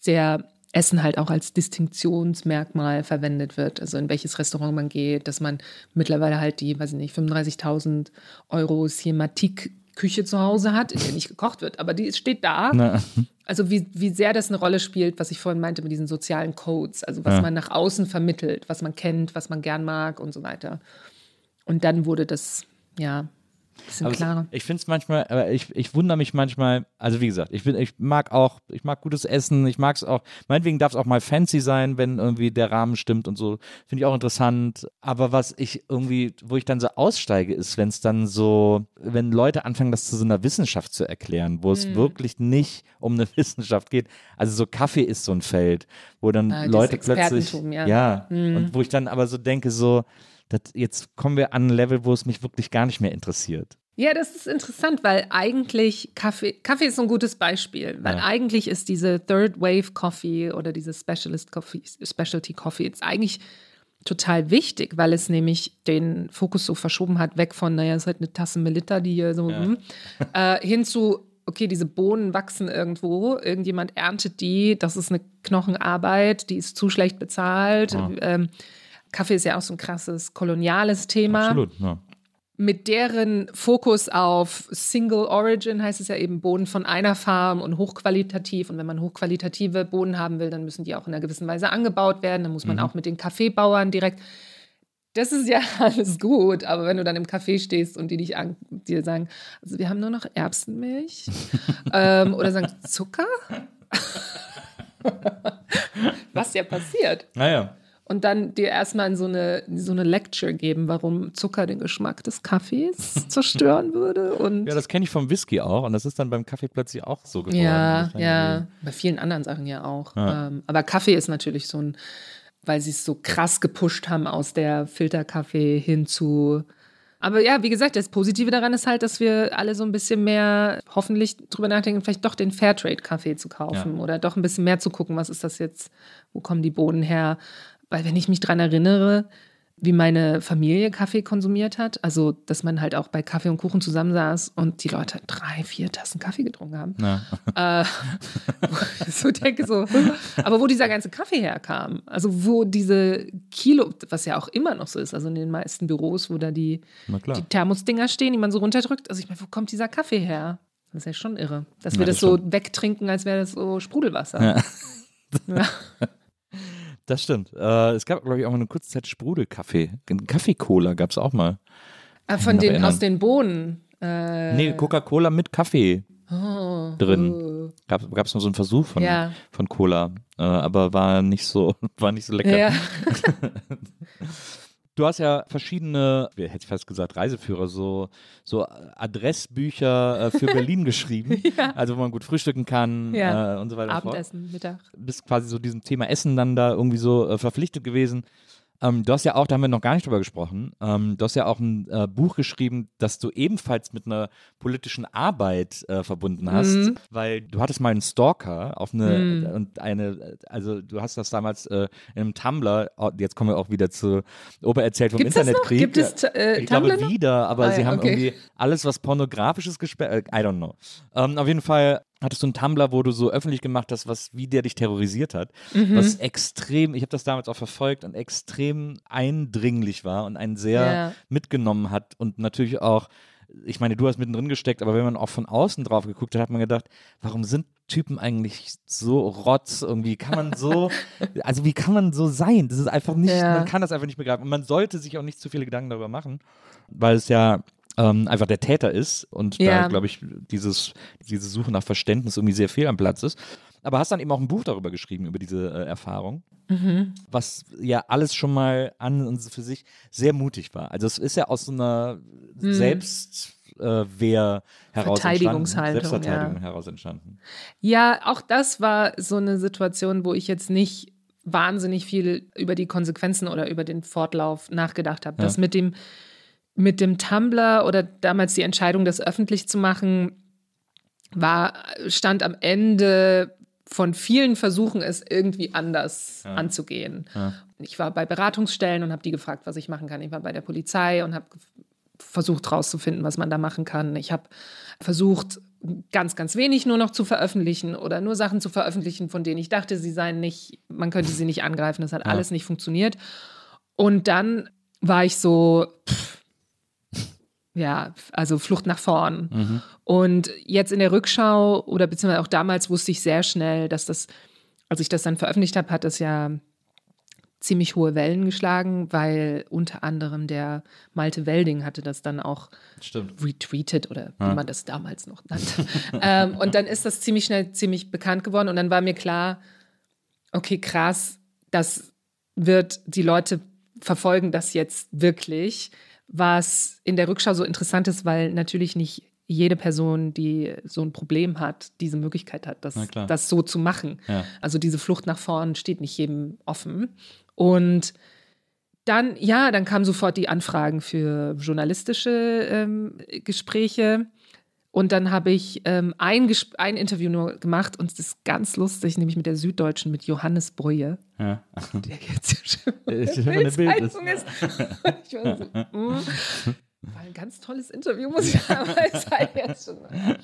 sehr Essen halt auch als Distinktionsmerkmal verwendet wird. Also in welches Restaurant man geht, dass man mittlerweile halt die, weiß ich nicht, 35.000 Euro Ciematic Küche zu Hause hat, in der nicht gekocht wird, aber die steht da. Na, Also wie, wie sehr das eine Rolle spielt, was ich vorhin meinte mit diesen sozialen Codes, also was Ja. man nach außen vermittelt, was man kennt, was man gern mag und so weiter. Und dann wurde das, ja, bisschen klarer. Ich finde es manchmal, aber ich, ich wundere mich manchmal, also wie gesagt, ich, bin, ich mag auch, ich mag gutes Essen, ich mag es auch, meinetwegen darf es auch mal fancy sein, wenn irgendwie der Rahmen stimmt und so, finde ich auch interessant. Aber was ich irgendwie, wo ich dann so aussteige, ist, wenn es dann so, wenn Leute anfangen, das zu so einer Wissenschaft zu erklären, wo Mhm. es wirklich nicht um eine <laughs> Wissenschaft geht. Also so Kaffee ist so ein Feld, wo dann dieses Leute plötzlich, ja. ja, Mhm. und wo ich dann aber so denke, so, das, jetzt kommen wir an ein Level, wo es mich wirklich gar nicht mehr interessiert. Ja, das ist interessant, weil eigentlich Kaffee, Kaffee ist so ein gutes Beispiel, weil Ja. eigentlich ist diese Third Wave Coffee oder diese Specialist Coffee, Specialty Coffee jetzt eigentlich total wichtig, weil es nämlich den Fokus so verschoben hat, weg von, naja, es ist halt eine Tasse Melitta, die hier so, hm, äh, hin zu, okay, diese Bohnen wachsen irgendwo, irgendjemand erntet die, das ist eine Knochenarbeit, die ist zu schlecht bezahlt. Ja. Ähm, Kaffee ist ja auch so ein krasses koloniales Thema Absolut, ja. mit deren Fokus auf Single Origin heißt es ja eben Bohnen von einer Farm und hochqualitativ. Und wenn man hochqualitative Bohnen haben will, dann müssen die auch in einer gewissen Weise angebaut werden. Dann muss man auch mit den Kaffeebauern direkt. Das ist ja <laughs> alles gut, aber wenn du dann im Café stehst und die dich an, dir sagen, also wir haben nur noch Erbsenmilch <laughs> ähm, oder sagen Zucker, <laughs> was ja passiert Naja. Und dann dir erstmal in so eine, so eine Lecture geben, warum Zucker den Geschmack des Kaffees <laughs> zerstören würde. Und Ja, das kenne ich vom Whisky auch und das ist dann beim Kaffee plötzlich auch so geworden. ja, ja, bei vielen anderen Sachen ja auch. Ja. Ähm, aber Kaffee ist natürlich so ein, weil sie es so krass gepusht haben aus der Filterkaffee hin zu. Aber ja, wie gesagt, das Positive daran ist halt, dass wir alle so ein bisschen mehr hoffentlich drüber nachdenken, vielleicht doch den Fairtrade-Kaffee zu kaufen Ja. oder doch ein bisschen mehr zu gucken, was ist das jetzt, wo kommen die Bohnen her, weil wenn ich mich dran erinnere, wie meine Familie Kaffee konsumiert hat, also dass man halt auch bei Kaffee und Kuchen zusammensaß und die Leute drei, vier Tassen Kaffee getrunken haben. Ja. Äh, <laughs> so denke so, aber wo dieser ganze Kaffee herkam, also wo diese Kilo, was ja auch immer noch so ist, also in den meisten Büros, wo da die, die Thermosdinger stehen, die man so runterdrückt, also ich meine, wo kommt dieser Kaffee her? Das ist ja schon irre, dass wir Ja, das, das so wegtrinken, als wäre das so Sprudelwasser. Ja. <laughs> Das stimmt. Äh, es gab, glaube ich, auch mal eine kurze Zeit Sprudelkaffee. Kaffee-Cola gab es auch mal. Ah, Von den, aus den Bohnen. Äh, Nee, Coca-Cola mit Kaffee oh, drin. oh. Gab es mal so einen Versuch von, Ja. von Cola. Äh, aber war nicht so, <laughs> war nicht so lecker. Ja. <laughs> Du hast ja verschiedene, wie hätte ich fast gesagt, Reiseführer, so, so Adressbücher äh, für Berlin <laughs> geschrieben. Also wo man gut frühstücken kann Ja. äh, und so weiter. Abendessen, Mittag. bist quasi so diesem Thema Essen dann da irgendwie so äh, verpflichtet gewesen. Ähm, du hast ja auch, da haben wir noch gar nicht drüber gesprochen, ähm, du hast ja auch ein äh, Buch geschrieben, das du ebenfalls mit einer politischen Arbeit äh, verbunden hast, Mhm. weil du hattest mal einen Stalker auf eine, und eine, also du hast das damals äh, in einem Tumblr, oh, jetzt kommen wir auch wieder zu Obererzählt vom Gibt's? Internetkrieg. Gibt es, äh, ich glaube Tumblr noch? wieder, aber Ah, sie ja, haben okay. irgendwie alles, was pornografisches gesperrt, äh, I don't know. Ähm, auf jeden Fall hattest du einen Tumblr, wo du so öffentlich gemacht hast, was, wie der dich terrorisiert hat, Mhm. was extrem, ich habe das damals auch verfolgt und extrem eindringlich war und einen sehr Ja. mitgenommen hat und natürlich auch, ich meine, du hast mittendrin gesteckt, aber wenn man auch von außen drauf geguckt hat, hat man gedacht, warum sind Typen eigentlich so rotz irgendwie, kann man so, <laughs> also wie kann man so sein? Das ist einfach nicht, Ja. man kann das einfach nicht begreifen und man sollte sich auch nicht zu viele Gedanken darüber machen, weil es ja ähm, einfach der Täter ist und Ja. da, glaube ich, dieses, diese Suche nach Verständnis irgendwie sehr fehl am Platz ist. Aber hast dann eben auch ein Buch darüber geschrieben, über diese äh, Erfahrung, Mhm. was ja alles schon mal an und für sich sehr mutig war. Also es ist ja aus so einer Selbstwehr heraus entstanden. Verteidigungshaltung, Selbstverteidigung ja. heraus entstanden. Ja, auch das war so eine Situation, wo ich jetzt nicht wahnsinnig viel über die Konsequenzen oder über den Fortlauf nachgedacht habe. Das mit dem, mit dem Tumblr oder damals die Entscheidung, das öffentlich zu machen, war, stand am Ende von vielen Versuchen, es irgendwie anders anzugehen. Ich war bei Beratungsstellen und habe die gefragt, was ich machen kann. Ich war bei der Polizei und habe versucht herauszufinden, was man da machen kann. Ich habe versucht, ganz, ganz wenig nur noch zu veröffentlichen oder nur Sachen zu veröffentlichen, von denen ich dachte, sie seien nicht, man könnte sie nicht angreifen. Das hat alles nicht funktioniert. Und dann war ich so, pff, ja, also Flucht nach vorn. Und jetzt in der Rückschau oder beziehungsweise auch damals wusste ich sehr schnell, dass das, als ich das dann veröffentlicht habe, hat das ja ziemlich hohe Wellen geschlagen, weil unter anderem der Malte Welding hatte das dann auch Stimmt. retweetet oder wie man das damals noch nannte. <laughs> ähm, und dann ist das ziemlich schnell ziemlich bekannt geworden und dann war mir klar, okay, krass, das wird die Leute verfolgen das jetzt wirklich, was in der Rückschau so interessant ist, weil natürlich nicht jede Person, die so ein Problem hat, diese Möglichkeit hat, das, das so zu machen. Ja. Also diese Flucht nach vorn steht nicht jedem offen. Und dann, ja, dann kamen sofort die Anfragen für journalistische ähm, Gespräche. Und dann habe ich ähm, ein, Gesp- ein Interview nur gemacht und es ist ganz lustig, nämlich mit der Süddeutschen, mit Johannes Breuer, Ja. <laughs> der jetzt schon ist. Bildzeitung ist. <laughs> Ich war so, mm. War ein ganz tolles Interview, muss ich sagen. <laughs>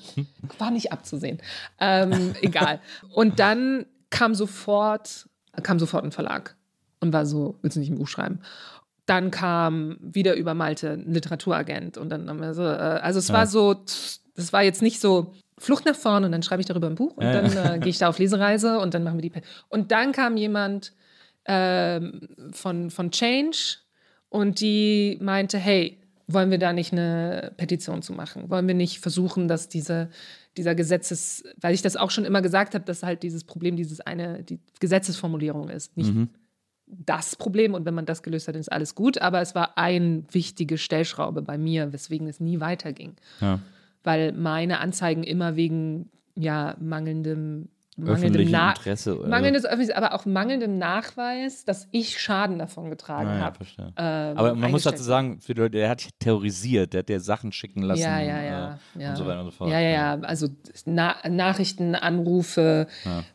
war nicht abzusehen. Ähm, egal. Und dann kam sofort, kam sofort ein Verlag und war so, willst du nicht ein Buch schreiben? Dann kam wieder über Malte ein Literaturagent und dann haben wir so, äh, also es war so, das war jetzt nicht so Flucht nach vorne und dann schreibe ich darüber ein Buch und Ja, dann äh, gehe ich da auf Lesereise <laughs> und dann machen wir die. Pe und dann kam jemand ähm, von, von Change und die meinte, hey, wollen wir da nicht eine Petition zu machen? Wollen wir nicht versuchen, dass diese, dieser Gesetzes, weil ich das auch schon immer gesagt habe, dass halt dieses Problem, dieses eine, die Gesetzesformulierung ist, nicht das Problem und wenn man das gelöst hat, dann ist alles gut, aber es war ein wichtige Stellschraube bei mir, weswegen es nie weiterging Ja. Weil meine Anzeigen immer wegen ja mangelndem mangelndem, Na Interesse oder- mangelndes öffentliches, aber auch mangelndem Nachweis, dass ich Schaden davon getragen Ah, ja, habe. verstehe. ähm, Aber man muss dazu sagen, für die Leute, der hat dich terrorisiert, der hat dir Sachen schicken lassen. Ja, ja, ja. äh, ja. Und so weiter und so fort. Ja, ja, ja. Also Na Nachrichten, Anrufe,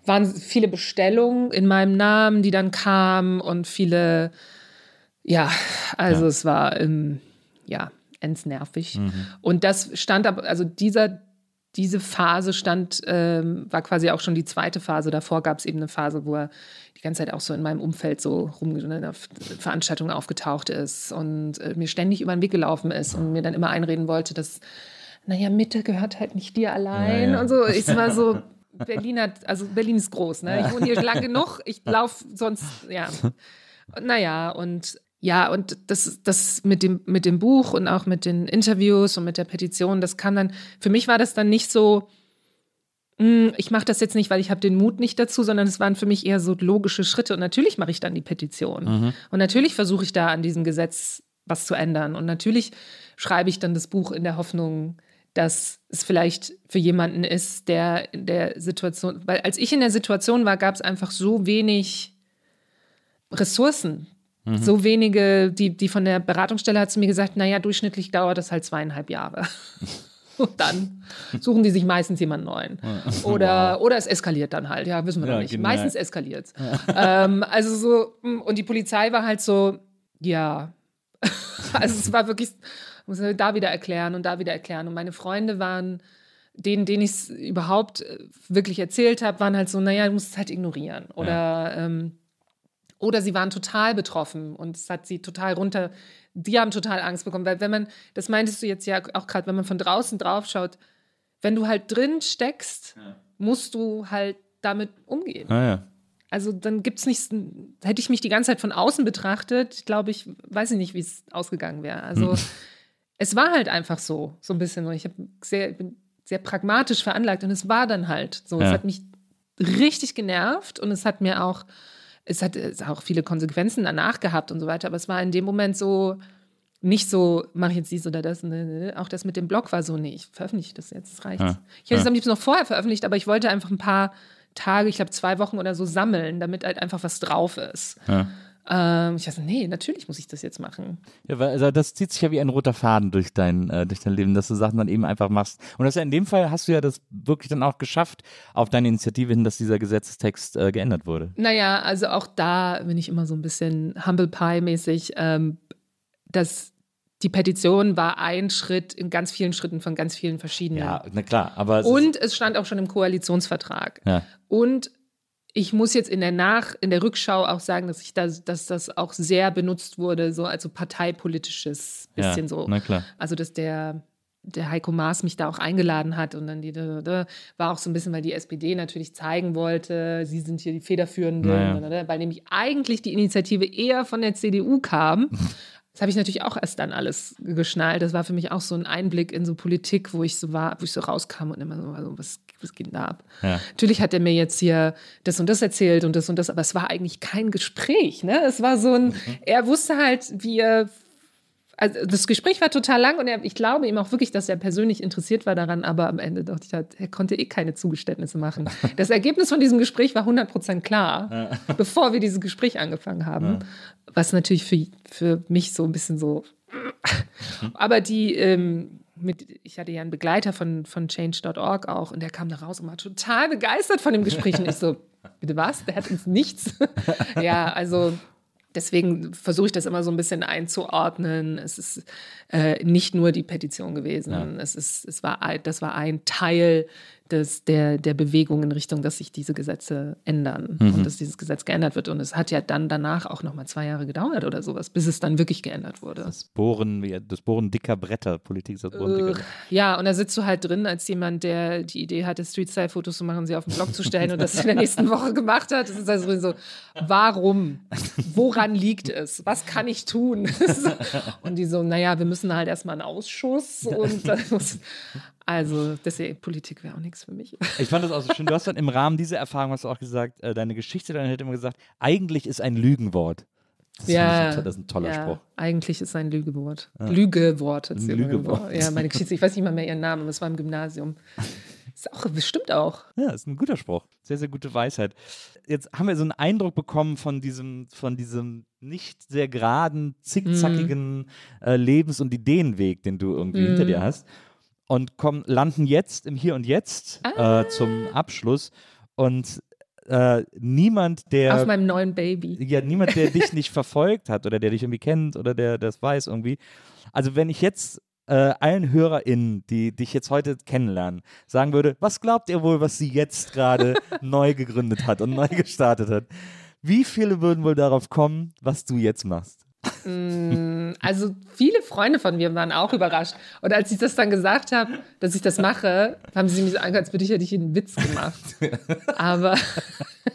waren viele Bestellungen in meinem Namen, die dann kamen und viele, ja, also Ja. es war, ähm, ja, endsnervig. Mhm. Und das stand aber, also dieser, diese Phase stand, ähm, war quasi auch schon die zweite Phase. Davor gab es eben eine Phase, wo er die ganze Zeit auch so in meinem Umfeld so rum auf Veranstaltungen aufgetaucht ist und äh, mir ständig über den Weg gelaufen ist und mir dann immer einreden wollte, dass, naja, Mitte gehört halt nicht dir allein Ja, ja. und so. Ich war so, <laughs> Berlin hat, also Berlin ist groß, ne? Ich wohne hier lang genug, ich laufe sonst, ja. Naja, und ja, und das, das mit dem, mit dem Buch und auch mit den Interviews und mit der Petition, das kam dann, für mich war das dann nicht so, "Hm, ich mache das jetzt nicht, weil ich habe den Mut nicht dazu, sondern es waren für mich eher so logische Schritte. Und natürlich mache ich dann die Petition. Und natürlich versuche ich da an diesem Gesetz was zu ändern. Und natürlich schreibe ich dann das Buch in der Hoffnung, dass es vielleicht für jemanden ist, der in der Situation, weil als ich in der Situation war, gab es einfach so wenig Ressourcen. So wenige, die, die von der Beratungsstelle hat zu mir gesagt, naja, durchschnittlich dauert das halt zweieinhalb Jahre. <laughs> Und dann suchen die sich meistens jemanden neuen. Oder, <laughs> oder es eskaliert dann halt, ja, wissen wir Ja, noch nicht. genau. Meistens eskaliert es. ähm, also so, mm, und die Polizei war halt so, ja. <laughs> also es war wirklich, muss ich da wieder erklären und da wieder erklären. Und meine Freunde waren, denen, denen ich es überhaupt äh, wirklich erzählt habe, waren halt so, naja, du musst es halt ignorieren. Oder, ähm, oder sie waren total betroffen und es hat sie total runter, die haben total Angst bekommen. Weil wenn man, das meintest du jetzt ja auch gerade, wenn man von draußen drauf schaut, wenn du halt drin steckst, musst du halt damit umgehen. Ah, ja. Also dann gibt es nichts, hätte ich mich die ganze Zeit von außen betrachtet, glaube ich, weiß ich nicht, wie es ausgegangen wäre. Also es war halt einfach so, so ein bisschen. Und ich hab sehr, bin sehr pragmatisch veranlagt und es war dann halt so. Es Ja. hat mich richtig genervt und es hat mir auch, es hat es auch viele Konsequenzen danach gehabt und so weiter, aber es war in dem Moment so, nicht so, mache ich jetzt dies oder das. Ne, ne, ne. Auch das mit dem Blog war so, nee, ich veröffentliche das jetzt, das reicht. Ja. Ich hätte es am liebsten noch vorher veröffentlicht, aber ich wollte einfach ein paar Tage, ich glaube zwei Wochen oder so sammeln, damit halt einfach was drauf ist. Ja. Ähm, ich dachte, nee, natürlich muss ich das jetzt machen. Ja, weil, also das zieht sich ja wie ein roter Faden durch dein, äh, durch dein Leben, dass du Sachen dann eben einfach machst. Und das ja in dem Fall hast du ja das wirklich dann auch geschafft, auf deine Initiative hin, dass dieser Gesetzestext äh, geändert wurde. Naja, also auch da bin ich immer so ein bisschen Humble Pie-mäßig. Ähm, dass die Petition war ein Schritt in ganz vielen Schritten von ganz vielen verschiedenen. Ja, na klar, aber Und es stand auch schon im Koalitionsvertrag. ja. Und ich muss jetzt in der Nach, in der Rückschau auch sagen, dass ich das, dass das auch sehr benutzt wurde, so also parteipolitisches bisschen ja, so. Na klar. Also dass der der Heiko Maas mich da auch eingeladen hat und dann die da, da, war auch so ein bisschen, weil die SPD natürlich zeigen wollte, sie sind hier die Federführenden, Naja. da, da, da, weil nämlich eigentlich die Initiative eher von der CDU kam. <laughs> Das habe ich natürlich auch erst dann alles geschnallt. Das war für mich auch so ein Einblick in so Politik, wo ich so war, wo ich so rauskam und immer so, also was, was geht denn da ab? Ja. Natürlich hat er mir jetzt hier das und das erzählt und das und das, aber es war eigentlich kein Gespräch. Ne? Es war so ein, er wusste halt, wie er. Also das Gespräch war total lang und er, ich glaube ihm auch wirklich, dass er persönlich interessiert war daran, aber am Ende dachte ich, halt, er konnte eh keine Zugeständnisse machen. <laughs> Das Ergebnis von diesem Gespräch war 100% klar, <laughs> bevor wir dieses Gespräch angefangen haben. Was natürlich für, für mich so ein bisschen so. aber die, ähm, mit, ich hatte ja einen Begleiter von, von change.org auch und der kam da raus und war total begeistert von dem Gespräch. Und ich so, <laughs> bitte was? Der hat uns nichts. ja, also deswegen versuche ich das immer so ein bisschen einzuordnen. Es ist äh, nicht nur die Petition gewesen. Es ist, es war, das war ein Teil des, der, der Bewegung in Richtung, dass sich diese Gesetze ändern und dass dieses Gesetz geändert wird. Und es hat ja dann danach auch noch mal zwei Jahre gedauert oder sowas, bis es dann wirklich geändert wurde. Das Bohren, das Bohren dicker Bretter, Politik ist das Bohren dicker Bretter. Ja, und da sitzt du halt drin als jemand, der die Idee hatte, Street-Style-Fotos zu machen, sie auf den Blog zu stellen und das in der nächsten <laughs> Woche gemacht hat. Das ist also so, warum? Woran liegt es? Was kann ich tun? <laughs> und die so, naja, wir müssen halt erstmal einen Ausschuss und <laughs> dann muss, also deswegen, Politik wäre auch nichts für mich. Ich fand das auch so schön. Du hast dann im Rahmen dieser Erfahrung hast du auch gesagt, äh, deine Geschichte dann hätte immer gesagt, eigentlich ist ein Lügenwort. Das, ich ein das ist ein toller ja, Spruch. Eigentlich ist ein Lügewort. Lügewort. immer Lügewort. gesagt. Ja, meine Geschichte, ich weiß nicht mal mehr ihren Namen, aber es war im Gymnasium. Ist auch, bestimmt auch. Ja, ist ein guter Spruch. Sehr, sehr gute Weisheit. Jetzt haben wir so einen Eindruck bekommen von diesem, von diesem nicht sehr geraden, zickzackigen äh, Lebens- und Ideenweg, den du irgendwie hinter dir hast. Und kommen, landen jetzt im Hier und Jetzt äh, zum Abschluss. Und äh, niemand, der Auf meinem neuen Baby. ja, niemand, der dich <laughs> nicht verfolgt hat oder der dich irgendwie kennt oder der das weiß irgendwie. Also wenn ich jetzt äh, allen HörerInnen, die dich jetzt heute kennenlernen, sagen würde, was glaubt ihr wohl, was sie jetzt gerade <laughs> neu gegründet hat und neu gestartet hat? Wie viele würden wohl darauf kommen, was du jetzt machst? Also viele Freunde von mir waren auch überrascht. Und als ich das dann gesagt habe, dass ich das mache, haben sie mich so angehört, als würde ich ja nicht einen Witz gemacht. <laughs> Aber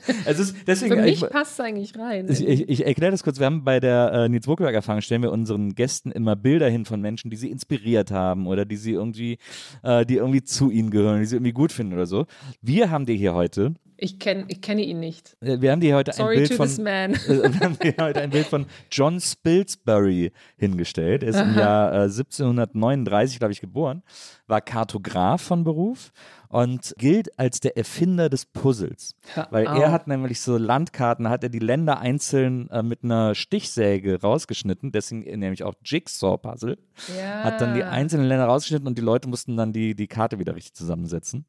<laughs> Es ist deswegen für mich ich, passt es eigentlich rein. ich, ich, ich erkläre das kurz. Wir haben bei der äh, Nils Burkeberg Erfahrung stellen wir unseren Gästen immer Bilder hin von Menschen, die sie inspiriert haben oder die sie irgendwie, äh, die irgendwie zu ihnen gehören, die sie irgendwie gut finden oder so. Wir haben dir hier heute, Ich, kenn, ich kenne ihn nicht. äh, wir haben dir heute Sorry ein Bild to von this man. <laughs> äh, wir haben dir heute ein Bild von John Spilsbury hingestellt. Er ist im Jahr äh, 1739, glaube ich, geboren, war Kartograf von Beruf und gilt als der Erfinder des Puzzles. Weil er auf. hat nämlich so Landkarten, hat er die Länder einzeln äh, mit einer Stichsäge rausgeschnitten, deswegen nämlich auch Jigsaw-Puzzle. Ja. Hat dann die einzelnen Länder rausgeschnitten und die Leute mussten dann die, die Karte wieder richtig zusammensetzen.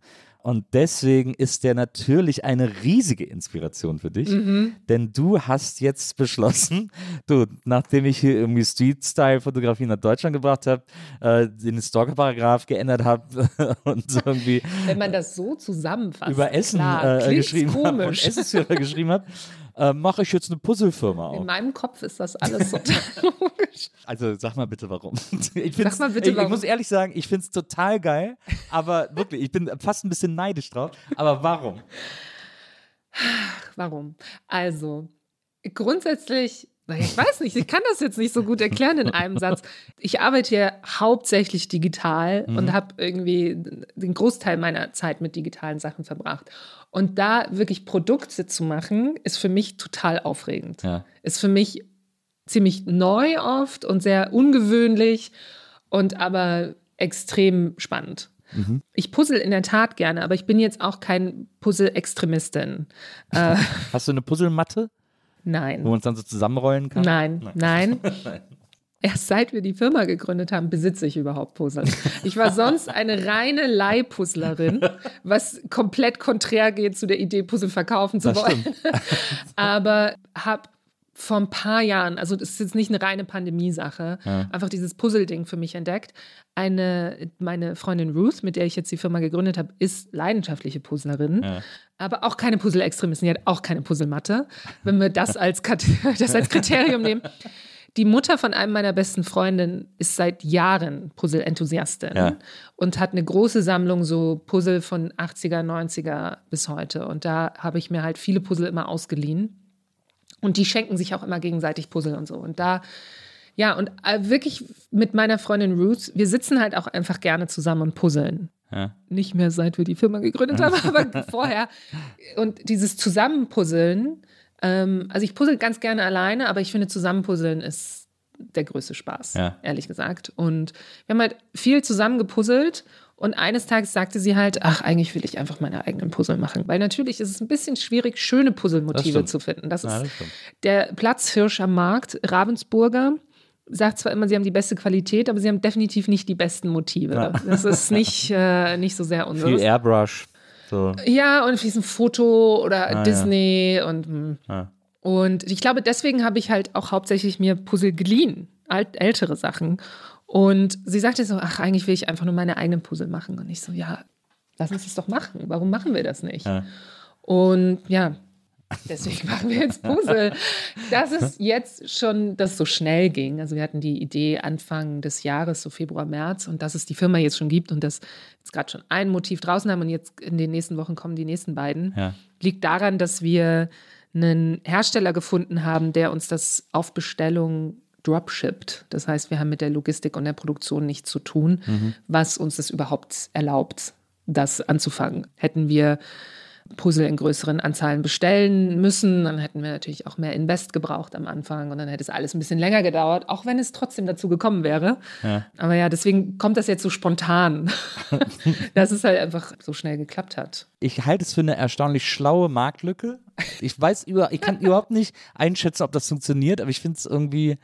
Und deswegen ist der natürlich eine riesige Inspiration für dich, Mhm. denn du hast jetzt beschlossen, du, nachdem ich hier irgendwie Street-Style-Fotografie nach Deutschland gebracht habe, äh, den Stalker-Paragraph geändert habe <laughs> und so irgendwie Wenn man das so zusammenfasst. über Essen klar, äh, geschrieben habe und. Essensführer geschrieben habe, äh, mache ich jetzt eine Puzzlefirma In auf. meinem Kopf ist das alles total <laughs> logisch. Also sag mal bitte warum. <laughs> Ich find's, mal bitte, ich, ich warum. muss ehrlich sagen, ich finde es total geil, aber wirklich, ich bin fast ein bisschen neidisch drauf. Aber warum? Warum? Also, grundsätzlich, naja, ich weiß nicht, ich kann das jetzt nicht so gut erklären in einem Satz. Ich arbeite ja hauptsächlich digital Mhm. und habe irgendwie den Großteil meiner Zeit mit digitalen Sachen verbracht. Und da wirklich Produkte zu machen, ist für mich total aufregend. Ja. Ist für mich ziemlich neu oft und sehr ungewöhnlich und aber extrem spannend. Mhm. Ich puzzle in der Tat gerne, aber ich bin jetzt auch kein Puzzle-Extremistin. Äh, <laughs> Hast du eine Puzzlematte, wo nein. man es dann so zusammenrollen kann? Nein, <laughs> nein. Erst seit wir die Firma gegründet haben, besitze ich überhaupt Puzzle. Ich war sonst eine reine Leihpuzzlerin, was komplett konträr geht zu der Idee, Puzzle verkaufen zu Das wollen. <laughs> Aber habe vor ein paar Jahren, also das ist jetzt nicht eine reine Pandemie-Sache, einfach dieses Puzzle-Ding für mich entdeckt. Eine, meine Freundin Ruth, mit der ich jetzt die Firma gegründet habe, ist leidenschaftliche Puzzlerin, aber auch keine Puzzle-Extremistin, die hat auch keine Puzzlematte. Wenn wir das als, <laughs> das als Kriterium nehmen. Die Mutter von einem meiner besten Freundinnen ist seit Jahren Puzzle-Enthusiastin Ja. und hat eine große Sammlung so Puzzle von 80er, 90er bis heute. Und da habe ich mir halt viele Puzzle immer ausgeliehen. Und die schenken sich auch immer gegenseitig Puzzle und so. Und da, ja, und äh, wirklich mit meiner Freundin Ruth, wir sitzen halt auch einfach gerne zusammen und puzzeln. Ja. Nicht mehr seit wir die Firma gegründet haben, <laughs> aber vorher. Und dieses Zusammenpuzzeln, ähm, also ich puzzle ganz gerne alleine, aber ich finde Zusammenpuzzeln ist der größte Spaß, Ja. ehrlich gesagt. Und wir haben halt viel zusammen gepuzzelt und eines Tages sagte sie halt, ach, eigentlich will ich einfach meine eigenen Puzzle machen. Weil natürlich ist es ein bisschen schwierig, schöne Puzzlemotive zu finden. Das ist Ja, das der Platzhirsch am Markt, Ravensburger, sagt zwar immer, sie haben die beste Qualität, aber sie haben definitiv nicht die besten Motive. Ja. Das ist nicht, <laughs> äh, nicht so sehr Viel unseres. Airbrush. So. Ja, und fließen Foto oder Ah, ja. Disney und hm. Ja. und ich glaube, deswegen habe ich halt auch hauptsächlich mir Puzzle geliehen, alt, ältere Sachen. Und sie sagte so, ach, eigentlich will ich einfach nur meine eigenen Puzzle machen. Und ich so, ja, lass uns das doch machen. Warum machen wir das nicht? Ja. Und ja, deswegen <laughs> machen wir jetzt Puzzle. Dass es jetzt schon, das so schnell ging. Also wir hatten die Idee Anfang des Jahres, so Februar, März, und dass es die Firma jetzt schon gibt und dass jetzt gerade schon ein Motiv draußen haben und jetzt in den nächsten Wochen kommen die nächsten beiden, Ja. liegt daran, dass wir einen Hersteller gefunden haben, der uns das auf Bestellung dropshippt. Das heißt, wir haben mit der Logistik und der Produktion nichts zu tun, was uns das überhaupt erlaubt, das anzufangen. Hätten wir Puzzle in größeren Anzahlen bestellen müssen. Dann hätten wir natürlich auch mehr Invest gebraucht am Anfang und dann hätte es alles ein bisschen länger gedauert, auch wenn es trotzdem dazu gekommen wäre. Ja. Aber ja, deswegen kommt das jetzt so spontan, <laughs> dass es halt einfach so schnell geklappt hat. Ich halte es für eine erstaunlich schlaue Marktlücke. Ich weiß über, ich kann überhaupt nicht einschätzen, ob das funktioniert, aber ich finde es irgendwie,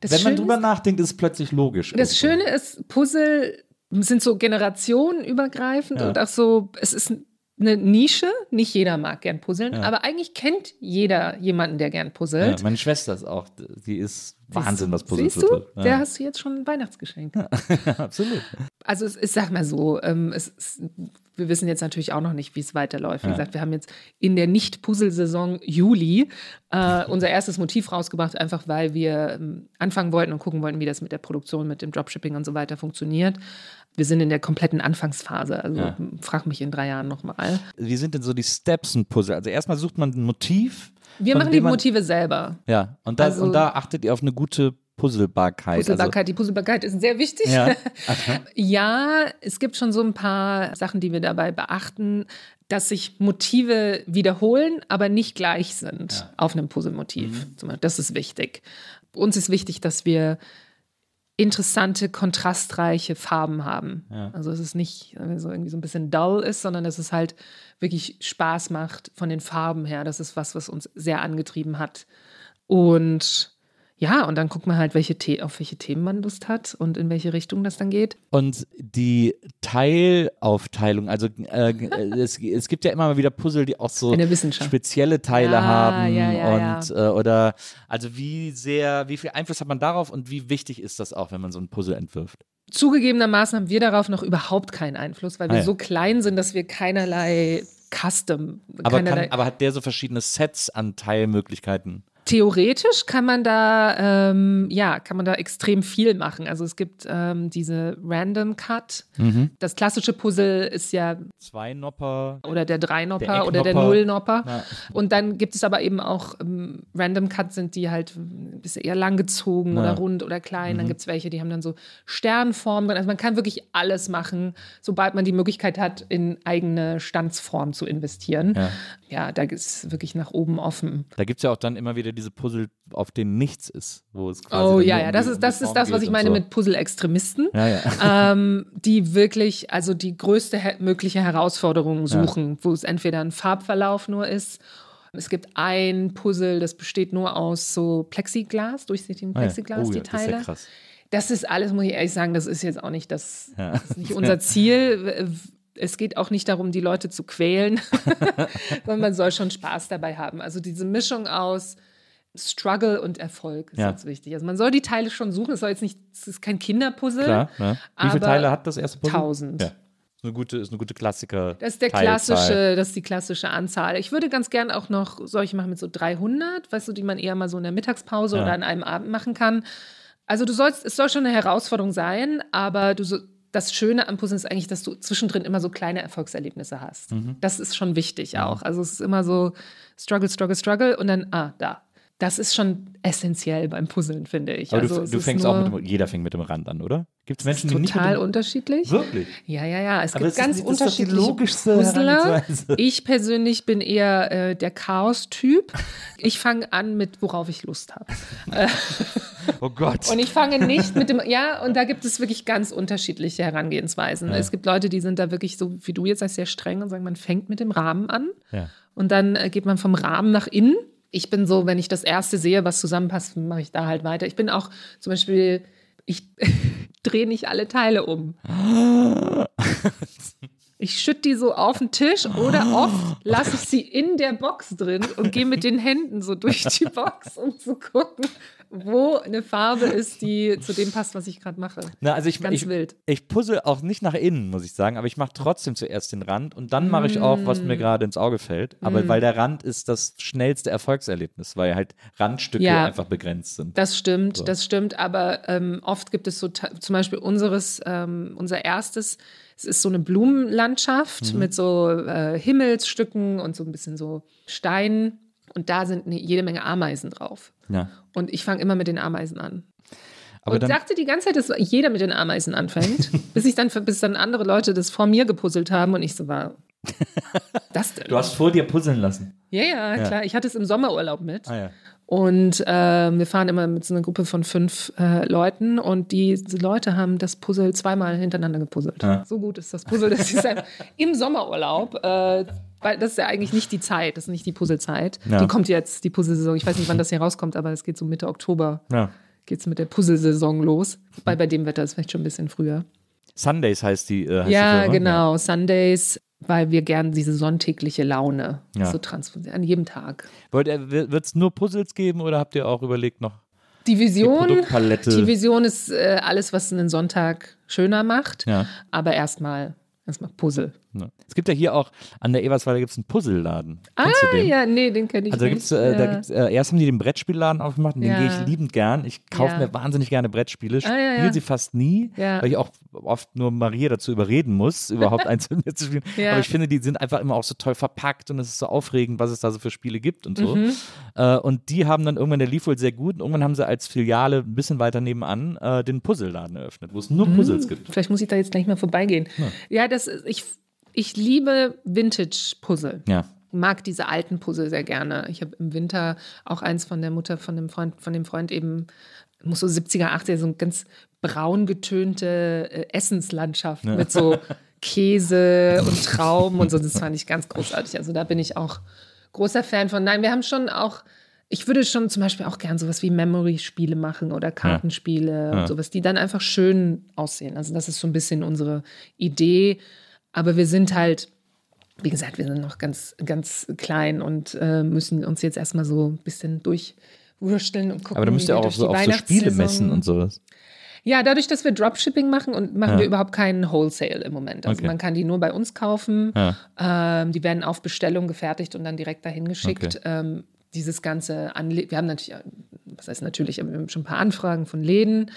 Das wenn man Schöne drüber ist- nachdenkt, ist es plötzlich logisch. Das irgendwie. Schöne ist, Puzzle sind so generationenübergreifend Ja. und auch so, es ist eine Nische. Nicht jeder mag gern puzzeln, aber eigentlich kennt jeder jemanden, der gern Ja, puzzelt. meine Schwester ist auch, die ist Wahnsinn, was Puzzle Siehst du? Ja. Der hast du jetzt schon ein Weihnachtsgeschenk. <laughs> Absolut. Also es ist, sag mal so, ähm, es ist, wir wissen jetzt natürlich auch noch nicht, wie es weiterläuft. Wie Ja. gesagt, wir haben jetzt in der Nicht-Puzzle-Saison Juli äh, unser erstes Motiv rausgebracht, einfach weil wir ähm, anfangen wollten und gucken wollten, wie das mit der Produktion, mit dem Dropshipping und so weiter funktioniert. Wir sind in der kompletten Anfangsphase. Also Ja. frag mich in drei Jahren nochmal. Wie sind denn so die Steps ein Puzzle? Also erstmal sucht man ein Motiv. Wir machen die Motive selber. Ja, und, da, Also- und da achtet ihr auf eine gute Puzzlebarkeit. Puzzlebarkeit, die Puzzlebarkeit ist sehr wichtig. Also, ja. <laughs> Ja, es gibt schon so ein paar Sachen, die wir dabei beachten, dass sich Motive wiederholen, aber nicht gleich sind auf einem Puzzlemotiv. Mhm. Das ist wichtig. Uns ist wichtig, dass wir interessante, kontrastreiche Farben haben. Also es ist nicht so irgendwie so ein bisschen dull ist, sondern dass es halt wirklich Spaß macht von den Farben her. Das ist was, was uns sehr angetrieben hat. Und ja, und dann guckt man halt, welche The auf welche Themen man Lust hat und in welche Richtung das dann geht. Und die Teilaufteilung, also äh, <laughs> es, es gibt ja immer mal wieder Puzzle, die auch so spezielle Teile Ja, haben ja, ja, und Äh, oder also wie sehr, wie viel Einfluss hat man darauf und wie wichtig ist das auch, wenn man so ein Puzzle entwirft? Zugegebenermaßen haben wir darauf noch überhaupt keinen Einfluss, weil wir Ah, so klein sind, dass wir keinerlei Custom, Aber, kann, aber hat der so verschiedene Sets an Teilmöglichkeiten? Theoretisch kann man da, ähm, ja, kann man da extrem viel machen. Also es gibt ähm, diese Random Cut. Mhm. Das klassische Puzzle ist ja Zwei Nopper. oder der Dreinopper Der oder der. Nullnopper. Ja. Und dann gibt es aber eben auch ähm, Random Cut sind die halt ein bisschen eher langgezogen Ja. oder rund oder klein. Mhm. Dann gibt es welche, die haben dann so Sternformen. Also man kann wirklich alles machen, sobald man die Möglichkeit hat, in eigene Standsform zu investieren. Ja. Ja, da ist wirklich nach oben offen. Da gibt es ja auch dann immer wieder diese Puzzle, auf denen nichts ist, wo es quasi. Oh ja, ja, das ist das, ist das, was ich meine so. mit Puzzle-Extremisten. Ja, ja. <laughs> ähm, die wirklich, also die größte her mögliche Herausforderung suchen, wo es entweder ein Farbverlauf nur ist. Es gibt ein Puzzle, das besteht nur aus so Plexiglas, durchsichtigem Ah, ja. Plexiglas, oh, die ja, Das ist Teile. ja krass. Das ist alles, muss ich ehrlich sagen, das ist jetzt auch nicht das, Ja. das ist nicht <laughs> unser Ziel. Es geht auch nicht darum, die Leute zu quälen, <laughs> sondern man soll schon Spaß dabei haben. Also diese Mischung aus Struggle und Erfolg ist Ja. jetzt wichtig. Also man soll die Teile schon suchen. Es soll jetzt nicht, es ist kein Kinderpuzzle. Klar. Ja. Wie viele Teile hat das erste Puzzle? Tausend. Ja. Ist eine gute, ist eine gute Klassiker. Das ist der Teilzahl. klassische, das ist die klassische Anzahl. Ich würde ganz gern auch noch solche machen mit so 300, weißt du, die man eher mal so in der Mittagspause Ja. oder an einem Abend machen kann. Also du sollst, es soll schon eine Herausforderung sein, aber du so, das Schöne am Puzzeln ist eigentlich, dass du zwischendrin immer so kleine Erfolgserlebnisse hast. Mhm. Das ist schon wichtig auch. Also es ist immer so Struggle, Struggle, Struggle und dann, ah, da. Das ist schon essentiell beim Puzzeln, finde ich. Aber also du, du fängst auch mit dem, jeder fängt mit dem Rand an, oder? Gibt es Menschen, die nicht total unterschiedlich. Wirklich? Ja, ja, ja. Es Aber gibt ganz ist unterschiedliche Puzzler. Ich persönlich bin eher äh, der Chaos-Typ. Ich fange an mit, worauf ich Lust habe. <laughs> Oh Gott. Und ich fange nicht mit dem, ja, und da gibt es wirklich ganz unterschiedliche Herangehensweisen. Es gibt Leute, die sind da wirklich so, wie du jetzt, als sehr streng und sagen, man fängt mit dem Rahmen an ja. und dann äh, geht man vom Rahmen nach innen. Ich bin so, wenn ich das erste sehe, was zusammenpasst, mache ich da halt weiter. Ich bin auch zum Beispiel, ich <laughs> drehe nicht alle Teile um. <laughs> Ich schütte die so auf den Tisch oder oft lasse ich sie in der Box drin und gehe mit den Händen so durch die Box, um zu gucken, wo eine Farbe ist, die zu dem passt, was ich gerade mache. Na, also ich, Ganz ich, wild. ich puzzle auch nicht nach innen, muss ich sagen, aber ich mache trotzdem zuerst den Rand und dann mache ich auch, was mir Mm. gerade ins Auge fällt. Aber weil der Rand ist das schnellste Erfolgserlebnis, weil halt Randstücke Ja. einfach begrenzt sind. Das stimmt, das stimmt, aber ähm, oft gibt es so, zum Beispiel unseres, ähm, unser erstes, es ist so eine Blumenlandschaft Mhm. mit so äh, Himmelsstücken und so ein bisschen so Steinen und da sind ne, jede Menge Ameisen drauf. Ja. Und ich fange immer mit den Ameisen an. Aber und dann, dachte die ganze Zeit, dass jeder mit den Ameisen anfängt, <laughs> bis ich dann, bis dann andere Leute das vor mir gepuzzelt haben und ich so war, <laughs> Das denn? Du hast vor dir puzzeln lassen. ja, ja, Ja. klar. Ich hatte es im Sommerurlaub mit. Ah ja. Und ähm, wir fahren immer mit so einer Gruppe von fünf äh, Leuten und diese Leute haben das Puzzle zweimal hintereinander gepuzzelt. Ja. So gut ist das Puzzle, dass sie es im Sommerurlaub, äh, weil das ist ja eigentlich nicht die Zeit, das ist nicht die Puzzlezeit. Ja. Die kommt jetzt, die Puzzlesaison. Ich weiß nicht, wann das hier rauskommt, aber es geht so Mitte Oktober ja. geht's mit der Puzzlesaison los. Wobei bei dem Wetter ist vielleicht schon ein bisschen früher. Sundays heißt die. Äh, heißt Ja, die Firma. genau. Sundays, weil wir gern diese sonntägliche Laune Ja. so transformieren. An jedem Tag. Wird es nur Puzzles geben oder habt ihr auch überlegt noch Die die Vision, Produktpalette? die Vision ist äh, alles, was einen Sonntag schöner macht. Ja. Aber erstmal erstmal Puzzle. Ja. Es gibt ja hier auch an der Eberswalde gibt es einen Puzzelladen. Ah, ja, nee, den kenne ich Also da nicht. gibt's, äh, da Ja. gibt's, äh, erst haben die den Brettspielladen aufgemacht und den Ja. gehe ich liebend gern. Ich kaufe mir wahnsinnig gerne Brettspiele, spiele Ah, ja, ja. sie fast nie, weil ich auch oft nur Maria dazu überreden muss, <laughs> überhaupt mir zu spielen. Aber ich finde, die sind einfach immer auch so toll verpackt und es ist so aufregend, was es da so für Spiele gibt und so. Mhm. Äh, und die haben dann irgendwann, der lief wohl sehr gut und irgendwann haben sie als Filiale ein bisschen weiter nebenan äh, den Puzzelladen eröffnet, wo es nur Puzzles gibt. Vielleicht muss ich da jetzt gleich mal vorbeigehen. Ja, das ist, ich, ich liebe Vintage-Puzzle. Ja. mag diese alten Puzzle sehr gerne. Ich habe im Winter auch eins von der Mutter von dem Freund, von dem Freund eben, muss so 70er, 80er, so eine ganz braun getönte äh, Essenslandschaft mit so <laughs> Käse und Trauben und so. Das fand ich ganz großartig. Also da bin ich auch großer Fan von. Nein, wir haben schon auch, ich würde schon zum Beispiel auch gern sowas wie Memory-Spiele machen oder Kartenspiele und sowas, die dann einfach schön aussehen. Also das ist so ein bisschen unsere Idee. Aber wir sind halt, wie gesagt, wir sind noch ganz, ganz klein und äh, müssen uns jetzt erstmal so ein bisschen durchwursteln und gucken. Aber da müsst ihr auch auf so, auf so Spiele messen und sowas. Ja, dadurch, dass wir Dropshipping machen und machen Ja. wir überhaupt keinen Wholesale im Moment. Also Okay. man kann die nur bei uns kaufen. Ja. Ähm, die werden auf Bestellung gefertigt und dann direkt dahin geschickt. Okay. Ähm, dieses ganze Anle wir haben natürlich, was heißt natürlich, wir haben schon ein paar Anfragen von Läden,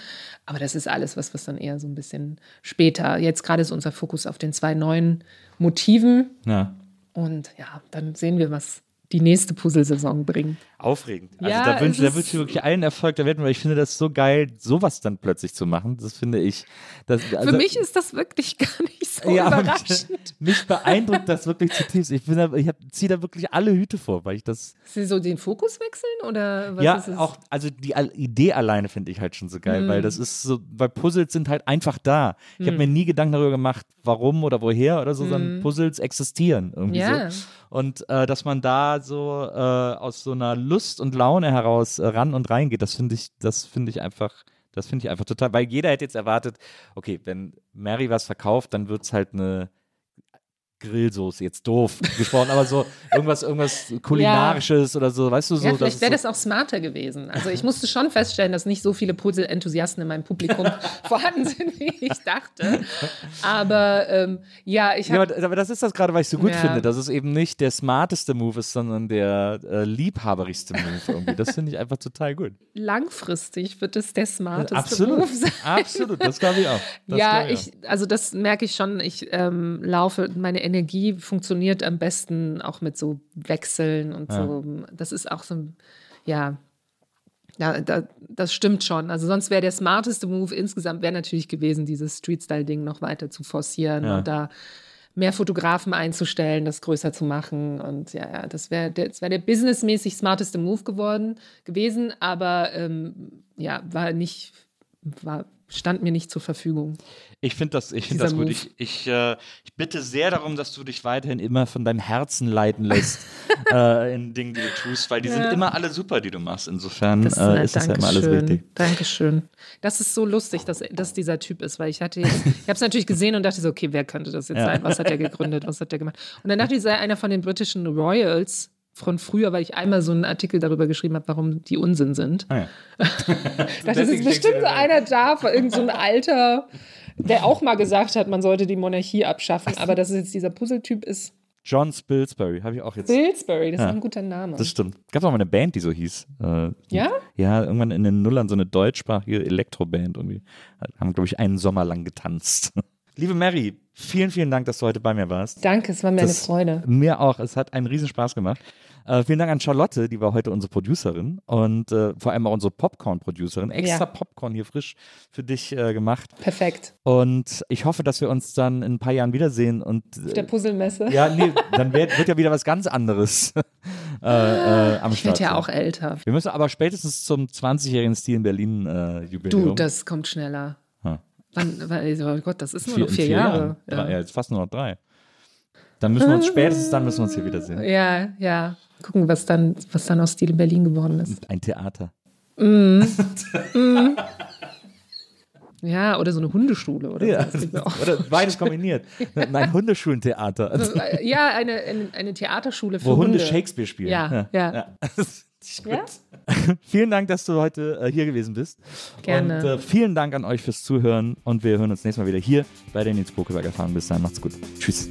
aber das ist alles was, was dann eher so ein bisschen später. Jetzt gerade ist unser Fokus auf den zwei neuen Motiven Ja. und ja, dann sehen wir, was die nächste Puzzlesaison bringt. Aufregend. Also Ja, da wünsche da wünsche ich wirklich allen Erfolg der Welt, weil ich finde das so geil, sowas dann plötzlich zu machen. Das finde ich. Das, also, Für mich ist das wirklich <laughs> gar nicht so ja, überraschend. <laughs> mich, beeindruckt das wirklich zutiefst. Ich, bin da- ich ziehe da wirklich alle Hüte vor, weil ich das. Sie so den Fokus wechseln oder was ja, ist es? auch, also die Idee alleine finde ich halt schon so geil, Hm. weil das ist so, weil Puzzles sind halt einfach da. Ich habe mir nie Gedanken darüber gemacht, warum oder woher oder so, sondern Puzzles existieren irgendwie Hm. Ja. so. Und äh, dass man da so äh, aus so einer Lust und Laune heraus äh, ran und rein geht, das finde ich, das finde ich einfach, das finde ich einfach total, weil jeder hätte jetzt erwartet, okay, wenn Mary was verkauft, dann wird es halt eine Grillsoße, jetzt doof gesprochen, aber so irgendwas, irgendwas kulinarisches oder so, weißt du so. ja, vielleicht wäre das auch smarter gewesen. Also ich musste schon feststellen, dass nicht so viele Puzzle-Enthusiasten in meinem Publikum <laughs> vorhanden sind, wie ich dachte. Aber ähm, ja, ich Ja, habe aber, aber das ist das gerade, was ich so gut Ja. finde, dass es eben nicht der smarteste Move ist, sondern der äh, liebhaberischste Move irgendwie. Das finde ich einfach total gut. langfristig wird es der smarteste Absolut. Move sein. Absolut, das glaube ich auch. Das ja, ich, also das merke ich schon. Ich ähm, laufe, meine Energie funktioniert am besten auch mit so Wechseln und so. Das ist auch so, ein- ja, ja da, das stimmt schon. Also sonst wäre der smarteste Move insgesamt wäre natürlich gewesen, dieses Street-Style-Ding noch weiter zu forcieren Ja. und da mehr Fotografen einzustellen, das größer zu machen. Und ja, ja das wäre der, das wär der businessmäßig smarteste Move geworden, gewesen, aber ähm, ja, war nicht, war, stand mir nicht zur Verfügung. Ich finde das, ich das gut. Move. Ich, ich, äh, ich bitte sehr darum, dass du dich weiterhin immer von deinem Herzen leiten lässt <laughs> äh, in Dingen, die du tust, weil die Ja. sind immer alle super, die du machst. Insofern Das äh, ist das ja immer alles richtig. Dankeschön. Das ist so lustig, dass das dieser Typ ist, weil ich hatte jetzt, ich habe es natürlich gesehen und dachte so, okay, wer könnte das jetzt Ja. sein? Was hat er gegründet? Was hat er gemacht? Und dann dachte ich, sei einer von den britischen Royals von früher, weil ich einmal so einen Artikel darüber geschrieben habe, warum die Unsinn sind. Ah, ja. <laughs> Das ist bestimmt so einer da, von irgendein so ein alter, der auch mal gesagt hat, man sollte die Monarchie abschaffen, aber dass es jetzt dieser Puzzletyp ist. John Spilsbury, habe ich auch jetzt. Pillsbury, das Ja. ist ein guter Name. Das stimmt. Gab auch mal eine Band, die so hieß. Äh, Ja? Ja, irgendwann in den Nullern so eine deutschsprachige Elektroband irgendwie. Haben, glaube ich, einen Sommer lang getanzt. Liebe Mary, vielen, vielen Dank, dass du heute bei mir warst. Danke, es war mir eine Das- Freude. Mir auch. Es hat einen riesen Spaß gemacht. Äh, vielen Dank an Charlotte, die war heute unsere Producerin und äh, vor allem auch unsere Popcorn-Producerin. Extra Ja. Popcorn hier frisch für dich äh, gemacht. Perfekt. Und ich hoffe, dass wir uns dann in ein paar Jahren wiedersehen und Auf der Puzzlemesse. ja, nee, dann wird, wird ja wieder was ganz anderes <laughs> äh, äh, am ich Start. werde ja auch älter. Wir müssen aber spätestens zum 20-jährigen Stil in Berlin äh, Jubiläum. Du, das kommt schneller. Wann, wann, oh Gott, das ist nur Vier- noch vier, vier Jahre. Jahren. Drei, ja, jetzt fast nur noch drei. Dann müssen wir uns spätestens dann müssen wir uns hier wiedersehen. Ja, ja. Gucken, was dann, was dann aus Stil in Berlin geworden ist. Ein Theater. <laughs> Ja, oder so eine Hundeschule oder Ja, so. Oder beides kombiniert. <laughs> Ein Hundeschulentheater. Ja, eine, eine, eine Theaterschule für Wo Hunde Hunde. Shakespeare spielen. Ja, ja. Gut. <laughs> Ja? <laughs> Vielen Dank, dass du heute äh, hier gewesen bist. Gerne. Und äh, vielen Dank an euch fürs Zuhören und wir hören uns nächstes Mal wieder hier bei der Nils Bokeberg Erfahrung. Bis dann, macht's gut. Tschüss.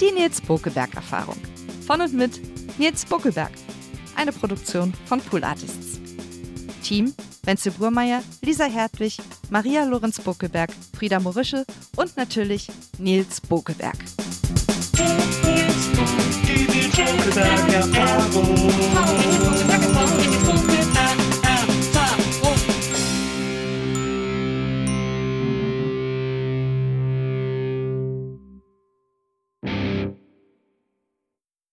Die Nils Bokeberg Erfahrung. Von und mit Nils Bokeberg. Eine Produktion von Pool Artists. Team Wenzel Burmeier, Lisa Hertwig, Maria Lorenz Bokeberg, Frieda Morische und natürlich Nils Bokeberg. Die Nils Bokeberg Erfahrung.